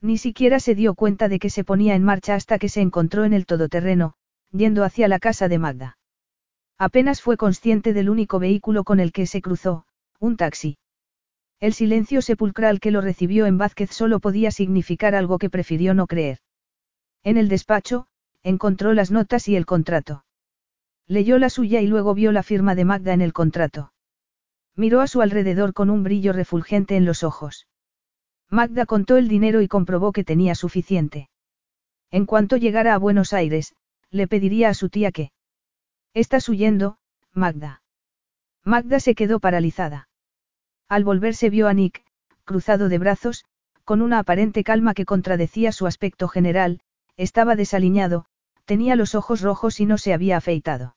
Ni siquiera se dio cuenta de que se ponía en marcha hasta que se encontró en el todoterreno, yendo hacia la casa de Magda. Apenas fue consciente del único vehículo con el que se cruzó, un taxi. El silencio sepulcral que lo recibió en Vázquez solo podía significar algo que prefirió no creer. En el despacho, encontró las notas y el contrato. Leyó la suya y luego vio la firma de Magda en el contrato. Miró a su alrededor con un brillo refulgente en los ojos. Magda contó el dinero y comprobó que tenía suficiente. En cuanto llegara a Buenos Aires, le pediría a su tía que... Estás huyendo, Magda. Magda se quedó paralizada. Al volverse vio a Nick, cruzado de brazos, con una aparente calma que contradecía su aspecto general, estaba desaliñado, tenía los ojos rojos y no se había afeitado.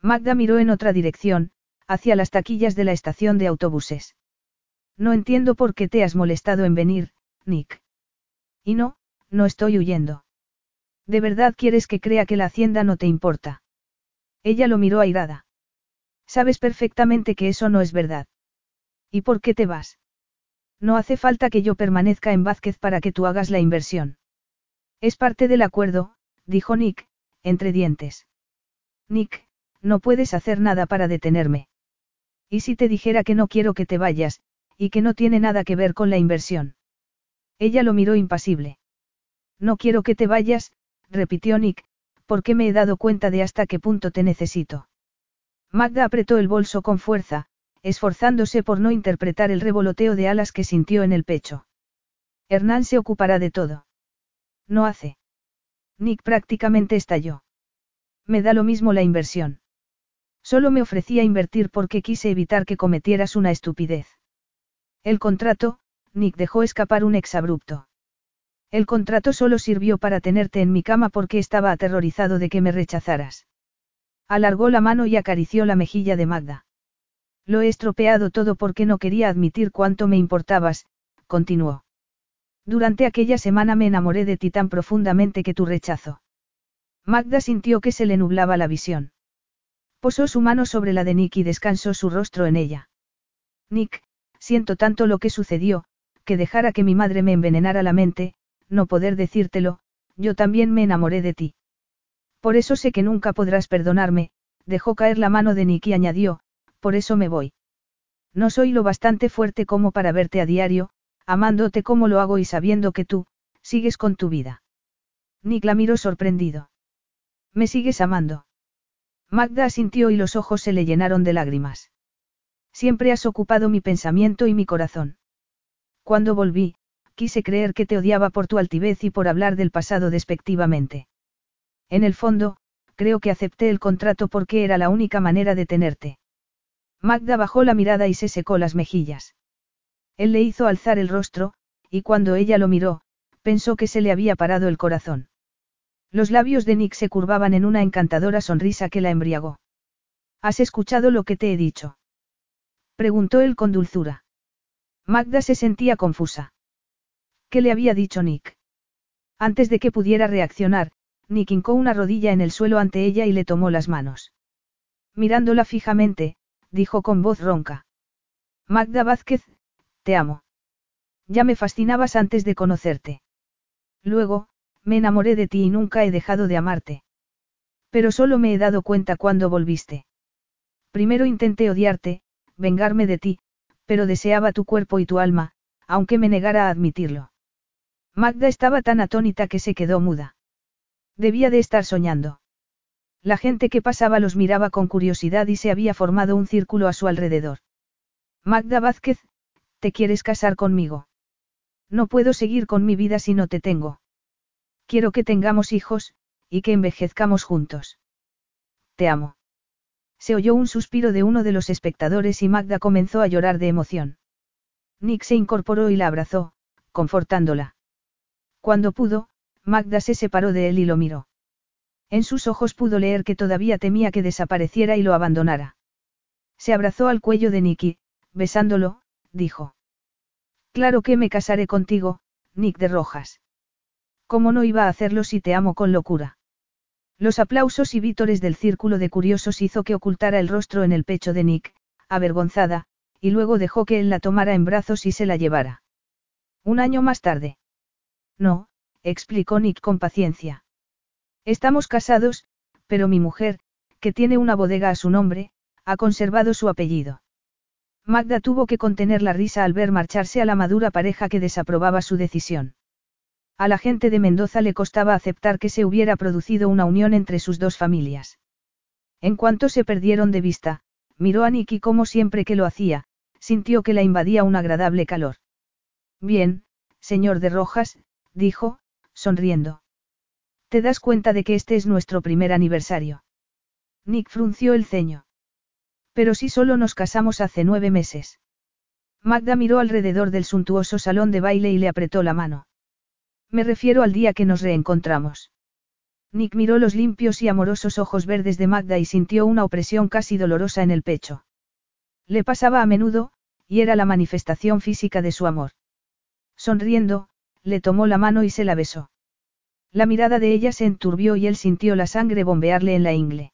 Magda miró en otra dirección, hacia las taquillas de la estación de autobuses. No entiendo por qué te has molestado en venir, Nick. Y no, no estoy huyendo. ¿De verdad quieres que crea que la hacienda no te importa? Ella lo miró airada. Sabes perfectamente que eso no es verdad. ¿Y por qué te vas? No hace falta que yo permanezca en Vázquez para que tú hagas la inversión. Es parte del acuerdo, dijo Nick, entre dientes. Nick, no puedes hacer nada para detenerme. ¿Y si te dijera que no quiero que te vayas, y que no tiene nada que ver con la inversión? Ella lo miró impasible. No quiero que te vayas, repitió Nick, porque me he dado cuenta de hasta qué punto te necesito. Magda apretó el bolso con fuerza, esforzándose por no interpretar el revoloteo de alas que sintió en el pecho. Hernán se ocupará de todo. No hace. Nick prácticamente estalló. Me da lo mismo la inversión. Solo me ofrecía invertir porque quise evitar que cometieras una estupidez. El contrato, Nick dejó escapar un exabrupto. El contrato solo sirvió para tenerte en mi cama porque estaba aterrorizado de que me rechazaras. Alargó la mano y acarició la mejilla de Magda. Lo he estropeado todo porque no quería admitir cuánto me importabas, continuó. Durante aquella semana me enamoré de ti tan profundamente que tu rechazo. Magda sintió que se le nublaba la visión. Posó su mano sobre la de Nick y descansó su rostro en ella. Nick, siento tanto lo que sucedió, que dejara que mi madre me envenenara la mente, no poder decírtelo, yo también me enamoré de ti. Por eso sé que nunca podrás perdonarme, dejó caer la mano de Nick y añadió, por eso me voy. No soy lo bastante fuerte como para verte a diario, amándote como lo hago y sabiendo que tú, sigues con tu vida. Nick la miró sorprendido. ¿Me sigues amando? Magda asintió y los ojos se le llenaron de lágrimas. Siempre has ocupado mi pensamiento y mi corazón. Cuando volví, quise creer que te odiaba por tu altivez y por hablar del pasado despectivamente. En el fondo, creo que acepté el contrato porque era la única manera de tenerte. Magda bajó la mirada y se secó las mejillas. Él le hizo alzar el rostro, y cuando ella lo miró, pensó que se le había parado el corazón. Los labios de Nick se curvaban en una encantadora sonrisa que la embriagó. ¿Has escuchado lo que te he dicho? Preguntó él con dulzura. Magda se sentía confusa. ¿Qué le había dicho Nick? Antes de que pudiera reaccionar, Nick hincó una rodilla en el suelo ante ella y le tomó las manos. Mirándola fijamente, dijo con voz ronca. Magda Vázquez, te amo. Ya me fascinabas antes de conocerte. Luego, me enamoré de ti y nunca he dejado de amarte. Pero solo me he dado cuenta cuando volviste. Primero intenté odiarte, vengarme de ti, pero deseaba tu cuerpo y tu alma, aunque me negara a admitirlo. Magda estaba tan atónita que se quedó muda. Debía de estar soñando. La gente que pasaba los miraba con curiosidad y se había formado un círculo a su alrededor. Magda Vázquez, ¿te quieres casar conmigo? No puedo seguir con mi vida si no te tengo. Quiero que tengamos hijos, y que envejezcamos juntos. Te amo. Se oyó un suspiro de uno de los espectadores y Magda comenzó a llorar de emoción. Nick se incorporó y la abrazó, confortándola. Cuando pudo, Magda se separó de él y lo miró. En sus ojos pudo leer que todavía temía que desapareciera y lo abandonara. Se abrazó al cuello de Nicky, besándolo, dijo. Claro que me casaré contigo, Nick de Rojas. ¿Cómo no iba a hacerlo si te amo con locura? Los aplausos y vítores del círculo de curiosos hizo que ocultara el rostro en el pecho de Nick, avergonzada, y luego dejó que él la tomara en brazos y se la llevara. Un año más tarde. No, explicó Nick con paciencia. Estamos casados, pero mi mujer, que tiene una bodega a su nombre, ha conservado su apellido. Magda tuvo que contener la risa al ver marcharse a la madura pareja que desaprobaba su decisión. A la gente de Mendoza le costaba aceptar que se hubiera producido una unión entre sus dos familias. En cuanto se perdieron de vista, miró a Nicky como siempre que lo hacía, sintió que la invadía un agradable calor. Bien, señor de Rojas, dijo, sonriendo. ¿Te das cuenta de que este es nuestro primer aniversario? Nick frunció el ceño. Pero si solo nos casamos hace nueve meses. Magda miró alrededor del suntuoso salón de baile y le apretó la mano. Me refiero al día que nos reencontramos. Nick miró los limpios y amorosos ojos verdes de Magda y sintió una opresión casi dolorosa en el pecho. Le pasaba a menudo, y era la manifestación física de su amor. Sonriendo, le tomó la mano y se la besó. La mirada de ella se enturbió y él sintió la sangre bombearle en la ingle.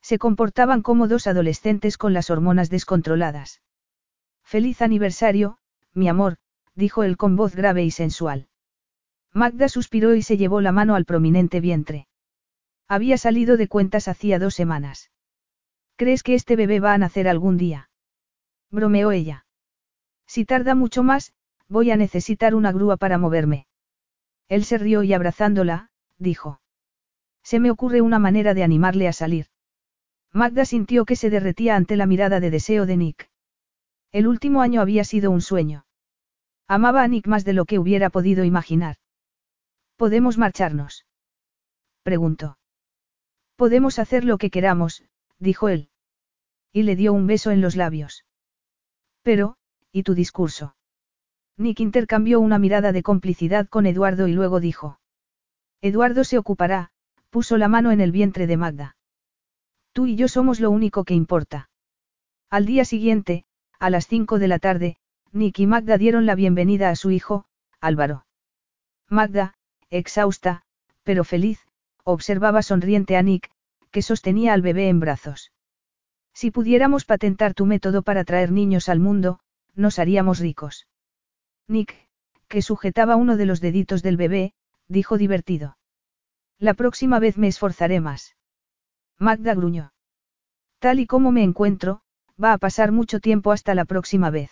Se comportaban como dos adolescentes con las hormonas descontroladas. Feliz aniversario, mi amor, dijo él con voz grave y sensual. Magda suspiró y se llevó la mano al prominente vientre. Había salido de cuentas hacía dos semanas. ¿Crees que este bebé va a nacer algún día? Bromeó ella. Si tarda mucho más, voy a necesitar una grúa para moverme. Él se rió y abrazándola, dijo. Se me ocurre una manera de animarle a salir. Magda sintió que se derretía ante la mirada de deseo de Nick. El último año había sido un sueño. Amaba a Nick más de lo que hubiera podido imaginar. ¿Podemos marcharnos? Preguntó. Podemos hacer lo que queramos, dijo él. Y le dio un beso en los labios. Pero, ¿y tu discurso? Nick intercambió una mirada de complicidad con Eduardo y luego dijo. Eduardo se ocupará, puso la mano en el vientre de Magda. Tú y yo somos lo único que importa. Al día siguiente, a las cinco de la tarde, Nick y Magda dieron la bienvenida a su hijo, Álvaro. Magda, exhausta, pero feliz, observaba sonriente a Nick, que sostenía al bebé en brazos. Si pudiéramos patentar tu método para traer niños al mundo, nos haríamos ricos. Nick, que sujetaba uno de los deditos del bebé, dijo divertido. La próxima vez me esforzaré más. Magda gruñó. Tal y como me encuentro, va a pasar mucho tiempo hasta la próxima vez.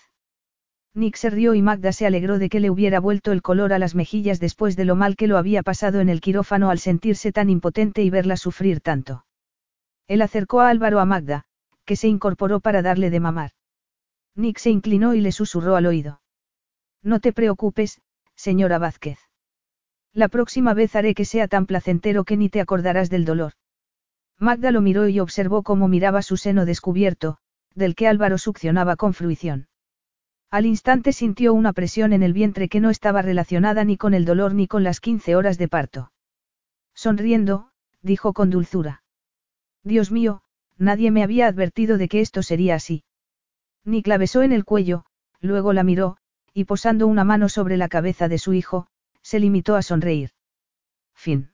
Nick se rió y Magda se alegró de que le hubiera vuelto el color a las mejillas después de lo mal que lo había pasado en el quirófano al sentirse tan impotente y verla sufrir tanto. Él acercó a Álvaro a Magda, que se incorporó para darle de mamar. Nick se inclinó y le susurró al oído. No te preocupes, señora Vázquez. La próxima vez haré que sea tan placentero que ni te acordarás del dolor. Magda lo miró y observó cómo miraba su seno descubierto, del que Álvaro succionaba con fruición. Al instante sintió una presión en el vientre que no estaba relacionada ni con el dolor ni con las 15 horas de parto. Sonriendo, dijo con dulzura. Dios mío, nadie me había advertido de que esto sería así. Nick la besó en el cuello, luego la miró, y posando una mano sobre la cabeza de su hijo, se limitó a sonreír. Fin.